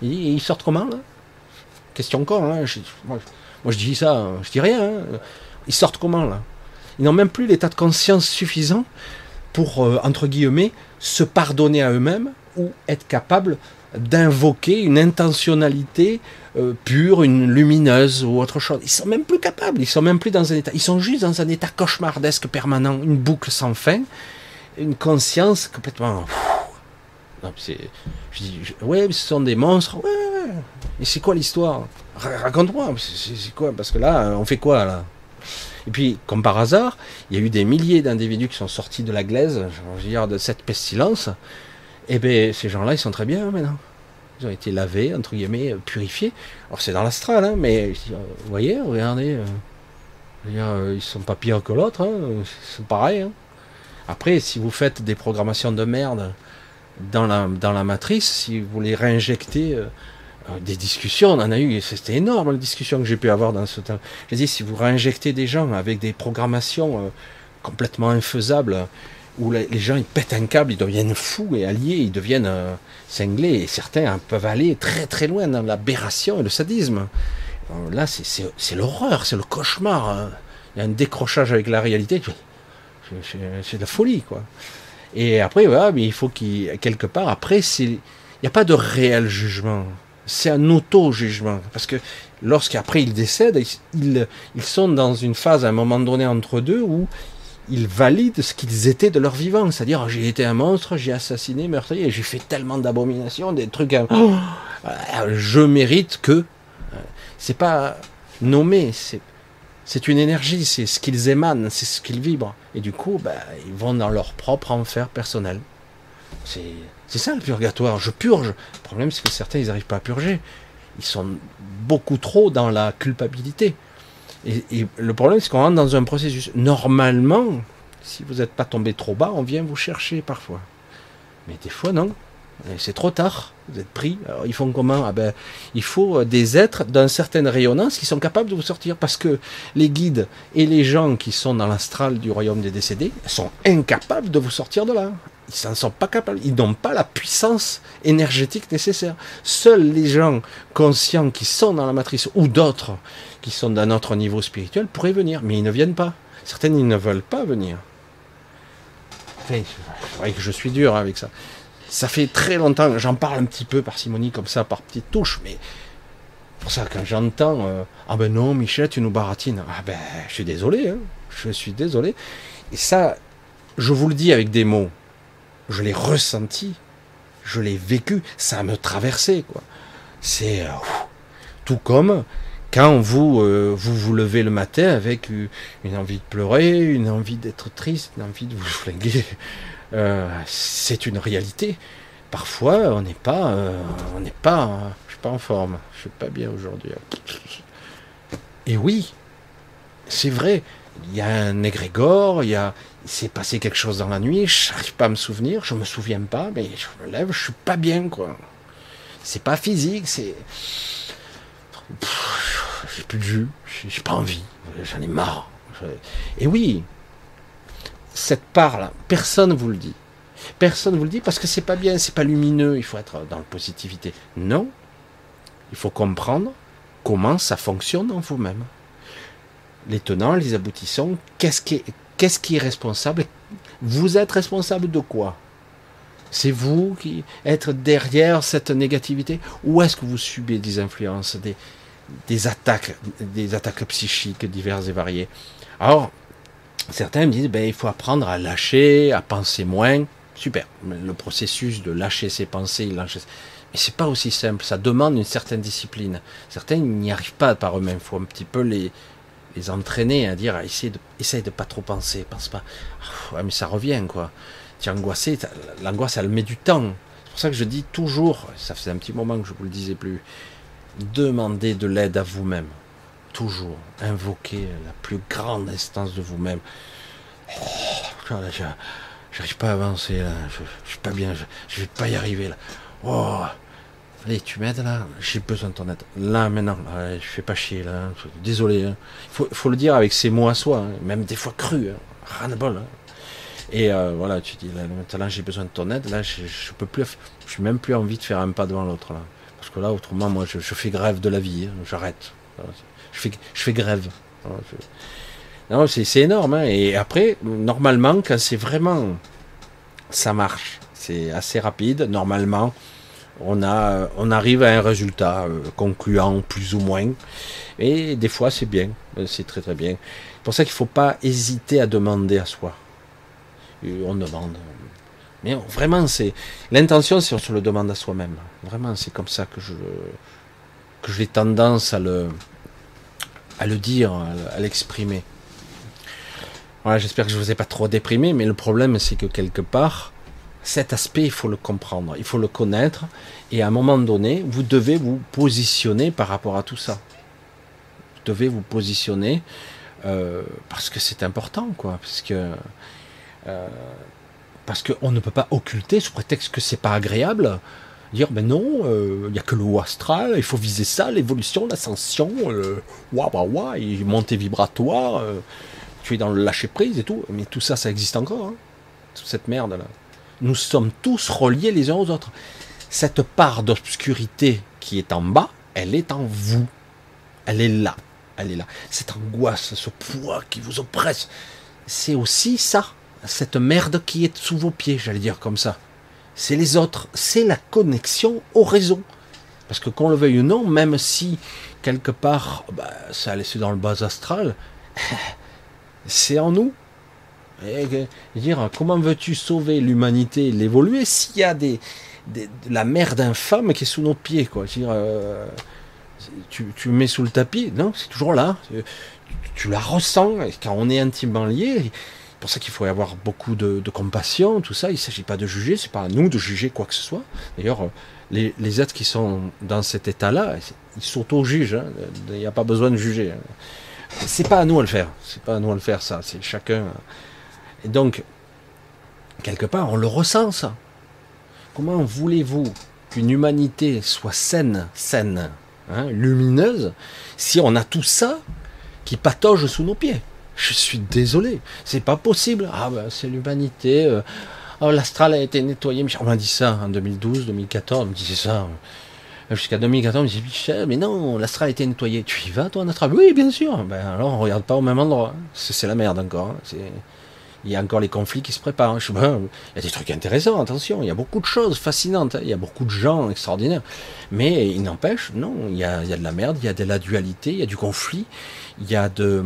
Ils, sortent comment là? Question encore. Hein. moi, je dis ça, je dis rien. Hein. Ils sortent comment là? Ils n'ont même plus l'état de conscience suffisant pour, euh, entre guillemets, se pardonner à eux-mêmes ou être capables d'invoquer une intentionnalité euh, pure, une lumineuse ou autre chose. Ils sont même plus capables, ils sont même plus dans un état, ils sont juste dans un état cauchemardesque permanent, une boucle sans fin, une conscience complètement. Non, je dis, ouais, ce sont des monstres. Ouais, ouais. Et c'est quoi l'histoire? Raconte-moi. C'est quoi? Parce que là, on fait quoi là? Et puis, comme par hasard, il y a eu des milliers d'individus qui sont sortis de la glaise, je veux dire, de cette pestilence. Eh bien, ces gens-là, ils sont très bien maintenant. Ils ont été lavés, entre guillemets, purifiés. Alors, c'est dans l'astral, hein, mais vous voyez, regardez. Euh, euh, ils sont pas pires que l'autre, hein, ils sont pareils. Hein. Après, si vous faites des programmations de merde dans la, matrice, si vous les réinjectez, euh, des discussions, on en a eu, c'était énorme les discussions que j'ai pu avoir dans ce temps. J'ai dit, si vous réinjectez des gens avec des programmations complètement infaisables, où les gens ils pètent un câble, ils deviennent fous et alliés, ils deviennent euh, cinglés, et certains peuvent aller très très loin dans l'aberration et le sadisme. Euh, là, c'est l'horreur, c'est le cauchemar. Hein. Il y a un décrochage avec la réalité, c'est de la folie, quoi. Et après, voilà, mais il faut qu'il quelque part, après, il n'y a pas de réel jugement. C'est un auto-jugement. Parce que lorsqu'après ils décèdent, ils, ils sont dans une phase à un moment donné entre deux où ils valident ce qu'ils étaient de leur vivant. C'est-à-dire, j'ai été un monstre, j'ai assassiné, meurtrier, j'ai fait tellement d'abominations, des trucs. Oh, je mérite que. C'est pas nommé, c'est. C'est une énergie, c'est ce qu'ils émanent, c'est ce qu'ils vibrent. Et du coup, bah, ils vont dans leur propre enfer personnel. C'est ça le purgatoire. Je purge. Le problème, c'est que certains, ils n'arrivent pas à purger. Ils sont beaucoup trop dans la culpabilité. Et, le problème, c'est qu'on rentre dans un processus. Normalement, si vous n'êtes pas tombé trop bas, on vient vous chercher parfois. Mais des fois, non. C'est trop tard. Vous êtes pris. Alors, ils font comment? Ah ben, Il faut des êtres d'une certaine rayonnance qui sont capables de vous sortir. Parce que les guides et les gens qui sont dans l'astral du royaume des décédés sont incapables de vous sortir de là. Ils n'en sont pas capables. Ils n'ont pas la puissance énergétique nécessaire. Seuls les gens conscients qui sont dans la matrice ou d'autres qui sont d'un autre niveau spirituel pourraient venir, mais ils ne viennent pas. Certaines, ils ne veulent pas venir. Enfin, vrai que je suis dur avec ça. Ça fait très longtemps, j'en parle un petit peu par Simonie comme ça, par petites touches, mais pour ça, quand j'entends euh, Ah ben non, Michel, tu nous baratines. Ah ben, je suis désolé, hein. je suis désolé. Et ça, je vous le dis avec des mots. Je l'ai ressenti, je l'ai vécu, ça me traversé, quoi. C'est euh, tout comme quand vous, euh, vous vous levez le matin avec une envie de pleurer, une envie d'être triste, une envie de vous flinguer, euh, c'est une réalité. Parfois, on n'est pas, on n'est pas, suis pas en forme, je suis pas bien aujourd'hui. Et oui, c'est vrai. Il y a un égrégore, il y a, il s'est passé quelque chose dans la nuit, je n'arrive pas à me souvenir, je me souviens pas, mais je me lève, je suis pas bien, quoi. C'est pas physique, c'est j'ai plus de jus, j'ai pas envie, j'en ai marre. Et oui, cette part-là, personne vous le dit. Personne vous le dit parce que c'est pas bien, c'est pas lumineux, il faut être dans la positivité. Non, il faut comprendre comment ça fonctionne en vous-même. Les tenants, les aboutissants, qu'est-ce qui est, qu'est-ce qui est responsable? Vous êtes responsable de quoi? C'est vous qui êtes derrière cette négativité? Ou est-ce que vous subissez des influences, des, attaques, des attaques psychiques diverses et variées? Alors, Certains me disent, ben, il faut apprendre à lâcher, à penser moins. Super. Le processus de lâcher ses pensées, lâcher... mais c'est pas aussi simple. Ça demande une certaine discipline. Certains n'y arrivent pas par eux-mêmes. Il faut un petit peu les, les entraîner à dire, à essayer de, essaye de pas trop penser, pense pas. ouais, mais ça revient, quoi. Tu es angoissé, l'angoisse, elle met du temps. C'est pour ça que je dis toujours, ça faisait un petit moment que je vous le disais plus, demandez de l'aide à vous-même. Toujours. Invoquez la plus grande instance de vous-même. Oh, j'arrive pas à avancer là, je, suis pas bien, je, je, vais pas y arriver là. Oh, allez, tu m'aides là, j'ai besoin de ton aide. Là maintenant, je fais pas chier là, désolé. Hein. Il faut, le dire avec ses mots à soi, hein. même des fois crus, hein. bol. Hein. Et euh, voilà, tu dis là, maintenant j'ai besoin de ton aide, là je, je peux plus, je suis même plus envie de faire un pas devant l'autre là. Parce que là, autrement, moi, je, fais grève de la vie, j'arrête. Je fais, je fais grève. Non, c'est énorme. Et après, normalement, quand c'est vraiment, ça marche. C'est assez rapide. Normalement, on a, on arrive à un résultat euh, concluant plus ou moins. Et des fois, c'est bien. C'est très très bien. C'est pour ça qu'il ne faut pas hésiter à demander à soi. on demande, mais vraiment, c'est l'intention, c'est on se le demande à soi-même. Vraiment, c'est comme ça que je que j'ai tendance à le à le dire, à l'exprimer. Voilà, j'espère que je vous ai pas trop déprimé, mais le problème, c'est que quelque part, cet aspect, il faut le comprendre, il faut le connaître, et à un moment donné, vous devez vous positionner par rapport à tout ça. Vous devez vous positionner euh, parce que c'est important, quoi, parce que euh, qu'on ne peut pas occulter sous prétexte que c'est pas agréable, dire ben non, il euh, n'y a que le haut astral, il faut viser ça, l'évolution, l'ascension, euh, waouh waouh waouh, montée vibratoire, euh, tu es dans le lâcher prise et tout, mais tout ça, ça existe encore, hein, toute cette merde là. Nous sommes tous reliés les uns aux autres. Cette part d'obscurité qui est en bas, elle est en vous, elle est là, elle est là. Cette angoisse, ce poids qui vous oppresse, c'est aussi ça cette merde qui est sous vos pieds, j'allais dire comme ça. C'est les autres, c'est la connexion au réseau. Parce que qu'on le veuille ou non, même si quelque part bah, ça a laissé dans le bas astral, c'est en nous. Et, dire comment veux-tu sauver l'humanité, l'évoluer s'il y a des, de la merde infâme qui est sous nos pieds quoi? Euh, tu, tu mets sous le tapis, non, c'est toujours là. Tu, la ressens quand on est intimement lié pour ça qu'il faut avoir beaucoup de, compassion, tout ça. Il ne s'agit pas de juger, c'est pas à nous de juger quoi que ce soit. D'ailleurs, euh, les, êtres qui sont dans cet état-là, ils s'auto-jugent. Hein. Il n'y a pas besoin de juger. Hein. C'est pas à nous à le faire. C'est pas à nous à le faire, ça. C'est chacun. Et donc, quelque part, on le ressent, ça. Comment voulez-vous qu'une humanité soit saine, saine, hein, lumineuse, si on a tout ça qui patauge sous nos pieds? Je suis désolé, c'est pas possible. Ah ben c'est l'humanité. Euh, oh, l'astral a été nettoyé. On m'a dit ça en 2012, 2014. On me disait ça. Jusqu'à 2014, on me disait mais non, l'astral a été nettoyé. Tu y vas toi en astral? Oui, bien sûr. Ben alors on regarde pas au même endroit. C'est la merde encore. Hein. Il y a encore les conflits qui se préparent. Il y a des trucs intéressants, attention, il y a beaucoup de choses fascinantes, hein. il y a beaucoup de gens extraordinaires. Mais il n'empêche, non, il y, a, de la merde, il y a de la dualité, il y a du conflit, il y a de,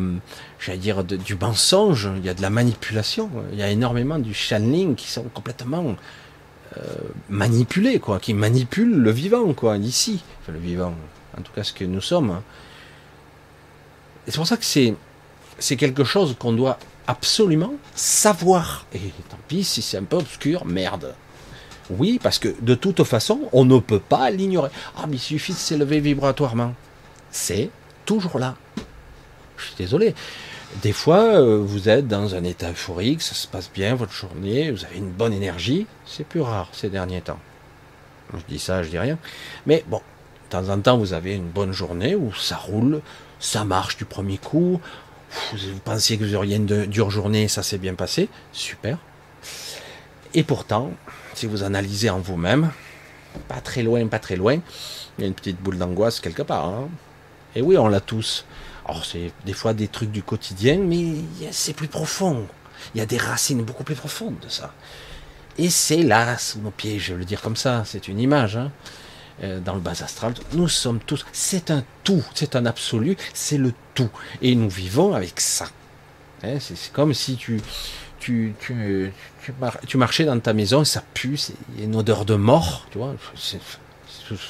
dire, du mensonge, il y a de la manipulation, il y a énormément du channeling qui sont complètement euh, manipulés, quoi, qui manipulent le vivant, quoi, ici, enfin, le vivant, en tout cas ce que nous sommes. Hein. Et c'est pour ça que c'est, c'est quelque chose qu'on doit absolument savoir. Et tant pis si c'est un peu obscur, merde. Oui, parce que de toute façon, on ne peut pas l'ignorer. Ah, mais il suffit de s'élever vibratoirement. C'est toujours là. Je suis désolé. Des fois, euh, vous êtes dans un état euphorique, ça se passe bien votre journée, vous avez une bonne énergie. C'est plus rare ces derniers temps. Je dis ça, je dis rien. Mais bon, de temps en temps, vous avez une bonne journée où ça roule, ça marche du premier coup, vous pensiez que vous auriez une dure journée, ça s'est bien passé, super. Et pourtant, si vous analysez en vous-même, pas très loin, pas très loin, il y a une petite boule d'angoisse quelque part. Hein. Et oui, on l'a tous. Alors c'est des fois des trucs du quotidien, mais c'est plus profond. Il y a des racines beaucoup plus profondes de ça. Et c'est là, sous nos pieds, je vais le dire comme ça, c'est une image. Hein. Euh, dans le bas astral. Nous sommes tous, c'est un tout, c'est un absolu, c'est le tout. Et nous vivons avec ça. Hein, c'est comme si tu, tu, tu, tu, marchais dans ta maison, ça pue, il y a une odeur de mort, tu vois,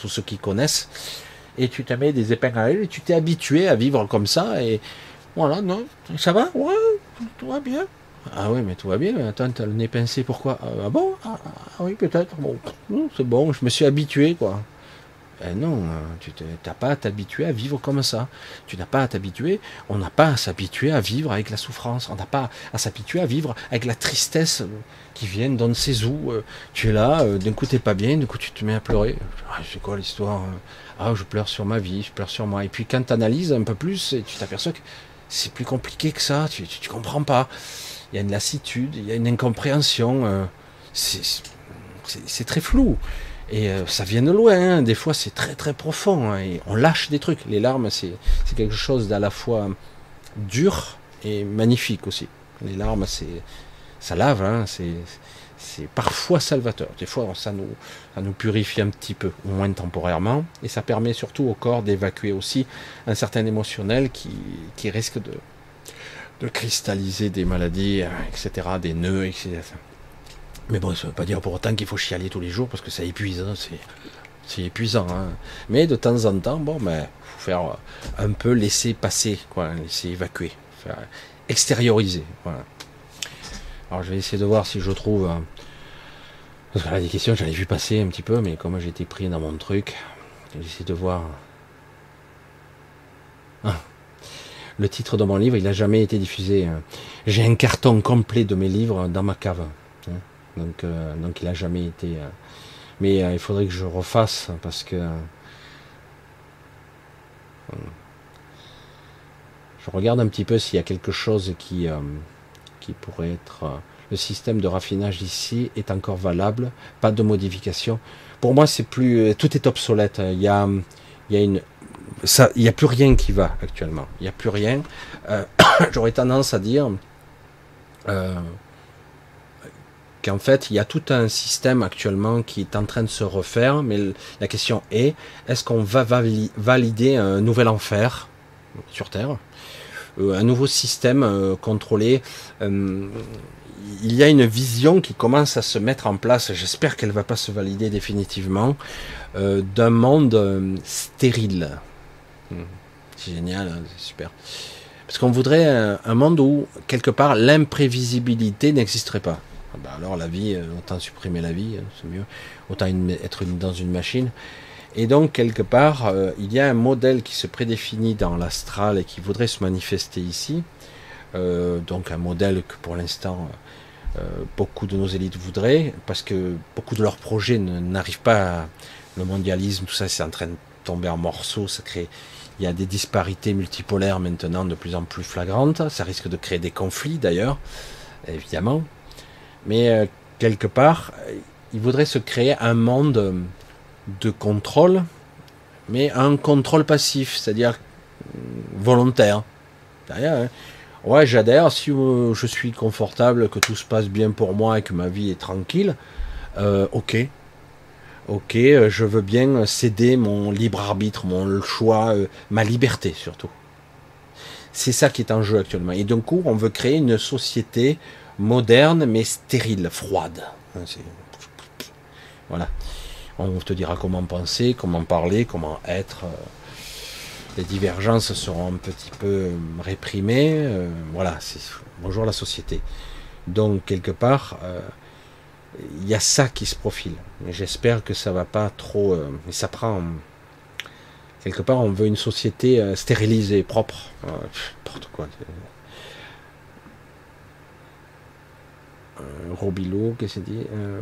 pour ceux qui connaissent, et tu te mets des épingles à et tu t'es habitué à vivre comme ça, et voilà, non, ça va? Ouais, tout va bien. Ah oui, mais tout va bien, attends, t'as le nez pincé, pourquoi? Ah bon? Ah, ah, oui, peut-être, bon, c'est bon, je me suis habitué, quoi. Eh non, euh, tu n'as pas à t'habituer à vivre comme ça. Tu n'as pas à t'habituer, on n'a pas à s'habituer à vivre avec la souffrance, on n'a pas à s'habituer à vivre avec la tristesse qui vient dans ses où. Euh, tu es là, euh, d'un coup t'es pas bien, d'un coup tu te mets à pleurer. Ah, c'est quoi l'histoire Ah, je pleure sur ma vie, je pleure sur moi. Et puis quand tu analyses un peu plus, tu t'aperçois que c'est plus compliqué que ça, tu, tu, comprends pas. Il y a une lassitude, il y a une incompréhension. c'est très flou. Et euh, ça vient de loin, hein. des fois c'est très très profond, hein. et on lâche des trucs. Les larmes, c'est quelque chose d'à la fois dur et magnifique aussi. Les larmes, ça lave, hein. c'est parfois salvateur. Des fois, ça nous, purifie un petit peu, au moins temporairement, et ça permet surtout au corps d'évacuer aussi un certain émotionnel qui, qui risque de, de cristalliser des maladies, etc., des nœuds, etc. Mais bon, ça ne veut pas dire pour autant qu'il faut chialer tous les jours parce que ça épuise. Hein, c'est, épuisant. Hein. Mais de temps en temps, bon, ben, faut faire euh, un peu laisser passer, quoi, laisser évacuer, faire extérioriser. Alors je vais essayer de voir si je trouve. Euh, parce des questions, j'en ai vu passer un petit peu, mais comme j'étais pris dans mon truc, j'essaie de voir. Ah. Le titre de mon livre, il n'a jamais été diffusé. Hein. J'ai un carton complet de mes livres dans ma cave. Donc, euh, donc il n'a jamais été. Euh, mais euh, il faudrait que je refasse parce que. je regarde un petit peu s'il y a quelque chose qui, qui pourrait être. le système de raffinage ici est encore valable, pas de modification. Pour moi, c'est plus. Tout est obsolète. Il y a, il y a une. Ça, il n'y a plus rien qui va actuellement. Il n'y a plus rien. J'aurais tendance à dire qu'en fait, il y a tout un système actuellement qui est en train de se refaire, mais la question est, est-ce qu'on va valider un nouvel enfer sur Terre euh, un nouveau système euh, contrôlé. Euh, il y a une vision qui commence à se mettre en place, j'espère qu'elle ne va pas se valider définitivement, d'un monde stérile. Hmm. C'est génial, hein, c'est super. Parce qu'on voudrait un monde où, quelque part, l'imprévisibilité n'existerait pas. Ah bah alors la vie, euh, autant supprimer la vie, hein, c'est mieux. Autant être dans une machine. Et donc, quelque part, euh, il y a un modèle qui se prédéfinit dans l'astral et qui voudrait se manifester ici. Euh, donc un modèle que pour l'instant, beaucoup de nos élites voudraient, parce que beaucoup de leurs projets n'arrivent pas à... Le mondialisme, tout ça, c'est en train de tomber en morceaux, ça crée... Il y a des disparités multipolaires maintenant de plus en plus flagrantes, ça risque de créer des conflits d'ailleurs, évidemment. Mais euh, quelque part, il voudrait se créer un monde de contrôle, mais un contrôle passif, c'est-à-dire euh, volontaire. Hein. Ouais, j'adhère si euh, je suis confortable, que tout se passe bien pour moi et que ma vie est tranquille. ok, ok, je veux bien céder mon libre arbitre, mon choix, ma liberté surtout. C'est ça qui est en jeu actuellement. Et d'un coup, on veut créer une société moderne mais stérile, froide. Voilà. On te dira comment penser, comment parler, comment être. Les divergences seront un petit peu réprimées. Euh, voilà, c'est bonjour la société. Donc quelque part, euh, il y a ça qui se profile. J'espère que ça va pas trop. Euh, mais ça prend. Quelque part, on veut une société stérilisée, propre. N'importe quoi. Robilo, qu'est-ce qu'il dit euh,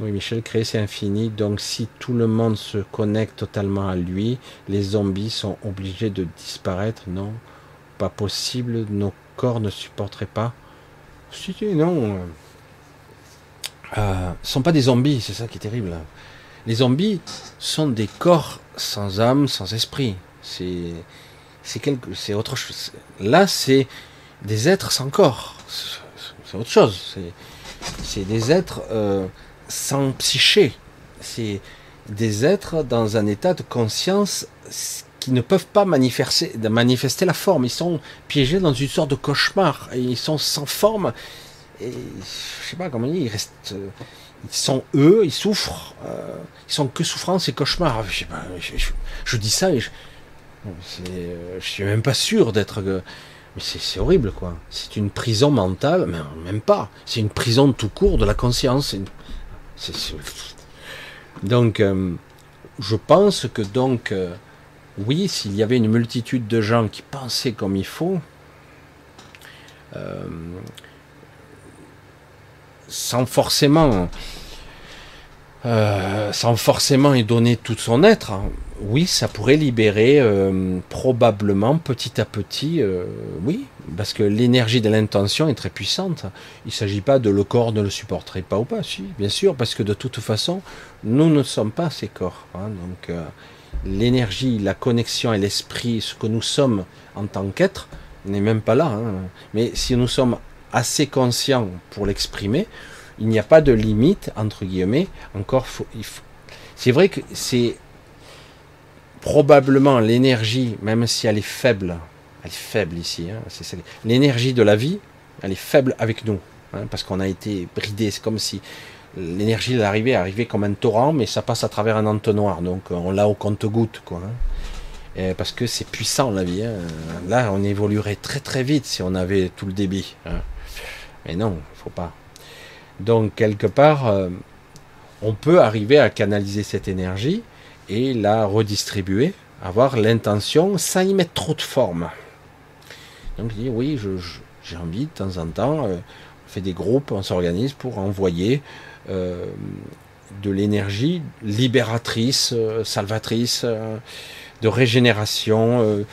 Oui, Michel, créer c'est infini, donc si tout le monde se connecte totalement à lui, les zombies sont obligés de disparaître Non, pas possible, nos corps ne supporteraient pas. Si, non. Euh, ce sont pas des zombies, c'est ça qui est terrible. Les zombies sont des corps sans âme, sans esprit. C'est c'est c'est autre. Là, c'est des êtres sans corps. C'est autre chose. C'est c'est des êtres euh, sans psyché. C'est des êtres dans un état de conscience qui ne peuvent pas manifester, la forme. Ils sont piégés dans une sorte de cauchemar. Ils sont sans forme. Et je sais pas comment dire, ils restent. Euh, ils sont eux, ils souffrent. Euh, ils sont que souffrance et cauchemar. Je, sais pas, je, dis ça et je, euh, je suis même pas sûr d'être. Mais c'est horrible, quoi. C'est une prison mentale, mais même pas. C'est une prison tout court de la conscience. Donc, euh, je pense que donc, euh, oui, s'il y avait une multitude de gens qui pensaient comme il faut, euh, sans forcément euh, sans forcément y donner tout son être, hein. oui, ça pourrait libérer euh, probablement petit à petit, euh, oui, parce que l'énergie de l'intention est très puissante. Il ne s'agit pas de le corps ne le supporterait pas ou pas, si, bien sûr, parce que de toute façon, nous ne sommes pas ces corps. Hein. donc l'énergie, la connexion et l'esprit, ce que nous sommes en tant qu'être, n'est même pas là. Hein. Mais si nous sommes assez conscients pour l'exprimer, il n'y a pas de limite, entre guillemets. Encore, faut, c'est vrai que c'est probablement l'énergie, même si elle est faible, elle est faible ici, hein, l'énergie de la vie, elle est faible avec nous, hein, parce qu'on a été bridé. C'est comme si l'énergie de l'arrivée arrivait comme un torrent, mais ça passe à travers un entonnoir, donc on l'a au compte-goutte, quoi. Hein. parce que c'est puissant la vie. Là, on évoluerait très très vite si on avait tout le débit. Mais non, il faut pas. Donc quelque part, euh, on peut arriver à canaliser cette énergie et la redistribuer, avoir l'intention sans y mettre trop de forme. Donc je dis oui, j'ai envie de temps en temps, euh, on fait des groupes, on s'organise pour envoyer euh, de l'énergie libératrice, salvatrice, de régénération.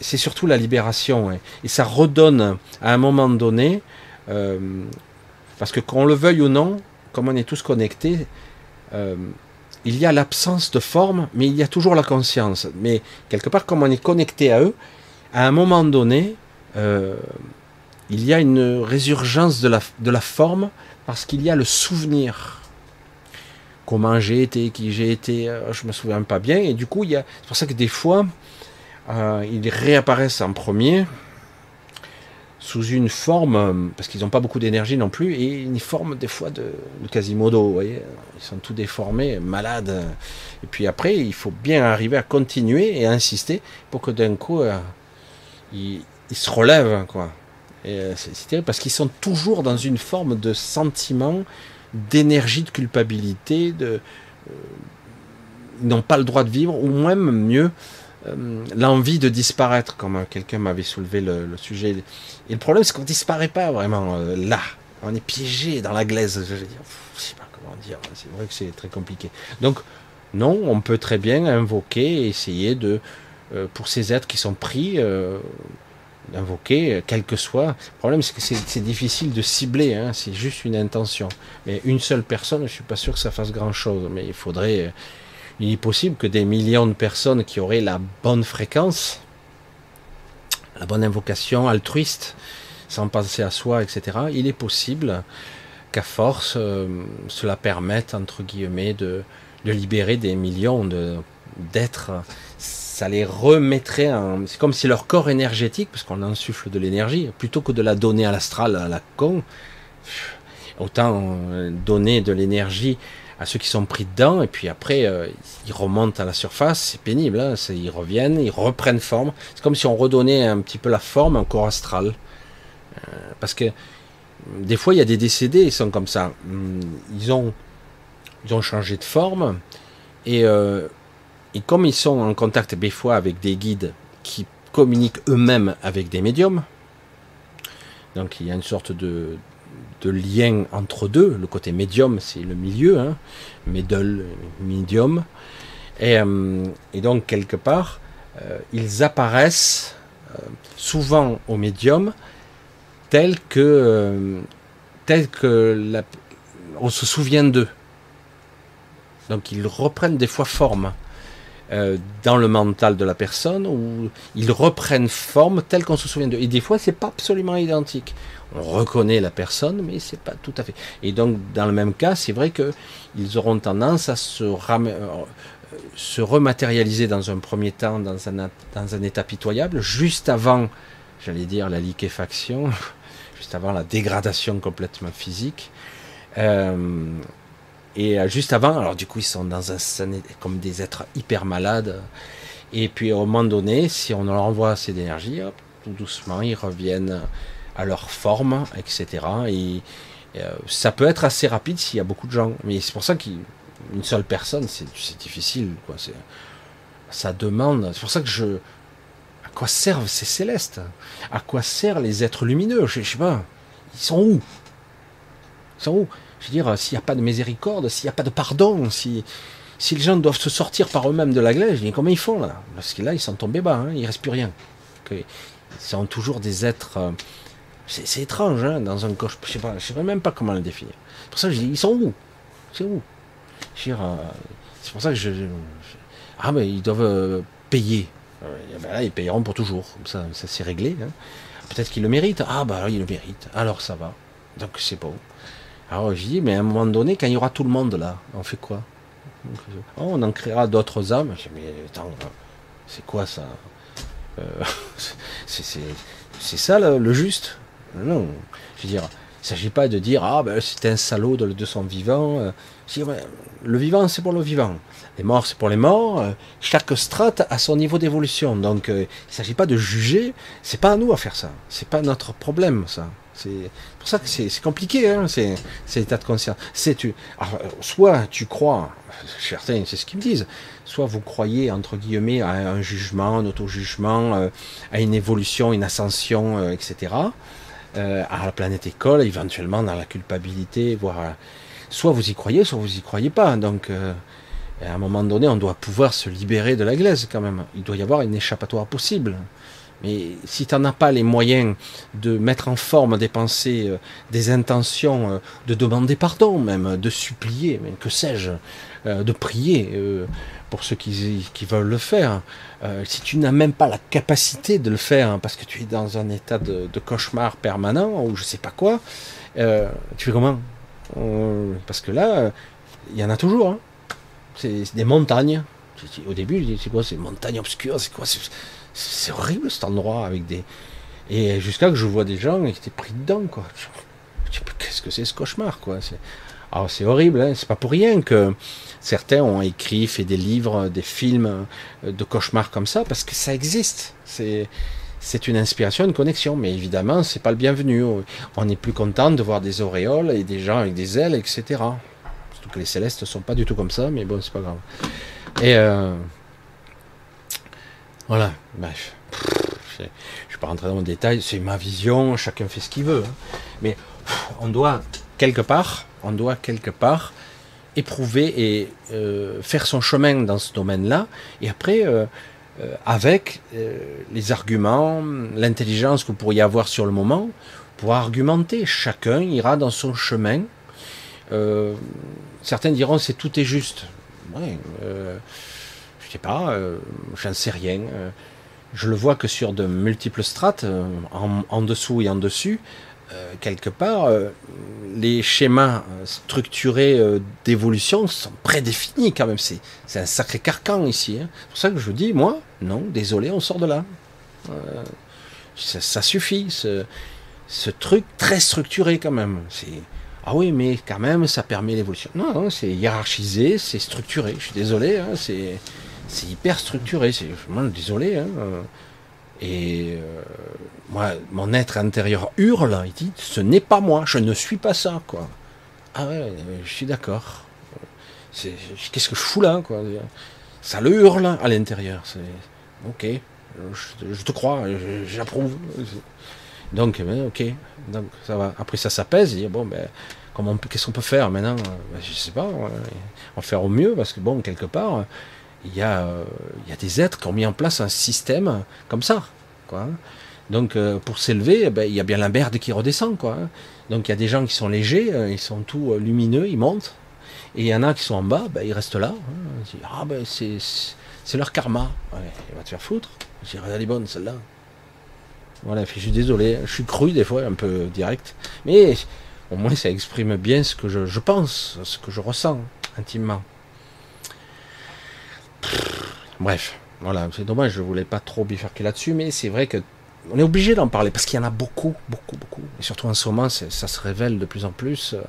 c'est surtout la libération. Et ça redonne à un moment donné parce que qu'on le veuille ou non, comme on est tous connectés, euh, il y a l'absence de forme, mais il y a toujours la conscience. Mais quelque part, comme on est connecté à eux, à un moment donné, euh, il y a une résurgence de la, de forme parce qu'il y a le souvenir. Comment j'ai été, qui j'ai été, euh, je me souviens pas bien. Et du coup, c'est pour ça que des fois, ils réapparaissent en premier sous une forme, euh, parce qu'ils n'ont pas beaucoup d'énergie non plus, et une forme des fois de, Quasimodo, vous voyez, ils sont tout déformés, malades. Et puis après, il faut bien arriver à continuer et à insister pour que d'un coup, euh, ils, se relèvent, quoi. Euh, c'est terrible parce qu'ils sont toujours dans une forme de sentiment, d'énergie, de culpabilité, de, ils n'ont pas le droit de vivre, ou même mieux, euh, l'envie de disparaître, comme quelqu'un m'avait soulevé le, sujet. Et le problème, c'est qu'on disparaît pas vraiment euh, là. On est piégé dans la glaise. Je, veux dire, sais pas comment dire. C'est vrai que c'est très compliqué. Donc, non, on peut très bien invoquer et essayer de, euh, pour ces êtres qui sont pris, d'invoquer, quel que soit. Le problème, c'est que c'est difficile de cibler, hein, c'est juste une intention. Mais une seule personne, je suis pas sûr que ça fasse grand chose. Mais il faudrait, il est possible que des millions de personnes qui auraient la bonne fréquence, la bonne invocation altruiste, sans penser à soi, etc., il est possible qu'à force, euh, cela permette, entre guillemets, de, libérer des millions d'êtres. Ça les remettrait en... C'est comme si leur corps énergétique, parce qu'on insuffle de l'énergie, plutôt que de la donner à l'astral, à la con, autant euh, donner de l'énergie à ceux qui sont pris dedans, et puis après, euh, ils remontent à la surface, c'est pénible, hein, ils reviennent, ils reprennent forme. C'est comme si on redonnait un petit peu la forme à un corps astral. Euh, parce que des fois, il y a des décédés, ils sont comme ça. Hum, ils ont, ils ont changé de forme, et, euh, et comme ils sont en contact des fois avec des guides qui communiquent eux-mêmes avec des médiums, donc il y a une sorte de, de lien entre deux. Le côté médium, c'est le milieu, hein, middle, medium. Et, euh, donc, quelque part, euh, ils apparaissent euh, souvent au médium tels que, tel que on se souvient d'eux. Donc, ils reprennent des fois forme. Dans le mental de la personne, où ils reprennent forme telle qu'on se souvient d'eux. Et des fois, c'est pas absolument identique on reconnaît la personne, mais c'est pas tout à fait. Et donc, dans le même cas, c'est vrai qu'ils auront tendance à se, euh, se rematérialiser dans un premier temps dans un, dans un état pitoyable, juste avant, j'allais dire, la liquéfaction, juste avant la dégradation complètement physique. Euh, et euh, juste avant, alors du coup, ils sont dans un comme des êtres hyper malades. Et puis, au moment donné, si on leur envoie assez d'énergie, tout doucement, ils reviennent à leur forme, etc. Et, euh, ça peut être assez rapide s'il y a beaucoup de gens. Mais c'est pour ça qu'une seule personne, c'est difficile. Quoi. Ça demande. C'est pour ça que je. À quoi servent ces célestes? À quoi servent les êtres lumineux? Je, je sais pas. Ils sont où? Ils sont où? Je veux dire, s'il n'y a pas de miséricorde, s'il n'y a pas de pardon, si, si les gens doivent se sortir par eux-mêmes de la glace, je comment ils font là? Parce que là, ils sont tombés bas, hein, il ne reste plus rien. Ils sont toujours des êtres. Euh, c'est étrange, hein, dans un coche. Je je sais même pas comment le définir. Pour ça que je dis, ils sont où? C'est où? Euh, C'est pour ça que je, ah mais ils doivent euh, payer. Ben là, ils payeront pour toujours. Comme ça, ça c'est réglé. Hein. Peut-être qu'ils le méritent. Ah bah ils le méritent. Alors ça va. Donc c'est pas. Alors je dis, mais à un moment donné, quand il y aura tout le monde là, on fait quoi? Oh, On en créera d'autres âmes. Je dis, mais attends, c'est quoi ça? Euh, C'est ça le juste? Non, je veux dire, il ne s'agit pas de dire ah ben c'est un salaud de, son vivant. Euh, le vivant c'est pour le vivant, les morts c'est pour les morts. Euh, chaque strate a son niveau d'évolution, donc euh, il ne s'agit pas de juger. C'est pas à nous à faire ça. C'est pas notre problème ça. C'est pour ça que c'est compliqué, hein, c'est l'état de conscience. Tu, soit tu crois, certains c'est ce qu'ils me disent, soit vous croyez entre guillemets à un jugement, un auto-jugement, à une évolution, une ascension, etc. Euh, à la planète école, éventuellement dans la culpabilité, voire euh, soit vous y croyez, soit vous y croyez pas. Donc euh, à un moment donné, on doit pouvoir se libérer de la glaise quand même. Il doit y avoir une échappatoire possible. Mais si tu n'en as pas les moyens de mettre en forme des pensées, des intentions, de demander pardon même, de supplier, que sais-je, de prier, pour ceux qui, veulent le faire. Euh, si tu n'as même pas la capacité de le faire, hein, parce que tu es dans un état de, cauchemar permanent, ou je sais pas quoi, euh, tu fais comment? Euh, Parce que là, il y en a toujours. Hein. C'est des montagnes. Au début, c'est quoi C'est montagnes obscures, c'est quoi C'est horrible cet endroit avec des. Et jusqu'à que je vois des gens qui étaient pris dedans, quoi. Qu'est-ce que c'est ce cauchemar, quoi? Alors c'est horrible, hein. c'est pas pour rien que Certains ont écrit, fait des livres, des films euh, de cauchemars comme ça, parce que ça existe. C'est, une inspiration, une connexion, mais évidemment, c'est pas le bienvenu. On est plus content de voir des auréoles et des gens avec des ailes, etc. Surtout que les célestes sont pas du tout comme ça, mais bon, c'est pas grave. Et euh, voilà, bref. Je ne vais pas rentrer dans le détail, c'est ma vision, chacun fait ce qu'il veut. Hein. Mais on doit, quelque part, on doit quelque part éprouver et euh, faire son chemin dans ce domaine-là, et après, euh, euh, avec les arguments, l'intelligence que vous pourriez avoir sur le moment, pour argumenter. Chacun ira dans son chemin. certains diront c'est tout est juste. Je sais pas, j'en sais rien. je le vois que sur de multiples strates, en, dessous et en dessus, euh, quelque part, euh, les schémas euh, structurés d'évolution sont prédéfinis quand même. C'est, un sacré carcan ici. Hein. C'est pour ça que je vous dis, moi, non, désolé, on sort de là. Ça, suffit, ce, ce, truc très structuré quand même. C'est, ah oui, mais quand même, ça permet l'évolution. Non, non c'est hiérarchisé, c'est structuré. Je suis désolé, hein, c'est, c'est hyper structuré. C'est, vraiment désolé. Hein, et euh, moi, mon être intérieur hurle, il dit, ce n'est pas moi, je ne suis pas ça, quoi. Ah ouais, je suis d'accord. Qu'est-ce que je fous là, quoi? Ça le hurle à l'intérieur. Ok, je, te crois, j'approuve. Donc, ben, ok, donc ça va. Après, ça s'apaise. Bon, ben, comment, qu'est-ce qu'on peut faire maintenant? Ben, Je sais pas. On va faire au mieux parce que bon, quelque part il y, a, euh, il y a des êtres qui ont mis en place un système comme ça. Quoi. Donc euh, pour s'élever, eh ben, il y a bien la merde qui redescend. Quoi. Donc il y a des gens qui sont légers, euh, ils sont tout lumineux, ils montent. Et il y en a qui sont en bas, ben, ils restent là. Hein. ah ben c'est, leur karma. il va te faire foutre. Je dirais, elle est bonne celle-là. Voilà, je suis désolé, je suis cru des fois, un peu direct. Mais au moins ça exprime bien ce que je pense, ce que je ressens intimement. Bref, voilà, c'est dommage, je voulais pas trop bifurquer là-dessus, mais c'est vrai que on est obligé d'en parler parce qu'il y en a beaucoup, beaucoup, beaucoup. Et surtout en ce moment, ça se révèle de plus en plus. Euh,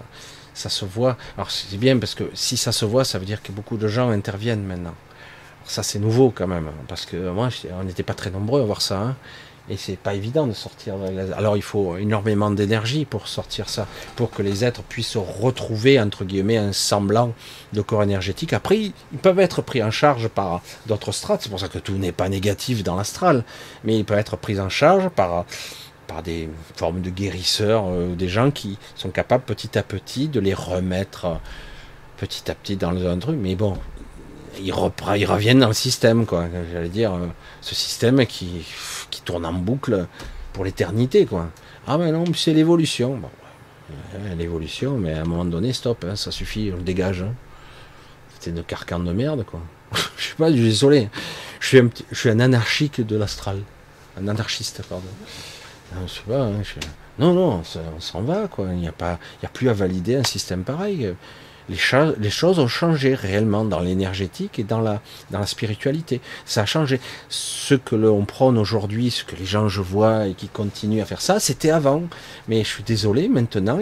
ça se voit. Alors c'est bien parce que si ça se voit, ça veut dire que beaucoup de gens interviennent maintenant. ça c'est nouveau quand même, parce que moi, on n'était pas très nombreux à voir ça. Hein. Et c'est pas évident de sortir. Alors il faut énormément d'énergie pour sortir ça, pour que les êtres puissent retrouver entre guillemets un semblant de corps énergétique. Après, ils peuvent être pris en charge par d'autres strates. C'est pour ça que tout n'est pas négatif dans l'astral, mais ils peuvent être pris en charge par par des formes de guérisseurs, euh, des gens qui sont capables petit à petit de les remettre euh, petit à petit dans le truc. Mais bon, ils, reviennent dans le système, quoi. J'allais dire, euh, ce système qui qui tourne en boucle pour l'éternité, quoi. Ah mais non, c'est l'évolution. Bon, l'évolution, mais à un moment donné, stop, hein, ça suffit, on le dégage. Hein. C'était une carcane de merde, quoi. je sais pas, désolé. Je suis un, je suis un anarchique de l'astral. Un anarchiste, pardon. Non, je sais pas, hein, non, non, on s'en va, quoi. Il n'y a a plus à valider un système pareil les, choses ont changé réellement dans l'énergétique et dans la, dans la spiritualité. Ça a changé. Ce que l'on prône aujourd'hui, ce que les gens je vois et qui continuent à faire ça, c'était avant. Mais je suis désolé, maintenant,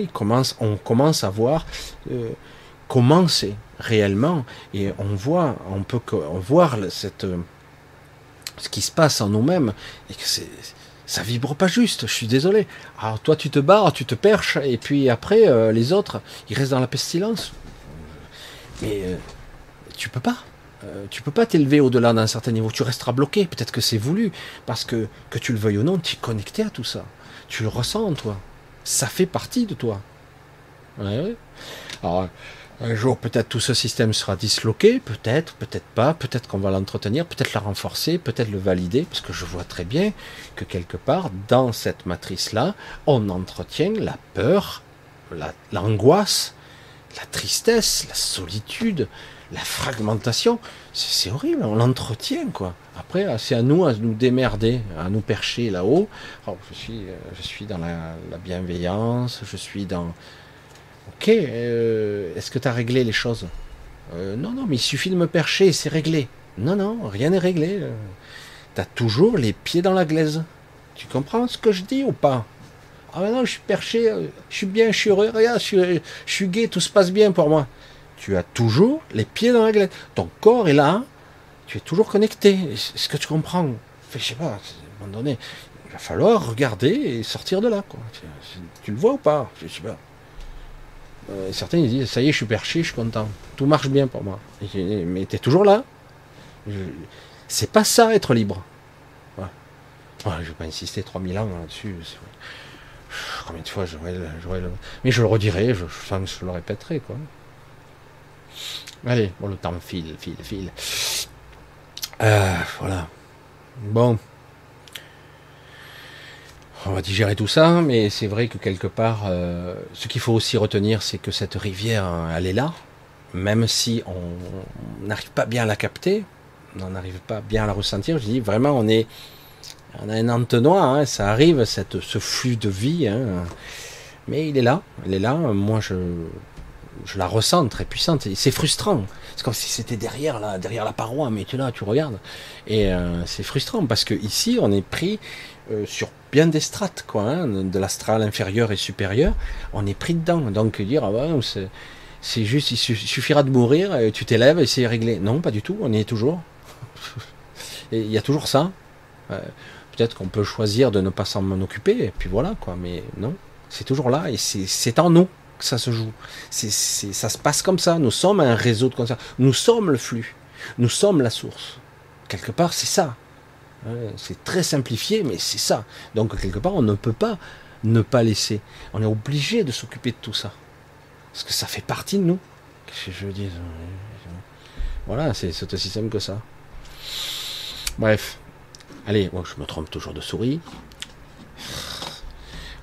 on commence à voir euh, comment c'est réellement. Et on voit, on peut voir cette, ce qui se passe en nous-mêmes et que c'est ça vibre pas juste, je suis désolé. Alors toi tu te barres, tu te perches, et puis après euh, les autres, ils restent dans la pestilence. Mais euh, tu peux pas. Euh, tu peux pas t'élever au-delà d'un certain niveau. Tu resteras bloqué. Peut-être que c'est voulu. Parce que, que tu le veuilles ou non, tu es connecté à tout ça. Tu le ressens en toi. Ça fait partie de toi. Alors, un jour, peut-être tout ce système sera disloqué. Peut-être, peut-être pas. Peut-être qu'on va l'entretenir. Peut-être la renforcer. Peut-être le valider. Parce que je vois très bien que quelque part, dans cette matrice-là, on entretient la peur, l'angoisse la tristesse, la solitude, la fragmentation, c'est horrible, on l'entretient quoi. Après, c'est à nous à nous démerder, à nous percher là-haut. Oh, je suis, euh, je suis dans la, bienveillance, je suis dans. Ok, euh, est-ce que tu as réglé les choses? Euh, Non, non, mais il suffit de me percher, c'est réglé. Non, non, rien n'est réglé. Tu as toujours les pieds dans la glaise. Tu comprends ce que je dis ou pas? Ah maintenant je suis perché, euh, je suis bien, je suis heureux, regarde, je suis, je gay, tout se passe bien pour moi. Tu as toujours les pieds dans la glace. Ton corps est là, tu es toujours connecté. Est-ce que tu comprends? Je sais pas, à un moment donné, il va falloir regarder et sortir de là. Tu, le vois ou pas? Je sais pas. Euh, certains disent, ça y est, je suis perché, je suis content. Tout marche bien pour moi. mais tu es toujours là. C'est pas ça être libre. je ne vais pas insister 3000 ans là-dessus. Combien de fois j'aurais le, Mais je le redirai, je, je, le répéterai, quoi. Allez, bon, le temps file, file, file. Euh, voilà. Bon. On va digérer tout ça, mais c'est vrai que quelque part, euh, ce qu'il faut aussi retenir, c'est que cette rivière, elle est là, même si on n'arrive pas bien à la capter, on n'arrive pas bien à la ressentir. Je dis vraiment, on est on a un entonnoir, hein, ça arrive, ce flux de vie. Hein. mais il est là, il est là. Moi, je, je la ressens très puissante. C'est frustrant. C'est comme si c'était derrière la, derrière la paroi, mais tu là, tu regardes. Et euh, c'est frustrant parce que ici, on est pris euh, sur bien des strates, quoi, hein, de l'astral inférieur et supérieur. On est pris dedans. Donc dire, ah c'est juste, il suffira de mourir, tu t'élèves et c'est réglé. Non, pas du tout. On y est toujours. il y a toujours ça. Peut-être qu'on peut choisir de ne pas s'en occuper, et puis voilà, quoi. Mais non, c'est toujours là, et c'est en nous que ça se joue. Ça se passe comme ça. Nous sommes un réseau de conscience. Nous sommes le flux. Nous sommes la source. Quelque part, c'est ça. C'est très simplifié, mais c'est ça. Donc, quelque part, on ne peut pas ne pas laisser. On est obligé de s'occuper de tout ça. Parce que ça fait partie de nous. Qu'est-ce que je dire? Voilà, c'est aussi simple que ça. Bref. Allez, je me trompe toujours de souris.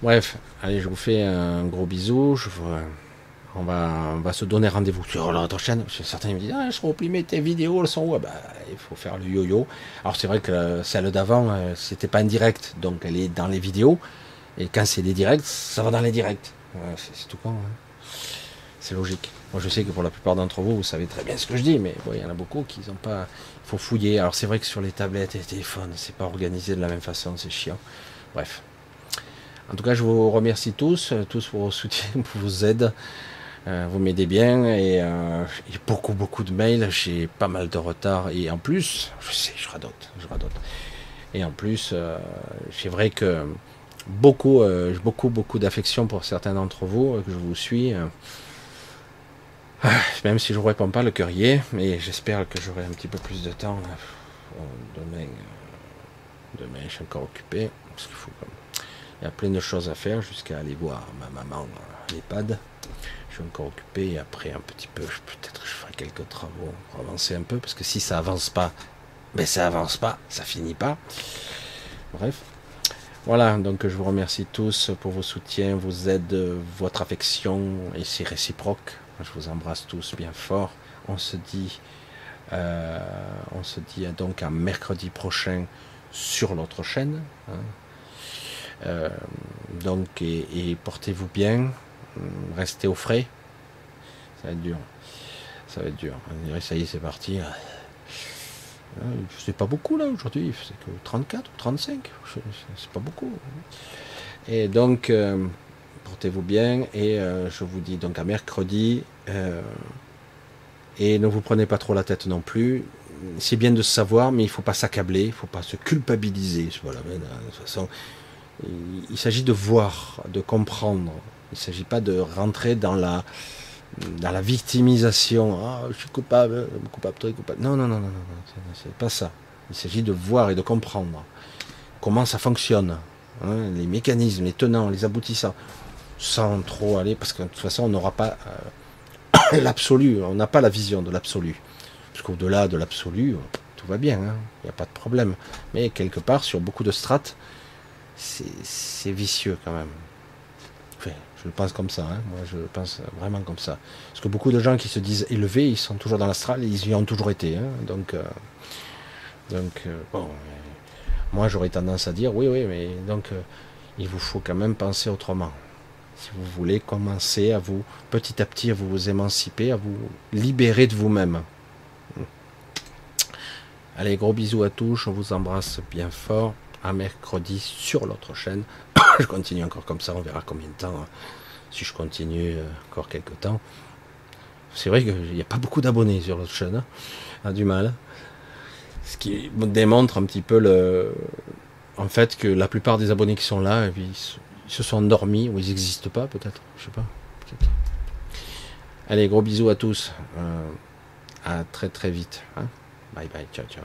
Bref, allez, je vous fais un gros bisou. On, va, se donner rendez-vous sur notre chaîne. Certains me disent ah, Je replimé tes vidéos, elles sont où? Ah, bah, Il faut faire le yo-yo. Alors, c'est vrai que celle d'avant, euh, c'était pas en direct, donc elle est dans les vidéos. Et quand c'est des directs, ça va dans les directs. c'est tout con. Hein. C'est logique. Moi, je sais que pour la plupart d'entre vous, vous savez très bien ce que je dis, mais il y en a beaucoup qui n'ont pas. Faut fouiller. Alors, c'est vrai que sur les tablettes et les téléphones, c'est pas organisé de la même façon, c'est chiant. Bref. En tout cas, je vous remercie tous, euh, tous pour vos soutiens, pour vos aides. Euh, vous m'aidez bien et euh, a beaucoup, beaucoup de mails. J'ai pas mal de retard et en plus, je sais, je radote, je. Et en plus, c'est vrai que beaucoup, beaucoup, beaucoup d'affection pour certains d'entre vous, que je vous suis. Ah, même si je ne réponds pas, le est, mais j'espère que j'aurai un petit peu plus de temps. Demain, demain, je suis encore occupé. Parce qu'il faut Il y a plein de choses à faire jusqu'à aller voir ma maman à l'EHPAD. Je suis encore occupé et après un petit peu, peut-être je ferai quelques travaux pour avancer un peu, parce que si ça avance pas, ben ça avance pas, ça finit pas. Bref. Voilà, donc je vous remercie tous pour vos soutiens, vos aides, votre affection, et c'est réciproque. Je vous embrasse tous bien fort. On se dit, euh, on se dit donc à mercredi prochain sur l'autre chaîne. Hein. Euh, donc, et, portez-vous bien, restez au frais. Ça va être dur. Ça va être dur. On dirait, ça y est, c'est parti. C'est pas beaucoup là aujourd'hui, c'est que 34 ou 35, c'est pas beaucoup. Et donc, euh, portez-vous bien et euh, je vous dis donc à mercredi. Euh, et ne vous prenez pas trop la tête non plus. C'est bien de savoir, mais il faut pas s'accabler, il faut pas se culpabiliser. De toute façon, il, s'agit de voir, de comprendre. Il ne s'agit pas de rentrer dans la dans la victimisation, ah, je suis coupable, coupable, très coupable. Non, non, non, non, non, c'est pas ça. Il s'agit de voir et de comprendre comment ça fonctionne, hein, les mécanismes, les tenants, les aboutissants, sans trop aller, parce que de toute façon, on n'aura pas euh, l'absolu, on n'a pas la vision de l'absolu. Parce qu'au-delà de l'absolu, tout va bien, hein, il n'y a pas de problème. Mais quelque part, sur beaucoup de strates, c'est vicieux quand même. Je pense comme ça, hein. moi je pense vraiment comme ça. Parce que beaucoup de gens qui se disent élevés, ils sont toujours dans l'astral ils y ont toujours été. Hein. Donc, euh, euh, bon, moi j'aurais tendance à dire oui, oui, mais donc il vous faut quand même penser autrement. Si vous voulez commencer à vous, petit à petit, à vous émanciper, à vous libérer de vous-même. Allez, gros bisous à tous, on vous embrasse bien fort. À mercredi sur l'autre chaîne. je continue encore comme ça, on verra combien de temps. Hein. Si je continue euh, encore quelques temps. C'est vrai qu'il n'y a pas beaucoup d'abonnés sur l'autre chaîne. Hein. A du mal. Ce qui démontre un petit peu le. En fait, que la plupart des abonnés qui sont là, se sont endormis ou ils n'existent pas, peut-être. Je sais pas. Allez, gros bisous à tous. Euh, à très très vite. Hein. bye bye, ciao ciao.